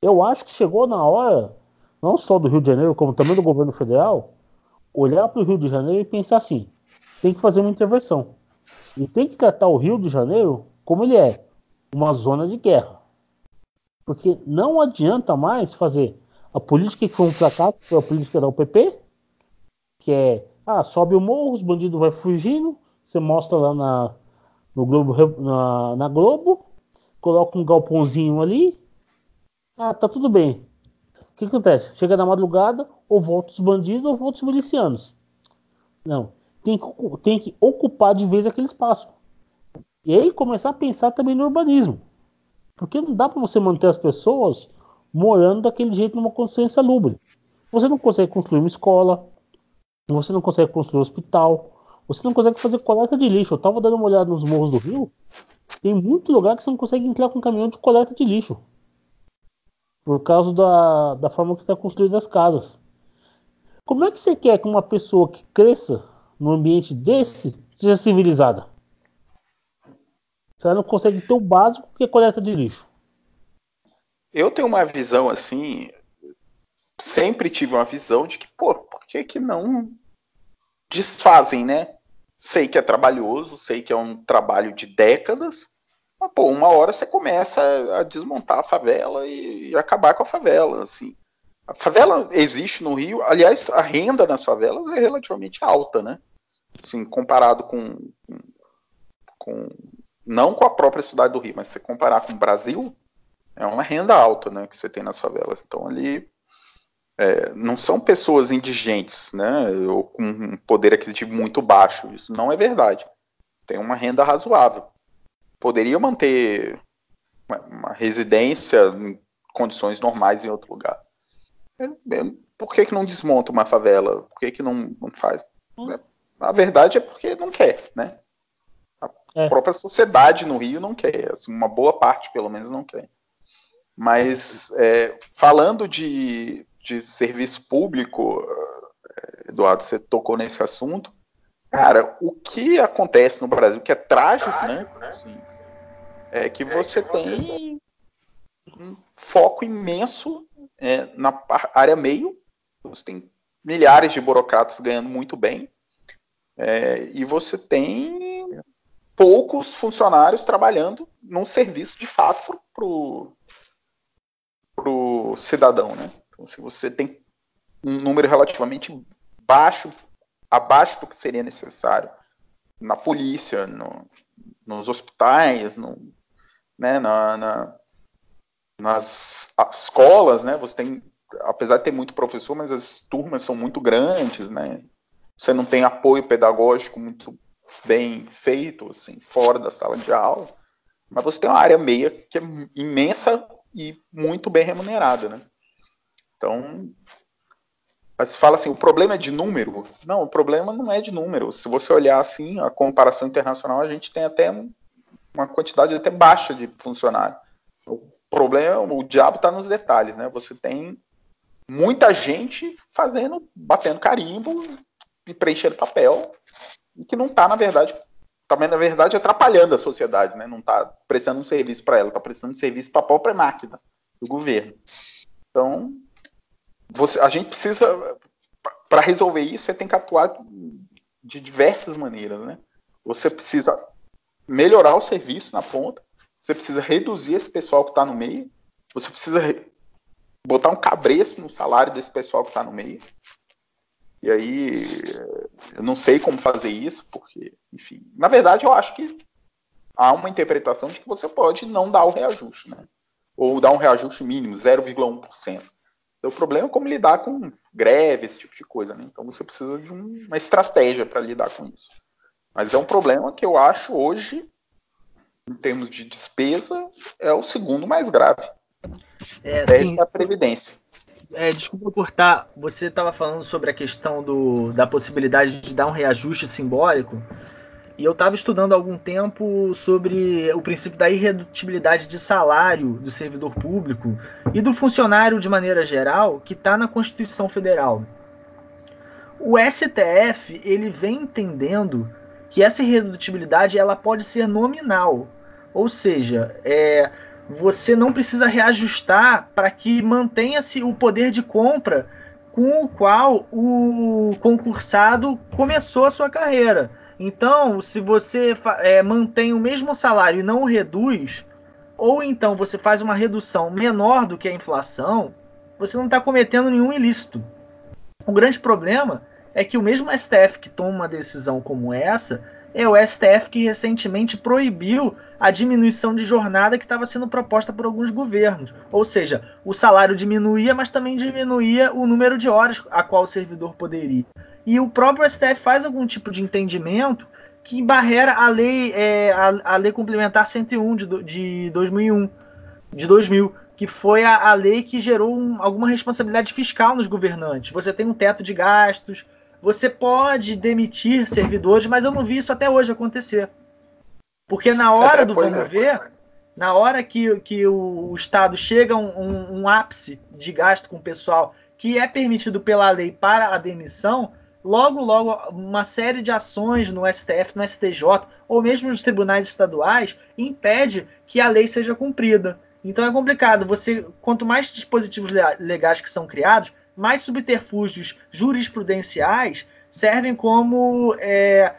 Eu acho que chegou na hora não só do Rio de Janeiro, como também do governo federal, olhar para o Rio de Janeiro e pensar assim: tem que fazer uma intervenção. E tem que tratar o Rio de Janeiro como ele é uma zona de guerra. Porque não adianta mais fazer a política que foi um cá, que foi a política da UPP, que é, ah, sobe o morro, os bandidos vão fugindo, você mostra lá na, no Globo, na, na Globo, coloca um galpãozinho ali, ah, tá tudo bem que, que acontece? Chega na madrugada, ou volta os bandidos ou volta os milicianos. Não. Tem que, tem que ocupar de vez aquele espaço. E aí começar a pensar também no urbanismo. Porque não dá para você manter as pessoas morando daquele jeito numa consciência lubre. Você não consegue construir uma escola, você não consegue construir um hospital, você não consegue fazer coleta de lixo. Eu estava dando uma olhada nos morros do Rio, tem muito lugar que você não consegue entrar com um caminhão de coleta de lixo por causa da, da forma que está construída as casas. Como é que você quer que uma pessoa que cresça num ambiente desse seja civilizada? Você não consegue ter o básico que é coleta de lixo. Eu tenho uma visão assim, sempre tive uma visão de que, pô, por que, que não desfazem, né? Sei que é trabalhoso, sei que é um trabalho de décadas, mas, pô, uma hora você começa a desmontar a favela e, acabar com a favela, assim. A favela existe no Rio, aliás, a renda nas favelas é relativamente alta, né? Assim, comparado com, com não com a própria cidade do Rio, mas se comparar com o Brasil, é uma renda alta, né, que você tem nas favelas. Então ali é, não são pessoas indigentes, né, ou com um poder aquisitivo muito baixo. Isso não é verdade. Tem uma renda razoável poderia manter uma, uma residência em condições normais em outro lugar. Por que, que não desmonta uma favela? Por que, que não, não faz? Hum. A verdade é porque não quer, né? A é. própria sociedade no Rio não quer, assim, uma boa parte, pelo menos, não quer. Mas, é, falando de, de serviço público, é, Eduardo, você tocou nesse assunto, Cara, o que acontece no Brasil, que é trágico, né? Assim, é que você tem um foco imenso é, na área meio. Você tem milhares de burocratas ganhando muito bem. É, e você tem poucos funcionários trabalhando num serviço de fato para o cidadão. Né? Então, se você tem um número relativamente baixo abaixo do que seria necessário na polícia, no, nos hospitais, no, né, na, na, nas escolas, né? Você tem, apesar de ter muito professor, mas as turmas são muito grandes, né? Você não tem apoio pedagógico muito bem feito, assim, fora da sala de aula. Mas você tem uma área meia que é imensa e muito bem remunerada, né? Então, mas fala assim, o problema é de número? Não, o problema não é de número. Se você olhar assim, a comparação internacional, a gente tem até uma quantidade até baixa de funcionários. O problema, o diabo está nos detalhes, né? Você tem muita gente fazendo, batendo carimbo e preenchendo papel, e que não está, na verdade, também na verdade atrapalhando a sociedade, né? Não está prestando um serviço para ela, está prestando um serviço para a própria máquina do governo. Então, você, a gente precisa, para resolver isso, você tem que atuar de diversas maneiras, né? Você precisa melhorar o serviço na ponta, você precisa reduzir esse pessoal que está no meio, você precisa botar um cabreço no salário desse pessoal que está no meio. E aí, eu não sei como fazer isso, porque, enfim, na verdade, eu acho que há uma interpretação de que você pode não dar o reajuste, né? Ou dar um reajuste mínimo, 0,1%. Então, o problema é como lidar com greve, esse tipo de coisa, né? Então você precisa de um, uma estratégia para lidar com isso. Mas é um problema que eu acho hoje, em termos de despesa, é o segundo mais grave. É, Desde a Previdência. É, desculpa cortar, você estava falando sobre a questão do, da possibilidade de dar um reajuste simbólico. E eu estava estudando há algum tempo sobre o princípio da irredutibilidade de salário do servidor público e do funcionário de maneira geral, que está na Constituição Federal. O STF ele vem entendendo que essa irredutibilidade ela pode ser nominal, ou seja, é, você não precisa reajustar para que mantenha-se o poder de compra com o qual o concursado começou a sua carreira. Então, se você é, mantém o mesmo salário e não o reduz, ou então você faz uma redução menor do que a inflação, você não está cometendo nenhum ilícito. O grande problema é que o mesmo STF que toma uma decisão como essa é o STF que recentemente proibiu a diminuição de jornada que estava sendo proposta por alguns governos. Ou seja, o salário diminuía, mas também diminuía o número de horas a qual o servidor poderia. E o próprio STF faz algum tipo de entendimento que barrera a lei, é, a, a, lei complementar 101 de, de 2001, de 2000, que foi a, a lei que gerou um, alguma responsabilidade fiscal nos governantes. Você tem um teto de gastos, você pode demitir servidores, mas eu não vi isso até hoje acontecer. Porque na hora do vamos é. ver, na hora que, que o, Estado chega a um, um, um ápice de gasto com o pessoal que é permitido pela lei para a demissão, logo, logo, uma série de ações no STF, no STJ, ou mesmo nos tribunais estaduais, impede que a lei seja cumprida. Então é complicado. Você, quanto mais dispositivos legais que são criados, mais subterfúgios jurisprudenciais servem como é,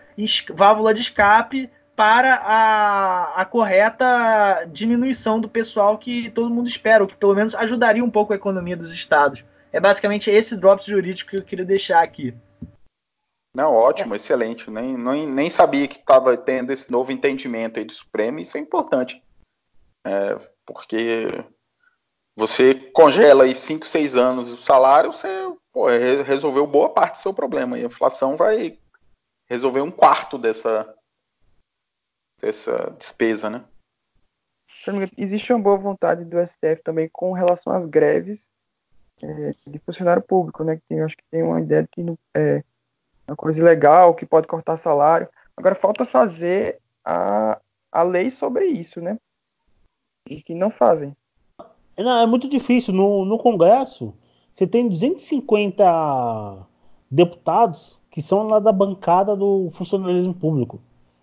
válvula de escape para a, a, correta diminuição do pessoal que todo mundo espera, o que pelo menos ajudaria um pouco a economia dos estados. É basicamente esse drops jurídico que eu queria deixar aqui. Não, ótimo, é. excelente. Nem, nem, nem sabia que estava tendo esse novo entendimento aí do Supremo, isso é importante. É, porque você congela aí 5, 6 anos o salário, você pô, resolveu boa parte do seu problema. E a inflação vai resolver um quarto dessa, dessa despesa, né? Existe uma boa vontade do STF também com relação às greves é, de funcionário público, né? Que tem, acho que tem uma ideia de que é uma coisa ilegal, que pode cortar salário. Agora falta fazer a, a lei sobre isso, né? E que não fazem. Não, é muito difícil. No, no Congresso, você tem 250 deputados que são lá da bancada do funcionalismo público.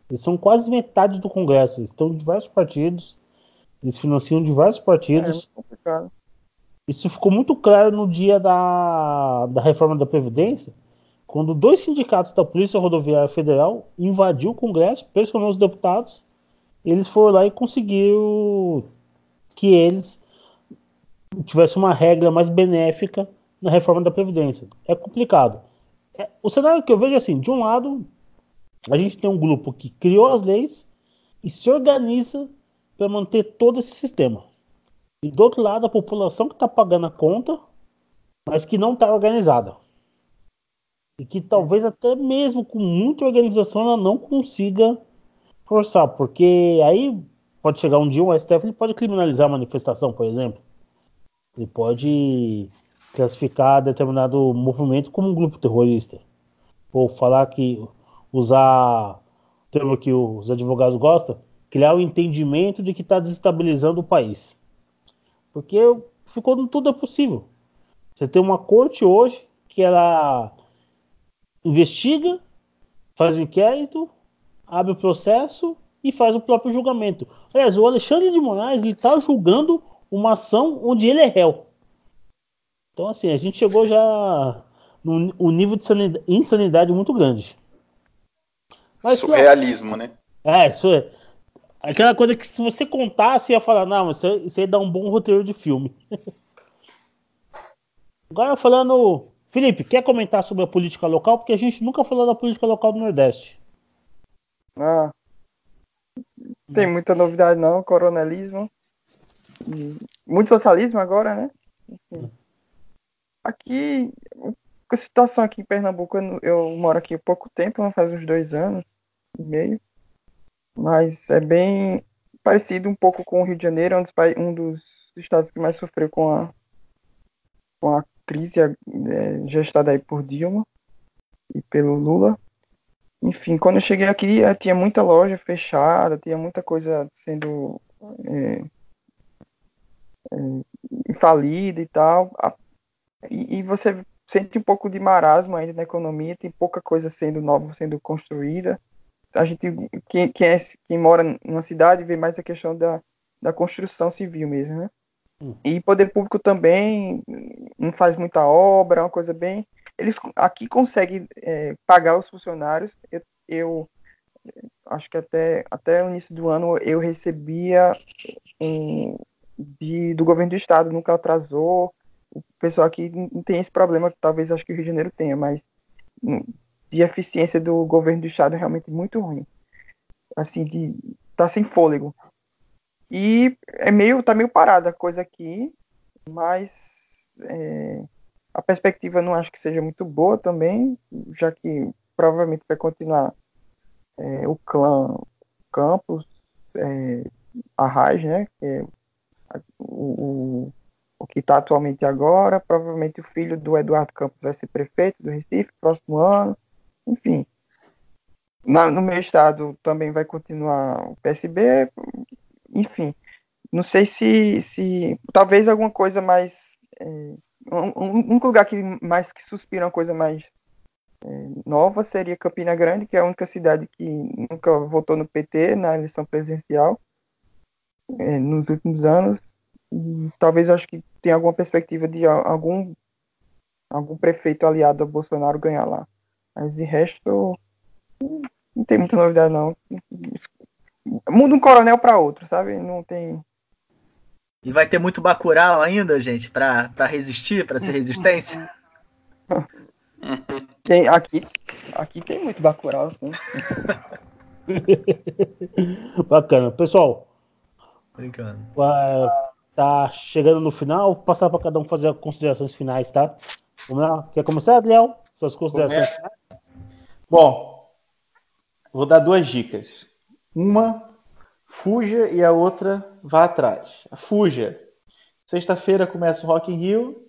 Eles são quase metade do Congresso. Eles estão em diversos partidos. Eles financiam diversos partidos. É, Isso ficou muito claro no dia da, da reforma da Previdência, quando dois sindicatos da Polícia Rodoviária Federal invadiu o Congresso, pressionou os deputados. Eles foram lá e conseguiram que eles tivesse uma regra mais benéfica na reforma da Previdência. É complicado. É, o cenário que eu vejo é assim: de um lado, a gente tem um grupo que criou as leis e se organiza para manter todo esse sistema. E do outro lado, a população que está pagando a conta, mas que não está organizada. E que talvez até mesmo com muita organização ela não consiga forçar, porque aí pode chegar um dia um STF ele pode criminalizar a manifestação, por exemplo. Ele pode classificar determinado movimento como um grupo terrorista. Ou falar que usar o termo que os advogados gostam, criar o entendimento de que está desestabilizando o país. Porque ficou tudo é possível. Você tem uma corte hoje que ela investiga, faz o inquérito, abre o processo e faz o próprio julgamento. Aliás, o Alexandre de Moraes está julgando uma ação onde ele é réu. Então, assim, a gente chegou já num um nível de insanidade muito grande. Mas, Surrealismo, né? É, isso é. Aquela coisa que se você contasse, ia falar, não, isso, isso ia dar um bom roteiro de filme. Agora falando. Felipe, quer comentar sobre a política local? Porque a gente nunca falou da política local do Nordeste. Ah. tem muita novidade não, coronelismo. Muito socialismo agora, né? Aqui, a situação aqui em Pernambuco, eu, eu moro aqui há pouco tempo, faz uns dois anos e meio. Mas é bem parecido um pouco com o Rio de Janeiro, é um dos estados que mais sofreu com a, com a crise é, gestada aí por Dilma e pelo Lula. Enfim, quando eu cheguei aqui, eh, tinha muita loja fechada, tinha muita coisa sendo é, é, falida e tal. E, e, você sente um pouco de marasmo ainda na economia, tem pouca coisa sendo nova, sendo construída. A gente, quem, quem, é, quem mora numa cidade, vê mais a questão da, da construção civil mesmo, né? Hum. E poder público também não faz muita obra, é uma coisa bem eles aqui conseguem é, pagar os funcionários. Eu, eu, acho que até, até o início do ano eu recebia um, de, do governo do estado, nunca atrasou. O pessoal aqui não tem esse problema que talvez acho que o Rio de Janeiro tenha, mas de eficiência do governo do estado é realmente muito ruim. Assim, de tá sem fôlego. E é meio, tá meio parada a coisa aqui, mas é, a perspectiva não acho que seja muito boa também, já que provavelmente vai continuar é, o clã Campos, é, a Raiz, né? Que é o, o que está atualmente agora. Provavelmente o filho do Eduardo Campos vai ser prefeito do Recife próximo ano. Enfim. Na, no meu estado também vai continuar o PSB. Enfim. Não sei se, se talvez alguma coisa mais é, um, um lugar que mais que suspira uma coisa mais é, nova seria Campina Grande, que é a única cidade que nunca votou no PT na eleição presidencial é, nos últimos anos. E talvez acho que tenha alguma perspectiva de algum algum prefeito aliado a Bolsonaro ganhar lá. Mas de resto não tem muita novidade não. Muda um coronel para outro, sabe? Não tem e vai ter muito Bacurau ainda, gente, para resistir, para ser resistência? Tem, aqui, aqui tem muito Bacurau, sim. Bacana. Pessoal, Brincando. Tá chegando no final. Vou passar para cada um fazer as considerações finais, tá? Vamos lá. Quer começar, Adriel? Suas considerações finais? Bom, vou dar duas dicas. Uma fuja e a outra vá atrás. Fuja. Sexta-feira começa o Rock in Rio.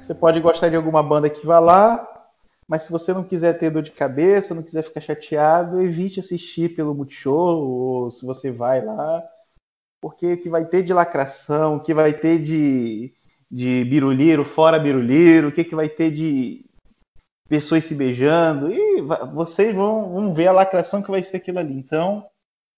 Você pode gostar de alguma banda que vá lá, mas se você não quiser ter dor de cabeça, não quiser ficar chateado, evite assistir pelo Multishow, ou se você vai lá, porque o que vai ter de lacração, o que vai ter de, de biruliro, fora biruliro, o que, que vai ter de pessoas se beijando, e vocês vão, vão ver a lacração que vai ser aquilo ali. Então,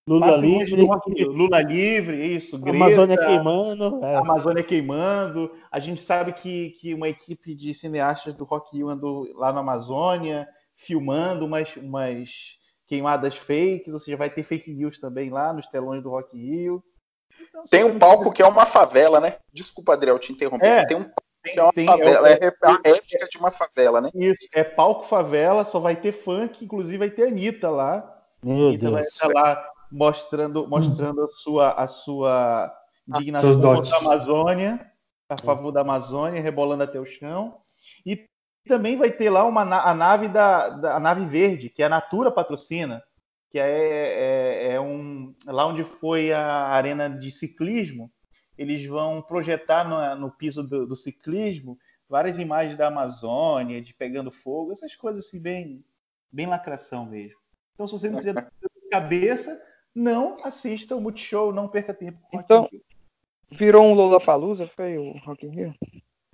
Lula livre. Lula livre, isso. Greta, Amazônia queimando. É. Amazônia queimando. A gente sabe que, que uma equipe de cineastas do Rock Rio andou lá na Amazônia filmando umas, umas queimadas fakes, ou seja, vai ter fake news também lá nos telões do Rock Rio. Então, tem um palco que é uma favela, né? Desculpa, Adriel, te interromper. É, tem um palco que é uma tem, favela, é, é, a réplica de uma favela, né? Isso, é palco favela, só vai ter funk, inclusive vai ter Anitta lá. Meu Anitta Deus. vai estar lá mostrando, hum. mostrando a sua, a sua indignação contra a Amazônia, a hum. favor da Amazônia, rebolando até o chão. E também vai ter lá uma, a nave da, da a nave verde, que a Natura patrocina, que é, é, é, um lá onde foi a arena de ciclismo. Eles vão projetar no, no piso do, do ciclismo várias imagens da Amazônia, de pegando fogo, essas coisas assim, bem, bem lacração mesmo. Então, se você não quiser cabeça, não assista o Multishow, não perca tempo Então, virou um Lola Palusa, foi o Rock in Rio?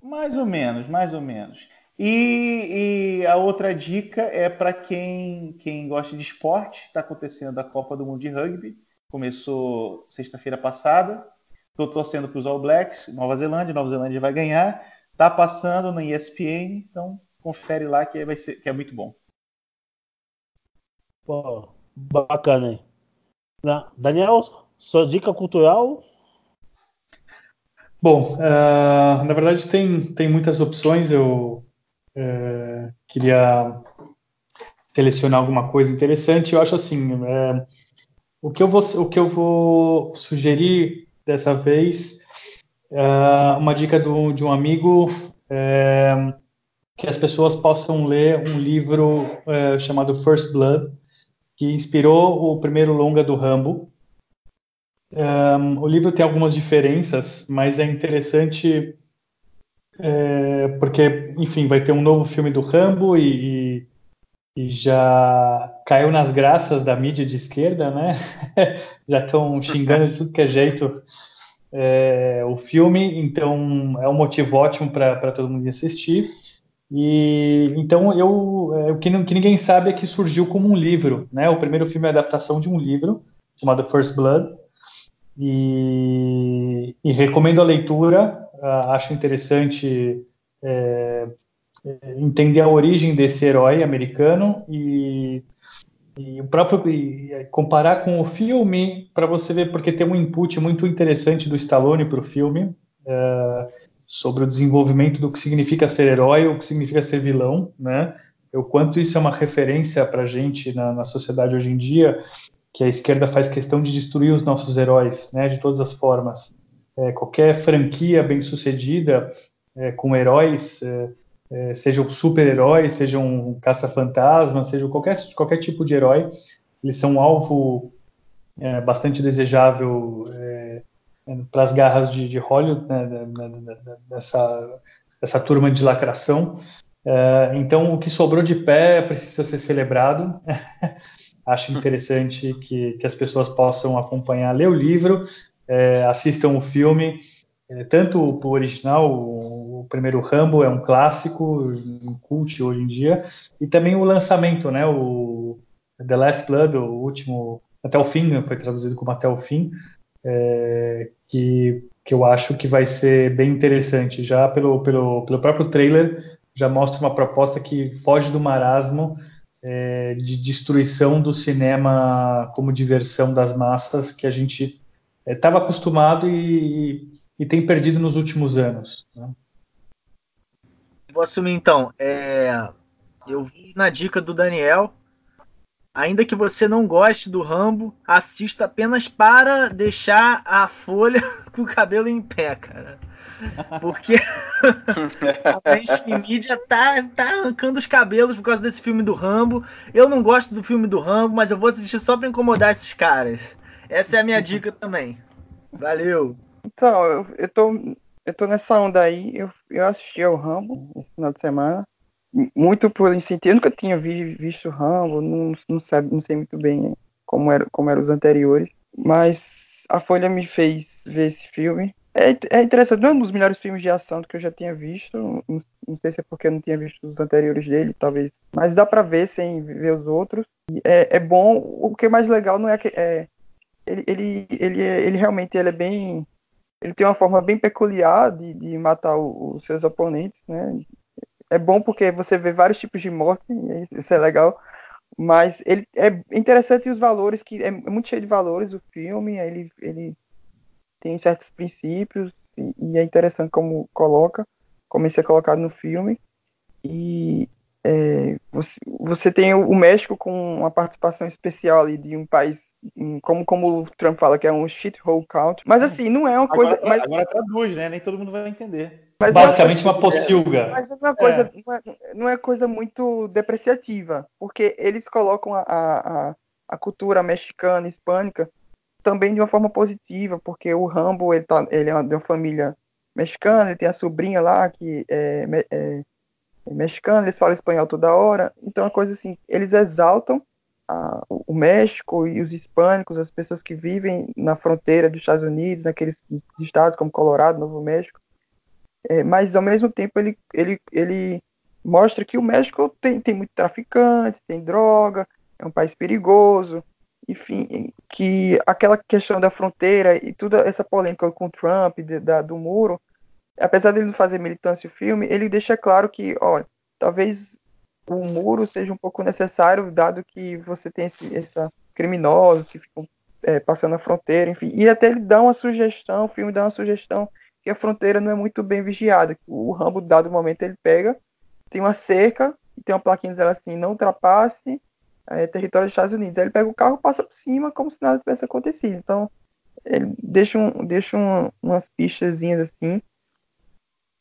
Mais ou menos, mais ou menos. E, e a outra dica é para quem, quem gosta de esporte, está acontecendo a Copa do Mundo de Rugby, começou sexta-feira passada. Estou torcendo para os All Blacks, Nova Zelândia, Nova Zelândia vai ganhar. Está passando na ESPN, então confere lá que, vai ser, que é muito bom. Pô, bacana, hein? Daniel, sua dica cultural? Bom, uh, na verdade tem, tem muitas opções. Eu uh, queria selecionar alguma coisa interessante. Eu acho assim, uh, o que eu vou, o que eu vou sugerir dessa vez é uma dica do, de um amigo é, que as pessoas possam ler um livro é, chamado First Blood, que inspirou o primeiro longa do Rambo. O livro tem algumas diferenças, mas é interessante é, porque, enfim, vai ter um novo filme do Rambo e, e, já caiu nas graças da mídia de esquerda, né? já estão xingando de tudo que é jeito é, o filme, então é um motivo ótimo para todo mundo assistir. E então eu é, o que, que, ninguém sabe é que surgiu como um livro, né? O primeiro filme é a adaptação de um livro chamado First Blood e, e recomendo a leitura. Uh, acho interessante é, entender a origem desse herói americano e, e o próprio e comparar com o filme para você ver porque tem um input muito interessante do Stallone para o filme. Uh, sobre o desenvolvimento do que significa ser herói, o que significa ser vilão, né? O quanto isso é uma referência para gente na, na, sociedade hoje em dia, que a esquerda faz questão de destruir os nossos heróis, né? De todas as formas. É, qualquer franquia bem sucedida é, com heróis, é, é sejam super-heróis, sejam caça-fantasmas, seja qualquer, qualquer tipo de herói, eles são um alvo é, bastante desejável é, para as garras de, de Hollywood, né, dessa, turma de lacração. Então, o que sobrou de pé precisa ser celebrado. Acho interessante que, que as pessoas possam acompanhar, ler o livro, é, assistam o filme, é, tanto o original, o, o, primeiro Rambo é um clássico, um cult hoje em dia, e também o lançamento, né, o The Last Blood, o último, até o fim, foi traduzido como Até o Fim, é, que, que eu acho que vai ser bem interessante. Já pelo, pelo, pelo próprio trailer, já mostra uma proposta que foge do marasmo é, de destruição do cinema como diversão das massas que a gente estava é, acostumado e, e, tem perdido nos últimos anos. Né? Vou assumir então. É, eu vi na dica do Daniel Ainda que você não goste do Rambo, assista apenas para deixar a folha com o cabelo em pé, cara. Porque a mainstream mídia tá, tá arrancando os cabelos por causa desse filme do Rambo. Eu não gosto do filme do Rambo, mas eu vou assistir só para incomodar esses caras. Essa é a minha dica também. Valeu! Então, eu, eu, tô, eu tô nessa onda aí. Eu, eu assisti ao Rambo esse final de semana muito por incentivo. Eu nunca tinha vi, visto Rambo, não, não, sabe, não sei muito bem como era como eram os anteriores, mas a Folha me fez ver esse filme. É, é interessante, não é um dos melhores filmes de ação que eu já tinha visto. Não, não sei se é porque eu não tinha visto os anteriores dele, talvez. Mas dá para ver sem ver os outros. É, é bom. O que é mais legal não é que é, ele, ele, ele, ele realmente ele é bem ele tem uma forma bem peculiar de, de matar os seus oponentes, né? é bom porque você vê vários tipos de morte, isso é legal. Mas ele é interessante os valores, que é muito cheio de valores o filme, ele, ele tem certos princípios, e, e é interessante como coloca, como isso é colocado no filme. E é, você, você tem o, México com uma participação especial ali de um país, como, como o Trump fala, que é um shithole country. Mas assim, não é uma coisa. Agora, mas... agora traduz, né? Nem todo mundo vai entender. Mas Basicamente uma pocilga. Mas é uma coisa, é. Não, é, não, é, coisa muito depreciativa, porque eles colocam a, a, a cultura mexicana, hispânica, também de uma forma positiva, porque o Rambo ele, tá, ele é de uma família mexicana, ele tem a sobrinha lá que é, é, é mexicana, eles falam espanhol toda hora, então é uma coisa assim, eles exaltam a, o México e os hispânicos, as pessoas que vivem na fronteira dos Estados Unidos, naqueles estados como Colorado, Novo México, é, mas ao mesmo tempo ele, ele, ele mostra que o México tem, tem muito traficante, tem droga, é um país perigoso, enfim, que aquela questão da fronteira e toda essa polêmica com Trump, de, da, do muro, apesar dele não fazer militância o filme, ele deixa claro que, olha, talvez o muro seja um pouco necessário, dado que você tem esse, essa criminosos que ficam é, passando a fronteira, enfim, e até ele dá uma sugestão, o filme dá uma sugestão que a fronteira não é muito bem vigiada. O Rambo, dado momento, ele pega, tem uma cerca, e tem uma plaquinha dizendo assim, não ultrapasse, é território dos Estados Unidos. Aí ele pega o carro, passa por cima como se nada tivesse acontecido. Então, ele deixa, um, deixa um, umas pistazinhas assim.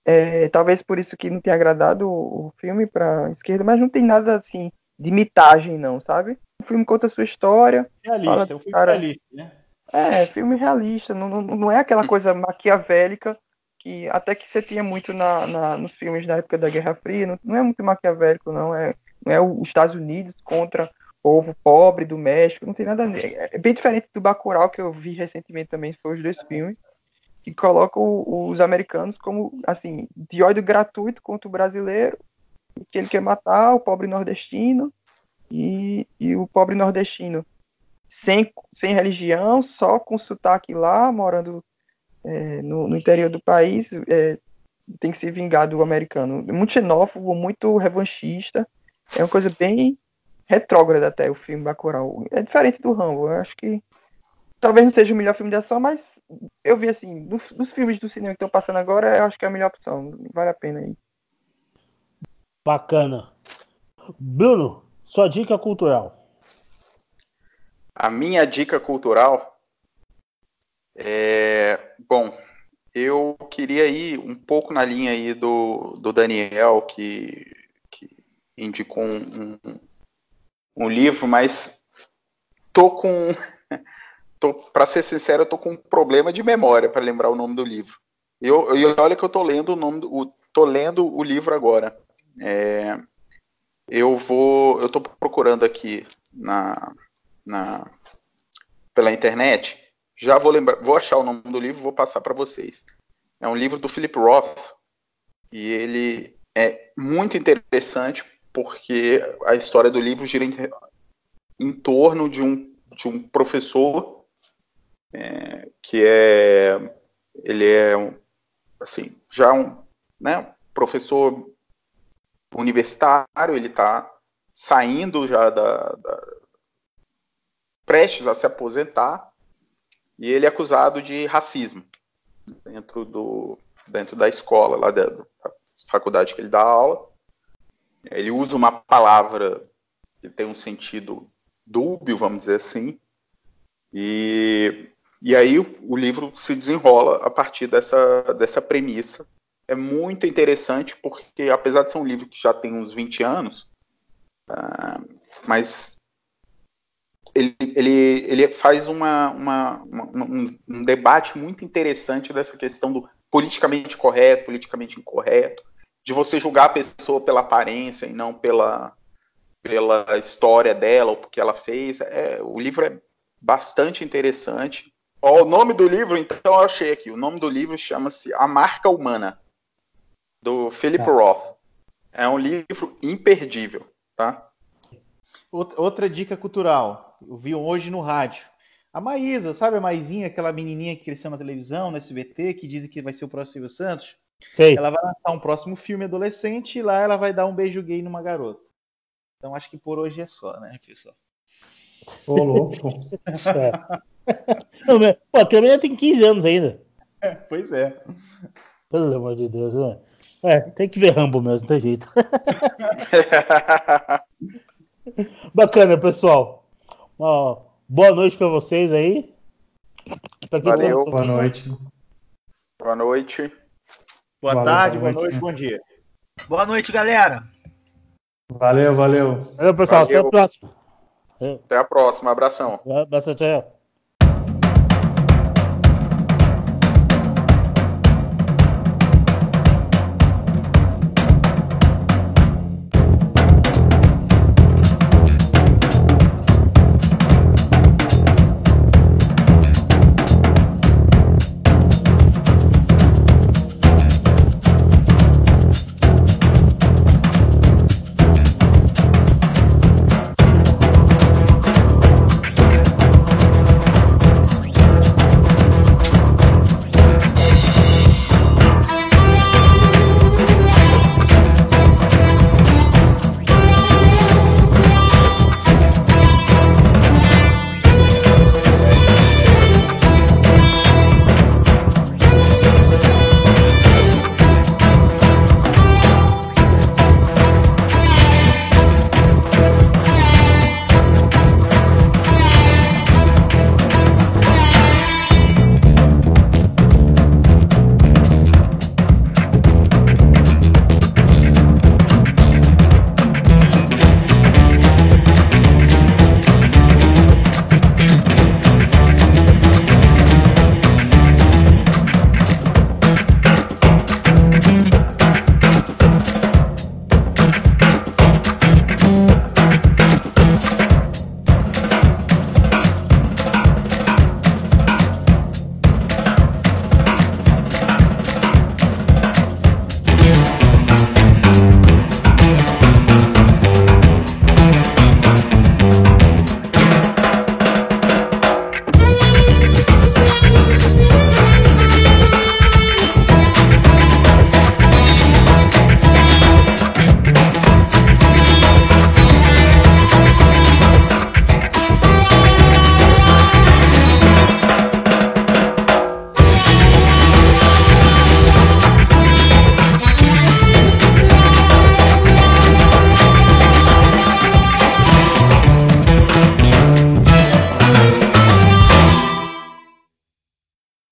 É, talvez por isso que não tenha agradado o, o filme para esquerda, mas não tem nada assim de mitagem, não, sabe? O filme conta a sua história. Realista, é um filme cara, realista, né? É, filme realista, não, não, não é aquela coisa maquiavélica que até que você tinha muito na, na, nos filmes da época da Guerra Fria, não, não é muito maquiavélico, não. É, não é os Estados Unidos contra o povo pobre do México, não tem nada a ver. É bem diferente do Bacurau, que eu vi recentemente também, foi os dois filmes, que colocam os americanos como, assim, de ódio gratuito contra o brasileiro, que ele quer matar o pobre nordestino, e, e o pobre nordestino sem, sem religião, só com sotaque lá, morando é, no, no, interior do país, é, tem que se vingar do americano. Muito xenófobo, muito revanchista. É uma coisa bem retrógrada até o filme Bacurau. É diferente do Rambo. Eu acho que talvez não seja o melhor filme de ação, mas eu vi assim, dos, dos filmes do cinema que estão passando agora, eu acho que é a melhor opção. Vale a pena aí. Bacana. Bruno, sua dica cultural. A minha dica cultural é. Bom, eu queria ir um pouco na linha aí do, do Daniel, que, que indicou um, um, um livro, mas tô com. Para ser sincero, eu tô com um problema de memória para lembrar o nome do livro. E eu, olha que eu tô lendo o nome do, tô lendo o livro agora. É, eu vou, eu tô procurando aqui na, na pela internet. Já vou lembrar, vou achar o nome do livro, vou passar para vocês. É um livro do Philip Roth e ele é muito interessante porque a história do livro gira em, em torno de um, de um professor é, que é ele é um, assim já um né, professor universitário ele está saindo já da, da, prestes a se aposentar e ele é acusado de racismo dentro do dentro da escola lá da, da faculdade que ele dá aula. Ele usa uma palavra que tem um sentido dúbio, vamos dizer assim, e, e aí o, o livro se desenrola a partir dessa, dessa premissa. É muito interessante porque, apesar de ser um livro que já tem uns 20 anos, uh, mas ele, ele, ele faz uma, uma, uma um, um, debate muito interessante dessa questão do politicamente correto, politicamente incorreto, de você julgar a pessoa pela aparência e não pela, pela história dela ou porque ela fez. É, o livro é bastante interessante. Ó, o nome do livro, então, eu achei aqui. O nome do livro chama-se A Marca Humana, do Philip tá. Roth. É um livro imperdível, tá? Outra dica cultural. Eu vi hoje no rádio. A Maísa, sabe a Maisinha, aquela menininha que cresceu na televisão, no SBT, que dizem que vai ser o próximo Silvio Santos? Sei. Ela vai lançar um próximo filme adolescente e lá ela vai dar um beijo gay numa garota. Então acho que por hoje é só, né, pessoal? Ô, louco. é. Pô, a menina tem 15 anos ainda. É, pois é. Pelo amor de Deus, né? É, tem que ver Rambo mesmo, não tem jeito. Bacana, pessoal. Ó, boa noite para vocês aí. Valeu. Boa noite. Boa noite. Boa valeu, tarde, boa noite, bom dia. Boa noite, galera. Valeu, valeu. Valeu, pessoal. Valeu. Até a próxima. Até a próxima. Abração. Abração, tchau.